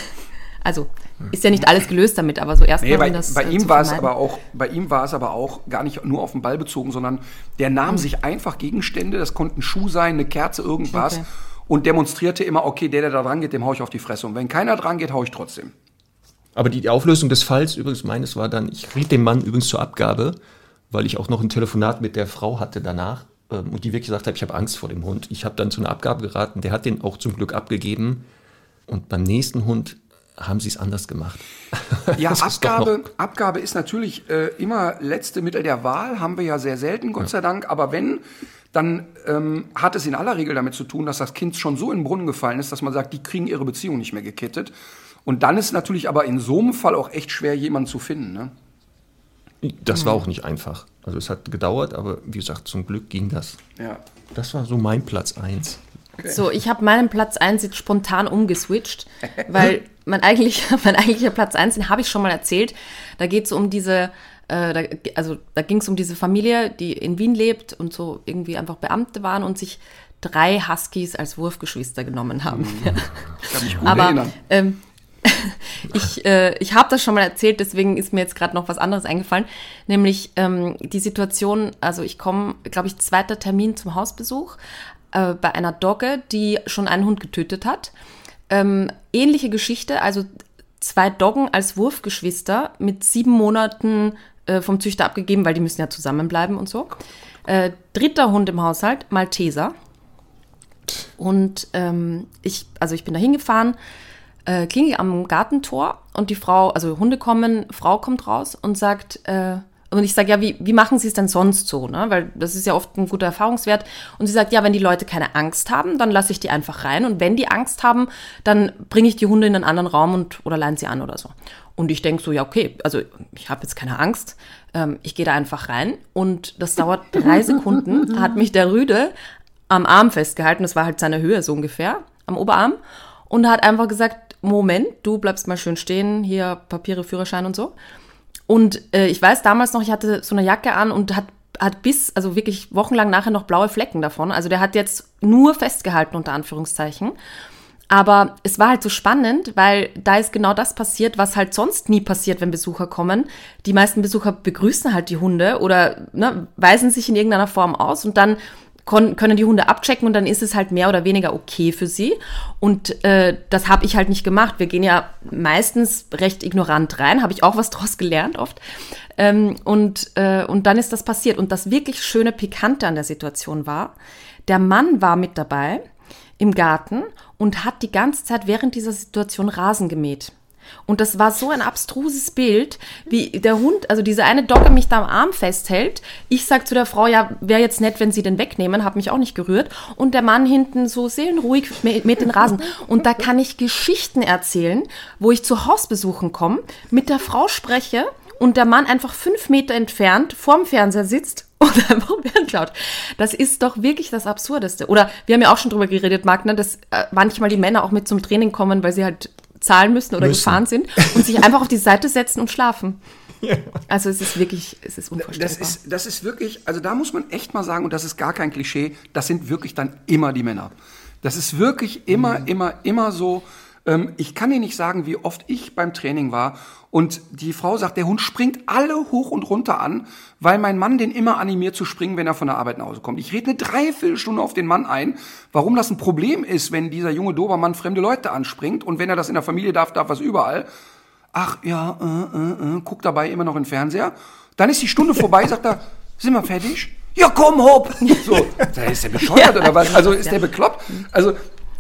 also ist ja nicht alles gelöst damit, aber so erstmal Nee, bei, um das bei äh, ihm war es aber auch, bei ihm war es aber auch gar nicht nur auf den Ball bezogen, sondern der nahm Hm. sich einfach Gegenstände, das konnte ein Schuh sein, eine Kerze, irgendwas, Okay. und demonstrierte immer, okay, der, der da dran geht, dem hau ich auf die Fresse. Und wenn keiner dran geht, hau ich trotzdem. Aber die, die Auflösung des Falls übrigens meines war dann, ich riet dem Mann übrigens zur Abgabe, weil ich auch noch ein Telefonat mit der Frau hatte danach ähm, und die wirklich gesagt hat, ich habe Angst vor dem Hund. Ich habe dann zu einer Abgabe geraten, der hat den auch zum Glück abgegeben und beim nächsten Hund haben sie es anders gemacht. Ja, Das ist Abgabe, Abgabe ist natürlich äh, immer letzte Mittel der Wahl, haben wir ja sehr selten, Gott sei Dank. Aber wenn, dann ähm, hat es in aller Regel damit zu tun, dass das Kind schon so in den Brunnen gefallen ist, dass man sagt, die kriegen ihre Beziehung nicht mehr gekittet. Und dann ist natürlich aber in so einem Fall auch echt schwer, jemanden zu finden. Ne? Das war auch nicht einfach. Also es hat gedauert, aber wie gesagt, zum Glück ging das. Ja. Das war so mein Platz eins. So, ich habe meinen Platz 1 jetzt spontan umgeswitcht, weil mein, eigentlich, mein eigentlicher Platz 1, den habe ich schon mal erzählt. Da geht es um diese, äh, da, also da ging es um diese Familie, die in Wien lebt und so irgendwie einfach Beamte waren und sich drei Huskies als Wurfgeschwister genommen haben. Ja. Ich kann mich gut Aber erinnern. ähm, ich, äh, ich habe das schon mal erzählt, deswegen ist mir jetzt gerade noch was anderes eingefallen. Nämlich ähm, die Situation, also ich komme, glaube ich, zweiter Termin zum Hausbesuch äh, bei einer Dogge, die schon einen Hund getötet hat. Ähm, ähnliche Geschichte, also zwei Doggen als Wurfgeschwister mit sieben Monaten äh, vom Züchter abgegeben, weil die müssen ja zusammenbleiben und so. Äh, dritter Hund im Haushalt, Malteser. Und ähm, ich, also ich bin da hingefahren, äh, klingel am Gartentor und die Frau, also Hunde kommen, Frau kommt raus und sagt, äh, und ich sage, ja, wie, wie machen Sie es denn sonst so? Ne? Weil das ist ja oft ein guter Erfahrungswert. Und sie sagt, ja, wenn die Leute keine Angst haben, dann lasse ich die einfach rein. Und wenn die Angst haben, dann bringe ich die Hunde in einen anderen Raum und oder leine sie an oder so. Und ich denke so, ja, okay, also ich habe jetzt keine Angst. Ähm, ich gehe da einfach rein. Und das dauert drei Sekunden, hat mich der Rüde am Arm festgehalten. Das war halt seine Höhe so ungefähr, am Oberarm. Und hat einfach gesagt, Moment, du bleibst mal schön stehen, hier Papiere, Führerschein und so. Und äh, ich weiß damals noch, ich hatte so eine Jacke an und hat, hat bis, also wirklich wochenlang nachher noch blaue Flecken davon. Also der hat jetzt nur festgehalten, unter Anführungszeichen. Aber es war halt so spannend, weil da ist genau das passiert, was halt sonst nie passiert, wenn Besucher kommen. Die meisten Besucher begrüßen halt die Hunde oder ne, weisen sich in irgendeiner Form aus und dann können die Hunde abchecken und dann ist es halt mehr oder weniger okay für sie. Und äh, das habe ich halt nicht gemacht. Wir gehen ja meistens recht ignorant rein, habe ich auch was draus gelernt oft. Ähm, und, äh, und dann ist das passiert. Und das wirklich schöne Pikante an der Situation war, der Mann war mit dabei im Garten und hat die ganze Zeit während dieser Situation Rasen gemäht. Und das war so ein abstruses Bild, wie der Hund, also diese eine Dogge mich da am Arm festhält. Ich sag zu der Frau, ja, wäre jetzt nett, wenn sie den wegnehmen, habe mich auch nicht gerührt. Und der Mann hinten so seelenruhig mit, mit den Rasen. Und da kann ich Geschichten erzählen, wo ich zu Hausbesuchen komme, mit der Frau spreche und der Mann einfach fünf Meter entfernt vorm Fernseher sitzt und einfach klaut. Das ist doch wirklich das Absurdeste. Oder wir haben ja auch schon drüber geredet, Magna, dass äh, manchmal die Männer auch mit zum Training kommen, weil sie halt zahlen müssen oder Müssen. gefahren sind und sich einfach auf die Seite setzen und schlafen. Also es ist wirklich, es ist unvorstellbar. Das ist, das ist wirklich, also da muss man echt mal sagen, und das ist gar kein Klischee, das sind wirklich dann immer die Männer. Das ist wirklich immer, immer, immer so. Ähm, ich kann dir nicht sagen, wie oft ich beim Training war und die Frau sagt, der Hund springt alle hoch und runter an, weil mein Mann den immer animiert zu springen, wenn er von der Arbeit nach Hause kommt. Ich rede eine Dreiviertelstunde auf den Mann ein, warum das ein Problem ist, wenn dieser junge Dobermann fremde Leute anspringt und wenn er das in der Familie darf, darf es überall. Ach ja, äh, äh, äh, guckt dabei immer noch in den Fernseher. Dann ist die Stunde vorbei, sagt er, sind wir fertig? Ja, komm, hopp! So, da ist der bescheuert oder was? Also ist der bekloppt? Also,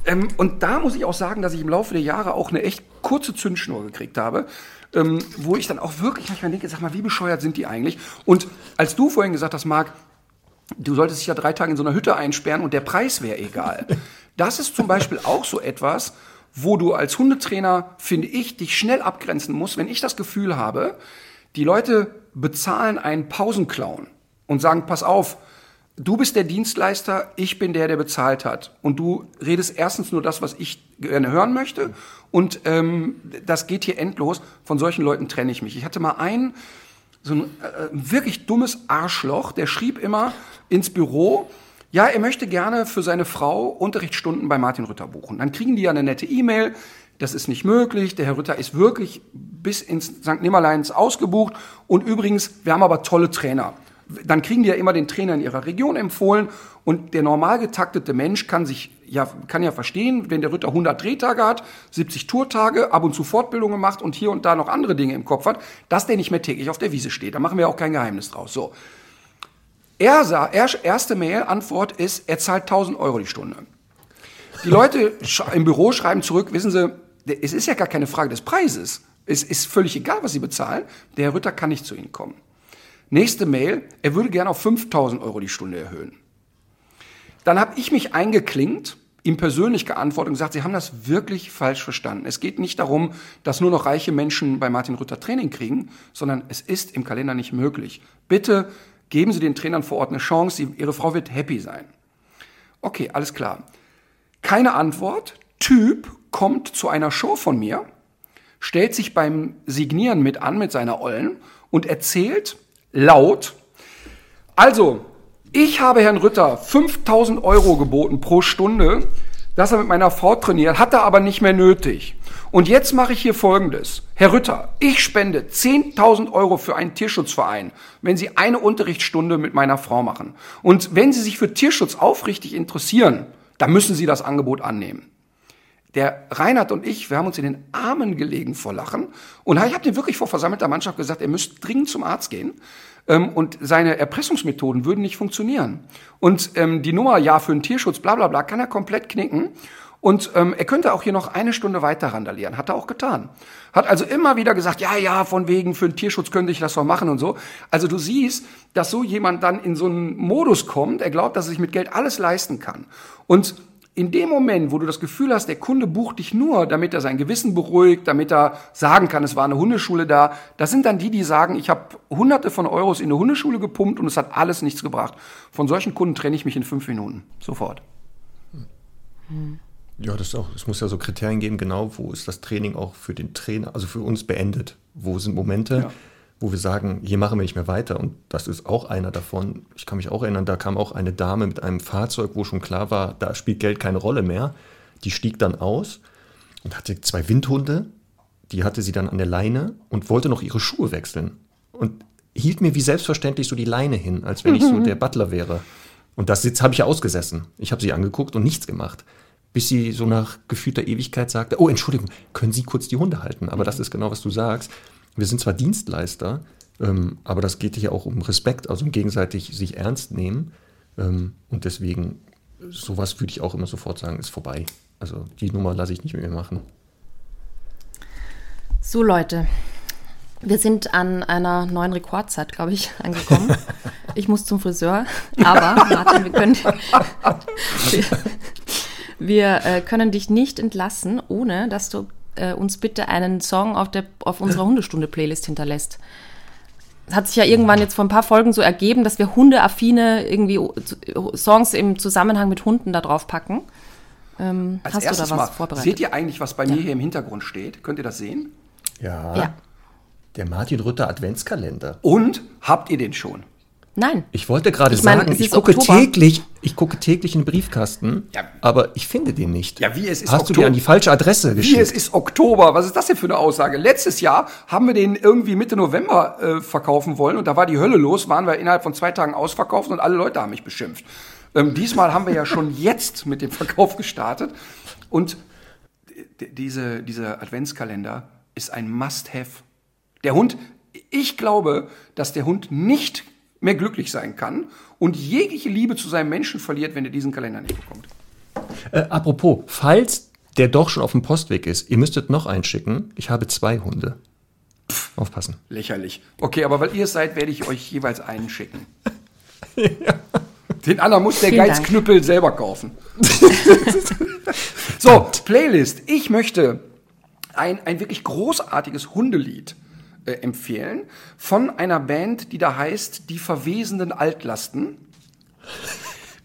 ähm, und da muss ich auch sagen, dass ich im Laufe der Jahre auch eine echt kurze Zündschnur gekriegt habe, ähm, wo ich dann auch wirklich manchmal denke, sag mal, wie bescheuert sind die eigentlich? Und als du vorhin gesagt hast, Marc, du solltest dich ja drei Tage in so einer Hütte einsperren und der Preis wäre egal. Das ist zum Beispiel auch so etwas, wo du als Hundetrainer, finde ich, dich schnell abgrenzen musst, wenn ich das Gefühl habe, die Leute bezahlen einen Pausenclown und sagen, pass auf, du bist der Dienstleister, ich bin der, der bezahlt hat. Und du redest erstens nur das, was ich gerne hören möchte. Und ähm, das geht hier endlos. Von solchen Leuten trenne ich mich. Ich hatte mal einen, so ein äh, wirklich dummes Arschloch, der schrieb immer ins Büro, ja, er möchte gerne für seine Frau Unterrichtsstunden bei Martin Rütter buchen. Dann kriegen die ja eine nette E-Mail, das ist nicht möglich, der Herr Rütter ist wirklich bis ins St. Nimmerleins ausgebucht und übrigens, wir haben aber tolle Trainer. Dann kriegen die ja immer den Trainer in ihrer Region empfohlen und der normal getaktete Mensch kann sich ja, kann ja verstehen, wenn der Ritter 100 Drehtage hat, 70 Tourtage, ab und zu Fortbildungen macht und hier und da noch andere Dinge im Kopf hat, dass der nicht mehr täglich auf der Wiese steht. Da machen wir auch kein Geheimnis draus. So. Er sah, er, erste Mail-Antwort ist, er zahlt 1000 Euro die Stunde. Die Leute im Büro schreiben zurück, wissen Sie, es ist ja gar keine Frage des Preises. Es ist völlig egal, was Sie bezahlen. Der Herr Ritter kann nicht zu Ihnen kommen. Nächste Mail, er würde gerne auf 5000 Euro die Stunde erhöhen. Dann habe ich mich eingeklinkt, ihm persönlich geantwortet und gesagt, Sie haben das wirklich falsch verstanden. Es geht nicht darum, dass nur noch reiche Menschen bei Martin Rütter Training kriegen, sondern es ist im Kalender nicht möglich. Bitte Geben Sie den Trainern vor Ort eine Chance, Ihre Frau wird happy sein. Okay, alles klar. Keine Antwort. Typ kommt zu einer Show von mir, stellt sich beim Signieren mit an mit seiner Ollen und erzählt laut, also, ich habe Herrn Rütter 5000 Euro geboten pro Stunde, dass er mit meiner Frau trainiert, hat er aber nicht mehr nötig. Und jetzt mache ich hier Folgendes. Herr Rütter, ich spende 10.000 Euro für einen Tierschutzverein, wenn Sie eine Unterrichtsstunde mit meiner Frau machen. Und wenn Sie sich für Tierschutz aufrichtig interessieren, dann müssen Sie das Angebot annehmen. Der Reinhard und ich, wir haben uns in den Armen gelegen vor Lachen. Und ich habe dem wirklich vor versammelter Mannschaft gesagt, er müsste dringend zum Arzt gehen. Ähm, und seine Erpressungsmethoden würden nicht funktionieren. Und ähm, die Nummer, ja, für den Tierschutz, bla bla bla, kann er komplett knicken. Und ähm, er könnte auch hier noch eine Stunde weiter randalieren. Hat er auch getan. Hat also immer wieder gesagt, ja, ja, von wegen, für den Tierschutz könnte ich das doch machen und so. Also du siehst, dass so jemand dann in so einen Modus kommt, er glaubt, dass er sich mit Geld alles leisten kann. Und in dem Moment, wo du das Gefühl hast, der Kunde bucht dich nur, damit er sein Gewissen beruhigt, damit er sagen kann, es war eine Hundeschule da, das sind dann die, die sagen, ich habe hunderte von Euros in eine Hundeschule gepumpt und es hat alles nichts gebracht. Von solchen Kunden trenne ich mich in fünf Minuten. Sofort. Hm. Ja, das auch. Es muss ja so Kriterien geben, genau, wo ist das Training auch für den Trainer, also für uns beendet. Wo sind Momente, ja. Wo wir sagen, hier machen wir nicht mehr weiter. Und das ist auch einer davon. Ich kann mich auch erinnern, da kam auch eine Dame mit einem Fahrzeug, wo schon klar war, da spielt Geld keine Rolle mehr. Die stieg dann aus und hatte zwei Windhunde. Die hatte sie dann an der Leine und wollte noch ihre Schuhe wechseln. Und hielt mir wie selbstverständlich so die Leine hin, als wenn ich so der Butler wäre. Und das habe ich ja ausgesessen. Ich habe sie angeguckt und nichts gemacht bis sie so nach gefühlter Ewigkeit sagte, oh Entschuldigung, können Sie kurz die Hunde halten? Aber das ist genau, was du sagst. Wir sind zwar Dienstleister, ähm, aber das geht hier auch um Respekt, also um gegenseitig sich ernst nehmen. Ähm, und deswegen, sowas würde ich auch immer sofort sagen, ist vorbei. Also die Nummer lasse ich nicht mehr machen. So Leute, wir sind an einer neuen Rekordzeit, glaube ich, angekommen. Ich muss zum Friseur, aber Martin, wir können, Wir äh, können dich nicht entlassen, ohne dass du äh, uns bitte einen Song auf, der, auf unserer Hundestunde-Playlist hinterlässt. Es hat sich ja irgendwann jetzt vor ein paar Folgen so ergeben, dass wir hundeaffine irgendwie Songs im Zusammenhang mit Hunden da drauf packen. Ähm, Als hast du da was mal, vorbereitet? Seht ihr eigentlich, was bei ja. mir hier im Hintergrund steht? Könnt ihr das sehen? Ja. ja. Der Martin Rütter Adventskalender. Und habt ihr den schon? Nein. Ich wollte gerade sagen, ich gucke täglich, ich gucke täglich in den Briefkasten, ja. aber ich finde den nicht. Ja, wie es ist Hast Oktober. du dir an die falsche Adresse geschickt? Wie es ist Oktober. Was ist das denn für eine Aussage? Letztes Jahr haben wir den irgendwie Mitte November äh, verkaufen wollen und da war die Hölle los, waren wir innerhalb von zwei Tagen ausverkauft und alle Leute haben mich beschimpft. Ähm, diesmal haben wir ja schon jetzt mit dem Verkauf gestartet und diese, dieser Adventskalender ist ein Must-Have. Der Hund, ich glaube, dass der Hund nicht mehr glücklich sein kann und jegliche Liebe zu seinem Menschen verliert, wenn er diesen Kalender nicht bekommt. Äh, apropos, falls der doch schon auf dem Postweg ist, ihr müsstet noch einschicken. Ich habe zwei Hunde. Pff, Aufpassen. Lächerlich. Okay, aber weil ihr es seid, werde ich euch jeweils einen schicken. ja. Den anderen muss der Vielen Geizknüppel selber kaufen. so, Playlist. Ich möchte ein, ein wirklich großartiges Hundelied äh, empfehlen von einer Band, die da heißt Die verwesenden Altlasten.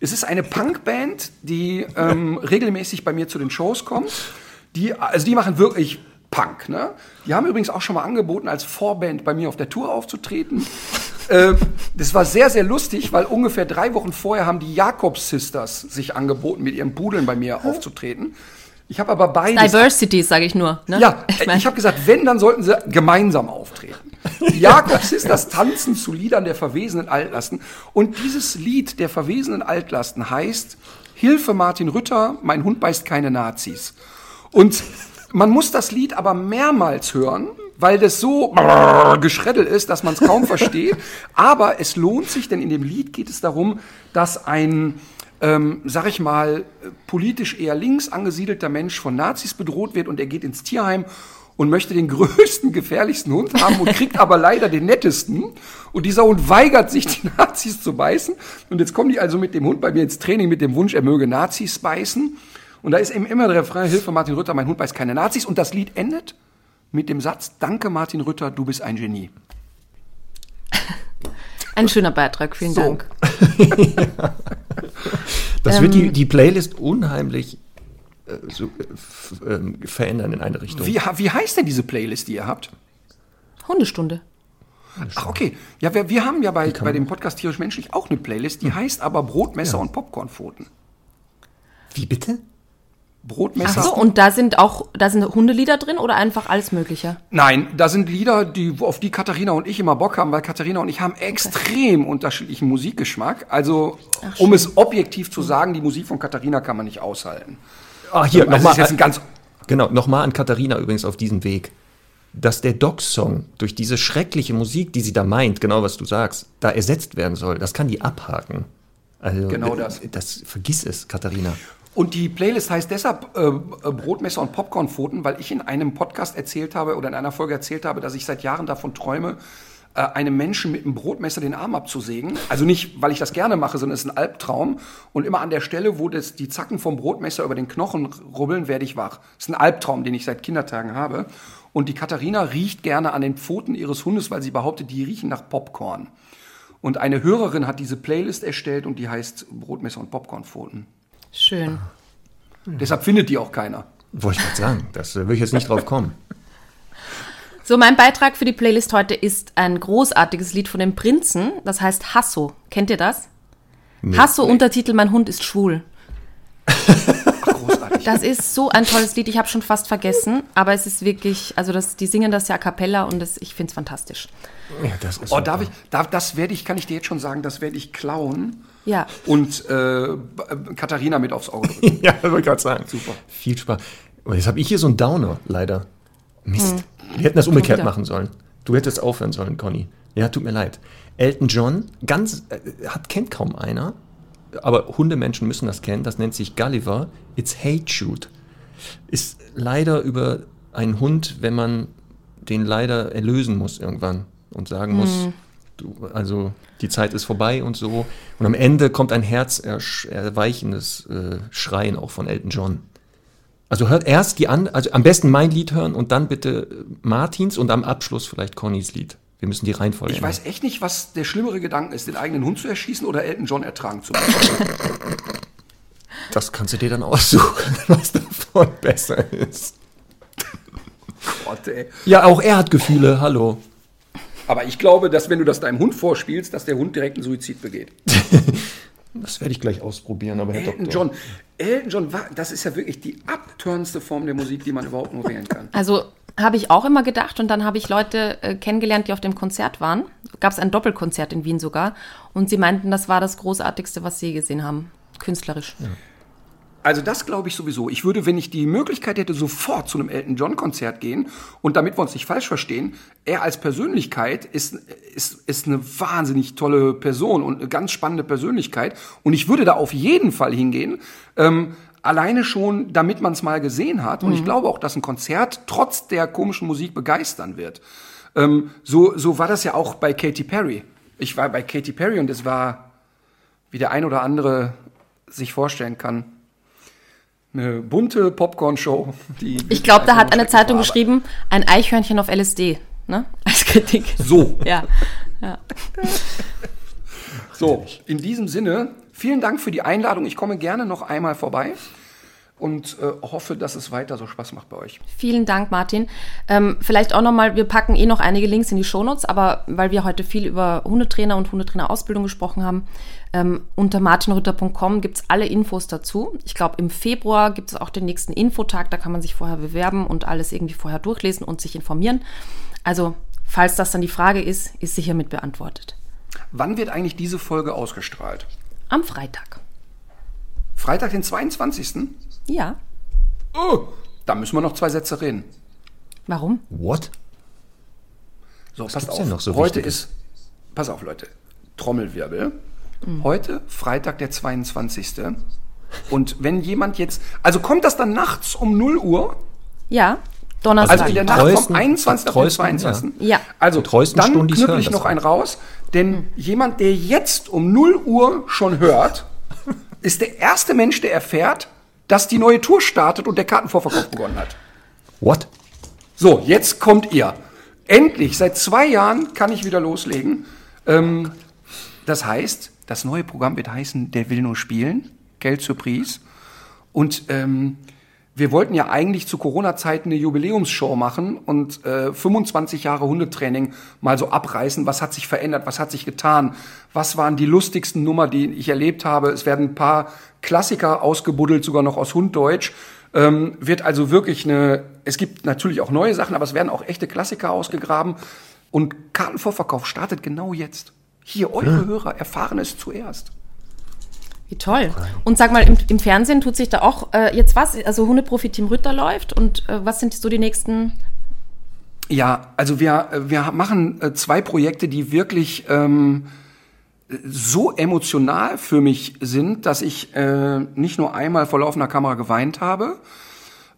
Es ist eine Punkband, die ähm, regelmäßig bei mir zu den Shows kommt. Die, also die machen wirklich Punk. Ne? Die haben übrigens auch schon mal angeboten, als Vorband bei mir auf der Tour aufzutreten. äh, das war sehr, sehr lustig, weil ungefähr drei Wochen vorher haben die Jakobs Sisters sich angeboten, mit ihren Pudeln bei mir aufzutreten. Ich habe aber beides. Diversity, sage ich nur. Ne? Ja, ich, ich, mein, habe gesagt, wenn, dann sollten sie gemeinsam auftreten. Jakobs Sisters tanzen zu Liedern der verwesenen Altlasten. Und dieses Lied der verwesenen Altlasten heißt Hilfe Martin Rütter, mein Hund beißt keine Nazis. Und man muss das Lied aber mehrmals hören, weil das so geschreddelt ist, dass man es kaum versteht. Aber es lohnt sich, denn in dem Lied geht es darum, dass ein ähm, sag ich mal, politisch eher links angesiedelter Mensch von Nazis bedroht wird und er geht ins Tierheim und möchte den größten, gefährlichsten Hund haben und kriegt aber leider den nettesten. Und dieser Hund weigert sich, die Nazis zu beißen. Und jetzt kommen die also mit dem Hund bei mir ins Training mit dem Wunsch, er möge Nazis beißen. Und da ist eben immer der Refrain, Hilfe Martin Rütter, mein Hund beißt keine Nazis. Und das Lied endet mit dem Satz, danke Martin Rütter, du bist ein Genie. Ein schöner Beitrag, vielen So. Dank. Das wird Ähm. die, die Playlist unheimlich äh, so, äh, ähm, verändern in eine Richtung. Wie, wie heißt denn diese Playlist, die ihr habt? Hundestunde. Ach, okay. Ja, wir, wir haben ja bei, bei dem Podcast Tierisch Menschlich auch eine Playlist, die heißt aber Brotmesser und Popcornpfoten. Wie bitte? Brotmesser. Ach so, und da sind auch, da sind Hundelieder drin oder einfach alles Mögliche? Nein, da sind Lieder, die, auf die Katharina und ich immer Bock haben, weil Katharina und ich haben extrem unterschiedlichen Musikgeschmack. Also, um es objektiv zu sagen, die Musik von Katharina kann man nicht aushalten. Ah, hier, Also, das nochmal. ist jetzt ein ganz, Genau, nochmal an Katharina übrigens auf diesen Weg. Dass der Doc-Song durch diese schreckliche Musik, die sie da meint, genau was du sagst, da ersetzt werden soll, das kann die abhaken. Also, Genau das. das. Vergiss es, Katharina. Und die Playlist heißt deshalb äh, äh, Brotmesser und Popcornpfoten, weil ich in einem Podcast erzählt habe oder in einer Folge erzählt habe, dass ich seit Jahren davon träume, äh, einem Menschen mit einem Brotmesser den Arm abzusägen. Also nicht, weil ich das gerne mache, sondern es ist ein Albtraum. Und immer an der Stelle, wo das, die Zacken vom Brotmesser über den Knochen rubbeln, werde ich wach. Das ist ein Albtraum, den ich seit Kindertagen habe. Und die Katharina riecht gerne an den Pfoten ihres Hundes, weil sie behauptet, die riechen nach Popcorn. Und eine Hörerin hat diese Playlist erstellt und die heißt Brotmesser und Popcornpfoten. Schön. Deshalb findet die auch keiner. Wollte ich gerade sagen, das äh, will ich jetzt nicht drauf kommen. So, mein Beitrag für die Playlist heute ist ein großartiges Lied von den Prinzen. Das heißt Hasso. Kennt ihr das? Hasso, Untertitel Mein Hund ist schwul. Großartig. Das ist so ein tolles Lied. Ich habe schon fast vergessen, aber es ist wirklich, also das, die singen das ja a cappella und das, ich finde es fantastisch. Ja, das ist Oh, darf ich, darf, das werde ich, kann ich dir jetzt schon sagen, das werde ich klauen Ja. und äh, Katharina mit aufs Auge drücken. Ja, wollte ich gerade sagen. Super. Viel Spaß. Aber jetzt habe ich hier so einen Downer, leider. Mist. Wir hätten das umgekehrt machen sollen. Du hättest aufhören sollen, Conny. Ja, tut mir leid. Elton John, ganz, äh, hat, kennt kaum einer, aber Hundemenschen müssen das kennen. Das nennt sich Gulliver. It's Hate Shoot. Ist leider über einen Hund, wenn man den leider erlösen muss irgendwann und sagen muss, du, also die Zeit ist vorbei und so. Und am Ende kommt ein herzerweichendes äh, Schreien auch von Elton John. Also hört erst die an, also am besten mein Lied hören und dann bitte äh, Martins und am Abschluss vielleicht Connys Lied. Wir müssen die Reihenfolge Ich ändern. weiß echt nicht, was der schlimmere Gedanke ist, den eigenen Hund zu erschießen oder Elton John ertragen zu müssen. Das kannst du dir dann aussuchen, was davon besser ist. Gott, ey. Ja, auch er hat Gefühle, hallo. Aber ich glaube, dass wenn du das deinem Hund vorspielst, dass der Hund direkt einen Suizid begeht. Das werde ich gleich ausprobieren, aber Herr Elton Doktor. John, Elton John, war, das ist ja wirklich die abturnendste Form der Musik, die man überhaupt nur wählen kann. Also habe ich auch immer gedacht und dann habe ich Leute äh, kennengelernt, die auf dem Konzert waren. Gab es ein Doppelkonzert in Wien sogar und sie meinten, das war das Großartigste, was sie je gesehen haben. Künstlerisch. Also das glaube ich sowieso. Ich würde, wenn ich die Möglichkeit hätte, sofort zu einem Elton John Konzert gehen. Und damit wir uns nicht falsch verstehen, er als Persönlichkeit ist, ist, ist eine wahnsinnig tolle Person und eine ganz spannende Persönlichkeit. Und ich würde da auf jeden Fall hingehen. Ähm, alleine schon, damit man es mal gesehen hat. Und ich glaube auch, dass ein Konzert trotz der komischen Musik begeistern wird. Ähm, so, so war das ja auch bei Katy Perry. Ich war bei Katy Perry und es war wie der ein oder andere sich vorstellen kann. Eine bunte Popcorn-Show. Ich glaube, da hat eine Zeitung war, geschrieben, ein Eichhörnchen auf LSD, ne? Als Kritik. So, Ja. so. In diesem Sinne, vielen Dank für die Einladung. Ich komme gerne noch einmal vorbei und äh, hoffe, dass es weiter so Spaß macht bei euch. Vielen Dank, Martin. Ähm, vielleicht auch nochmal, wir packen eh noch einige Links in die Shownotes, aber weil wir heute viel über Hundetrainer und Hundetrainerausbildung gesprochen haben, ähm, unter martinrütter.com gibt's alle Infos dazu. Ich glaube, im Februar gibt es auch den nächsten Infotag, da kann man sich vorher bewerben und alles irgendwie vorher durchlesen und sich informieren. Also, falls das dann die Frage ist, ist sicher mit beantwortet. Wann wird eigentlich diese Folge ausgestrahlt? Am Freitag. Freitag, den 22. Ja. Oh, da müssen wir noch zwei Sätze reden. Warum? What? So, passt gibt's auf. denn noch so Heute Wichtiges? ist, pass auf, Leute, Trommelwirbel. Heute, Freitag, der 22. Und wenn jemand jetzt, also kommt das dann nachts um 0 Uhr? Ja. Donnerstag. Also in der Nacht treuesten- vom 21. auf den treuesten, 22. ja. Ja. Also dann Stundis knüppel ich noch einen raus, denn jemand, der jetzt um 0 Uhr schon hört, ist der erste Mensch, der erfährt, dass die neue Tour startet und der Kartenvorverkauf begonnen hat. What? So, jetzt kommt ihr. Endlich, seit zwei Jahren kann ich wieder loslegen. Ähm, das heißt, das neue Programm wird heißen Der will nur spielen, Geld Surprise. Und ähm, wir wollten ja eigentlich zu Corona-Zeiten eine Jubiläumsshow machen und äh, 25 Jahre Hundetraining mal so abreißen. Was hat sich verändert? Was hat sich getan? Was waren die lustigsten Nummer, die ich erlebt habe? Es werden ein paar Klassiker ausgebuddelt, sogar noch aus Hunddeutsch. Ähm, wird also wirklich eine, es gibt natürlich auch neue Sachen, aber es werden auch echte Klassiker ausgegraben. Und Kartenvorverkauf startet genau jetzt. Hier, eure Hörer erfahren es zuerst. Wie toll. Und sag mal, im, im Fernsehen tut sich da auch äh, jetzt was? Also Hundeprofi-Team Rütter läuft und äh, was sind so die nächsten? Ja, also wir, wir machen äh, zwei Projekte, die wirklich ähm, so emotional für mich sind, dass ich äh, nicht nur einmal vor laufender Kamera geweint habe.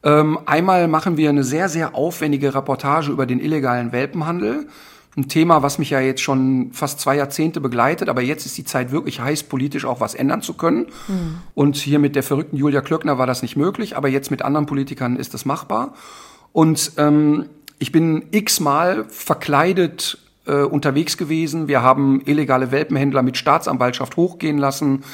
Ähm, einmal machen wir eine sehr, sehr aufwendige Reportage über den illegalen Welpenhandel. Ein Thema, was mich ja jetzt schon fast zwei Jahrzehnte begleitet, aber jetzt ist die Zeit wirklich heiß, politisch auch was ändern zu können. Und hier mit der verrückten Julia Klöckner war das nicht möglich, aber jetzt mit anderen Politikern ist das machbar. Und ähm, ich bin x-mal verkleidet äh, unterwegs gewesen. Wir haben illegale Welpenhändler mit Staatsanwaltschaft hochgehen lassen.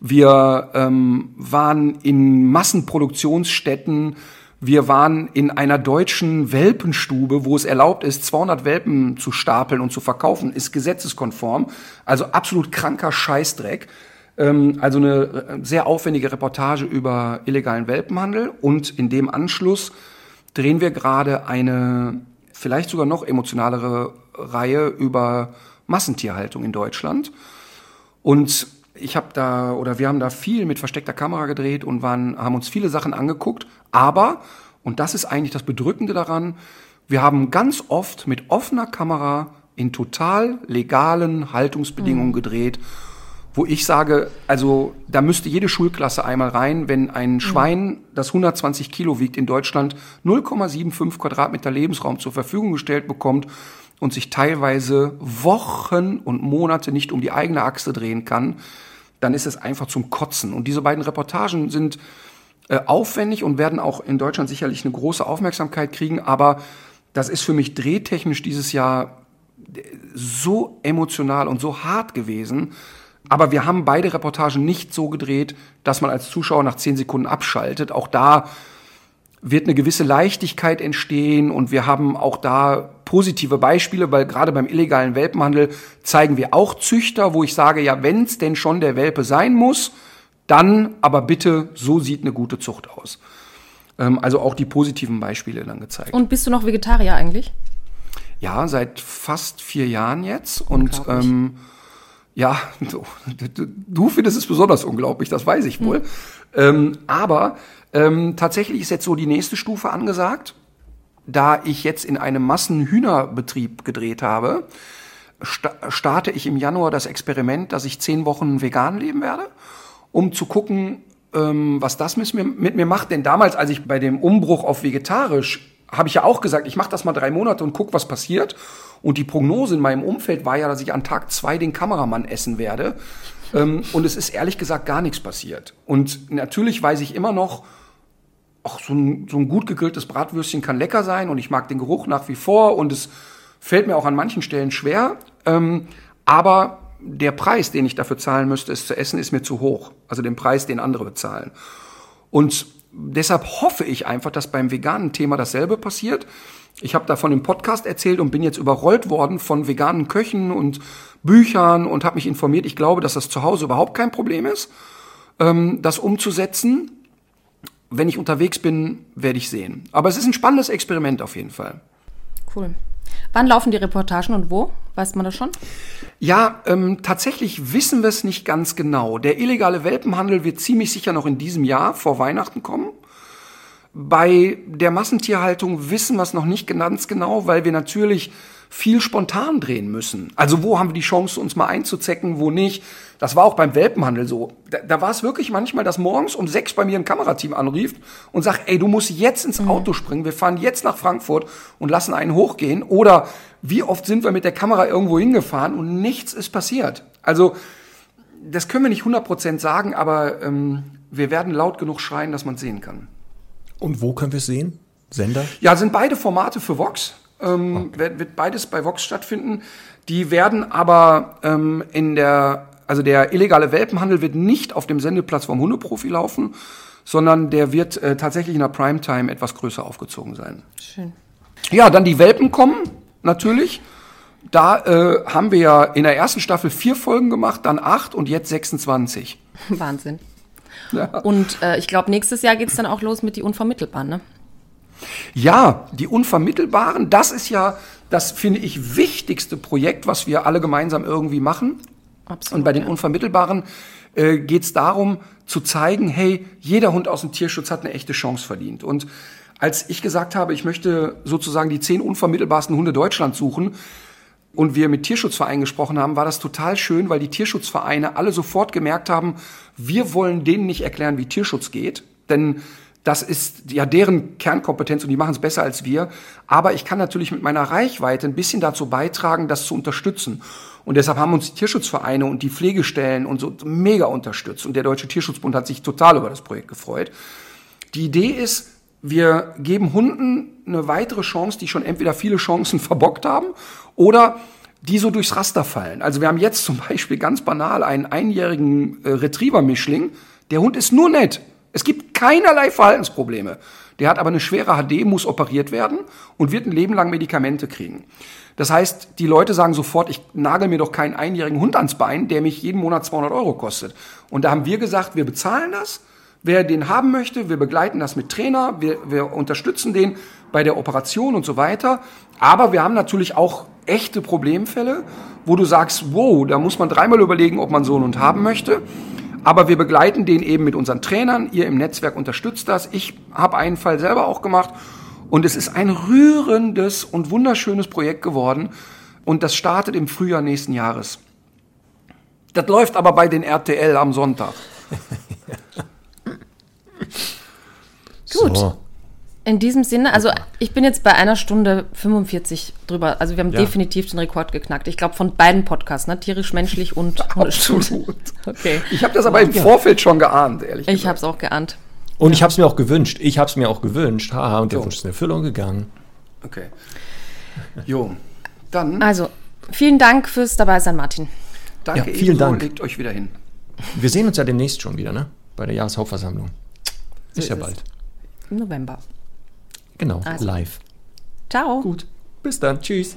Wir ähm, waren in Massenproduktionsstätten. Wir waren in einer deutschen Welpenstube, wo es erlaubt ist, 200 Welpen zu stapeln und zu verkaufen, ist gesetzeskonform. Also absolut kranker Scheißdreck. Ähm, also eine äh, sehr aufwendige Reportage über illegalen Welpenhandel. Und in dem Anschluss drehen wir gerade eine vielleicht sogar noch emotionalere Reihe über Massentierhaltung in Deutschland. Und ich habe da oder wir haben da viel mit versteckter Kamera gedreht und waren, haben uns viele Sachen angeguckt. Aber, und das ist eigentlich das Bedrückende daran, wir haben ganz oft mit offener Kamera in total legalen Haltungsbedingungen gedreht, wo ich sage, also da müsste jede Schulklasse einmal rein, wenn ein Schwein, das 120 Kilo wiegt in Deutschland, 0,75 Quadratmeter Lebensraum zur Verfügung gestellt bekommt und sich teilweise Wochen und Monate nicht um die eigene Achse drehen kann, dann ist es einfach zum Kotzen. Und diese beiden Reportagen sind äh, aufwendig und werden auch in Deutschland sicherlich eine große Aufmerksamkeit kriegen, aber das ist für mich drehtechnisch dieses Jahr so emotional und so hart gewesen. Aber wir haben beide Reportagen nicht so gedreht, dass man als Zuschauer nach zehn Sekunden abschaltet. Auch da wird eine gewisse Leichtigkeit entstehen und wir haben auch da positive Beispiele, weil gerade beim illegalen Welpenhandel zeigen wir auch Züchter, wo ich sage, ja, wenn es denn schon der Welpe sein muss, dann aber bitte, so sieht eine gute Zucht aus. Ähm, also auch die positiven Beispiele dann gezeigt. Und bist du noch Vegetarier eigentlich? Ja, seit fast vier Jahren jetzt. Und ähm, ja, du, du, findest es besonders unglaublich, das weiß ich wohl. Ähm, aber ähm, tatsächlich ist jetzt so die nächste Stufe angesagt. Da ich jetzt in einem Massenhühnerbetrieb gedreht habe, sta starte ich im Januar das Experiment, dass ich zehn Wochen vegan leben werde, um zu gucken, ähm, was das mit mir, mit mir macht. Denn damals, als ich bei dem Umbruch auf vegetarisch habe ich ja auch gesagt, ich mache das mal drei Monate und guck, was passiert. Und die Prognose in meinem Umfeld war ja, dass ich an Tag zwei den Kameramann essen werde. Ähm, und es ist ehrlich gesagt gar nichts passiert. Und natürlich weiß ich immer noch, auch so ein, so ein gut gegrilltes Bratwürstchen kann lecker sein und ich mag den Geruch nach wie vor und es fällt mir auch an manchen Stellen schwer. Ähm, aber der Preis, den ich dafür zahlen müsste, es zu essen, ist mir zu hoch. Also den Preis, den andere bezahlen. Und deshalb hoffe ich einfach, dass beim veganen Thema dasselbe passiert. Ich habe davon im Podcast erzählt und bin jetzt überrollt worden von veganen Köchen und Büchern und habe mich informiert. Ich glaube, dass das zu Hause überhaupt kein Problem ist, ähm, das umzusetzen. Wenn ich unterwegs bin, werde ich sehen. Aber es ist ein spannendes Experiment auf jeden Fall. Cool. Wann laufen die Reportagen und wo? Weiß man das schon? Ja, ähm, tatsächlich wissen wir es nicht ganz genau. Der illegale Welpenhandel wird ziemlich sicher noch in diesem Jahr vor Weihnachten kommen. Bei der Massentierhaltung wissen wir es noch nicht ganz genau, weil wir natürlich viel spontan drehen müssen. Also wo haben wir die Chance, uns mal einzuzecken, wo nicht. Das war auch beim Welpenhandel so. Da, da war es wirklich manchmal, dass morgens um sechs bei mir ein Kamerateam anrief und sagt, ey, du musst jetzt ins Auto springen, wir fahren jetzt nach Frankfurt und lassen einen hochgehen. Oder wie oft sind wir mit der Kamera irgendwo hingefahren und nichts ist passiert. Also das können wir nicht 100% sagen, aber ähm, wir werden laut genug schreien, dass man es sehen kann. Und wo können wir es sehen? Sender? Ja, sind beide Formate für Vox. Ähm, Okay. wird, wird beides bei Vox stattfinden. Die werden aber ähm, in der, also der illegale Welpenhandel wird nicht auf dem Sendeplatz vom Hundeprofi laufen, sondern der wird äh, tatsächlich in der Primetime etwas größer aufgezogen sein. Schön. Ja, dann die Welpen kommen, natürlich. Da äh, haben wir ja in der ersten Staffel vier Folgen gemacht, dann acht und jetzt 26. Wahnsinn. Und äh, ich glaube, nächstes Jahr geht's dann auch los mit die Unvermittelbaren, ne? Ja, die Unvermittelbaren, das ist ja das, finde ich, wichtigste Projekt, was wir alle gemeinsam irgendwie machen. Absolut. Und bei den Unvermittelbaren äh, geht es darum, zu zeigen, hey, jeder Hund aus dem Tierschutz hat eine echte Chance verdient. Und als ich gesagt habe, ich möchte sozusagen die zehn unvermittelbarsten Hunde Deutschlands suchen, und wir mit Tierschutzvereinen gesprochen haben, war das total schön, weil die Tierschutzvereine alle sofort gemerkt haben, wir wollen denen nicht erklären, wie Tierschutz geht, denn das ist ja deren Kernkompetenz und die machen es besser als wir. Aber ich kann natürlich mit meiner Reichweite ein bisschen dazu beitragen, das zu unterstützen. Und deshalb haben uns die Tierschutzvereine und die Pflegestellen und so mega unterstützt. Und der Deutsche Tierschutzbund hat sich total über das Projekt gefreut. Die Idee ist, wir geben Hunden eine weitere Chance, die schon entweder viele Chancen verbockt haben oder die so durchs Raster fallen. Also wir haben jetzt zum Beispiel ganz banal einen einjährigen äh, Retriever-Mischling. Der Hund ist nur nett. Es gibt keinerlei Verhaltensprobleme. Der hat aber eine schwere HD, muss operiert werden und wird ein Leben lang Medikamente kriegen. Das heißt, die Leute sagen sofort, ich nagel mir doch keinen einjährigen Hund ans Bein, der mich jeden Monat 200 Euro kostet. Und da haben wir gesagt, wir bezahlen das. Wer den haben möchte, wir begleiten das mit Trainer, wir, wir unterstützen den bei der Operation und so weiter. Aber wir haben natürlich auch echte Problemfälle, wo du sagst, wow, da muss man dreimal überlegen, ob man so einen Hund haben möchte. Aber wir begleiten den eben mit unseren Trainern. Ihr im Netzwerk unterstützt das. Ich habe einen Fall selber auch gemacht. Und es ist ein rührendes und wunderschönes Projekt geworden. Und das startet im Frühjahr nächsten Jahres. Das läuft aber bei den RTL am Sonntag. Gut. So. In diesem Sinne, also ich bin jetzt bei einer Stunde 45 drüber. Also wir haben Ja. definitiv den Rekord geknackt. Ich glaube von beiden Podcasts, ne? Tierisch, menschlich und Absolut. Okay. Ich habe das aber im Vorfeld schon geahnt, ehrlich Ich gesagt. habe es auch geahnt. Und ich habe es mir auch gewünscht. Ich habe es mir auch gewünscht. Haha, und der So. Wunsch ist in Erfüllung gegangen. Okay. Jo. Dann Also, vielen Dank fürs Dabeisein, Martin. danke ja, vielen Dank. legt euch wieder hin. Wir sehen uns ja demnächst schon wieder, ne? Bei der Jahreshauptversammlung. ist ja ist es. bald. Im November. Genau, Also. live. Ciao. Gut. Bis dann. Tschüss.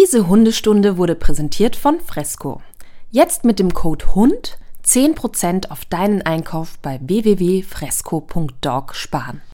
Diese Hundestunde wurde präsentiert von Fresco. Jetzt mit dem Code HUND 10% auf deinen Einkauf bei www.fresco.dog sparen.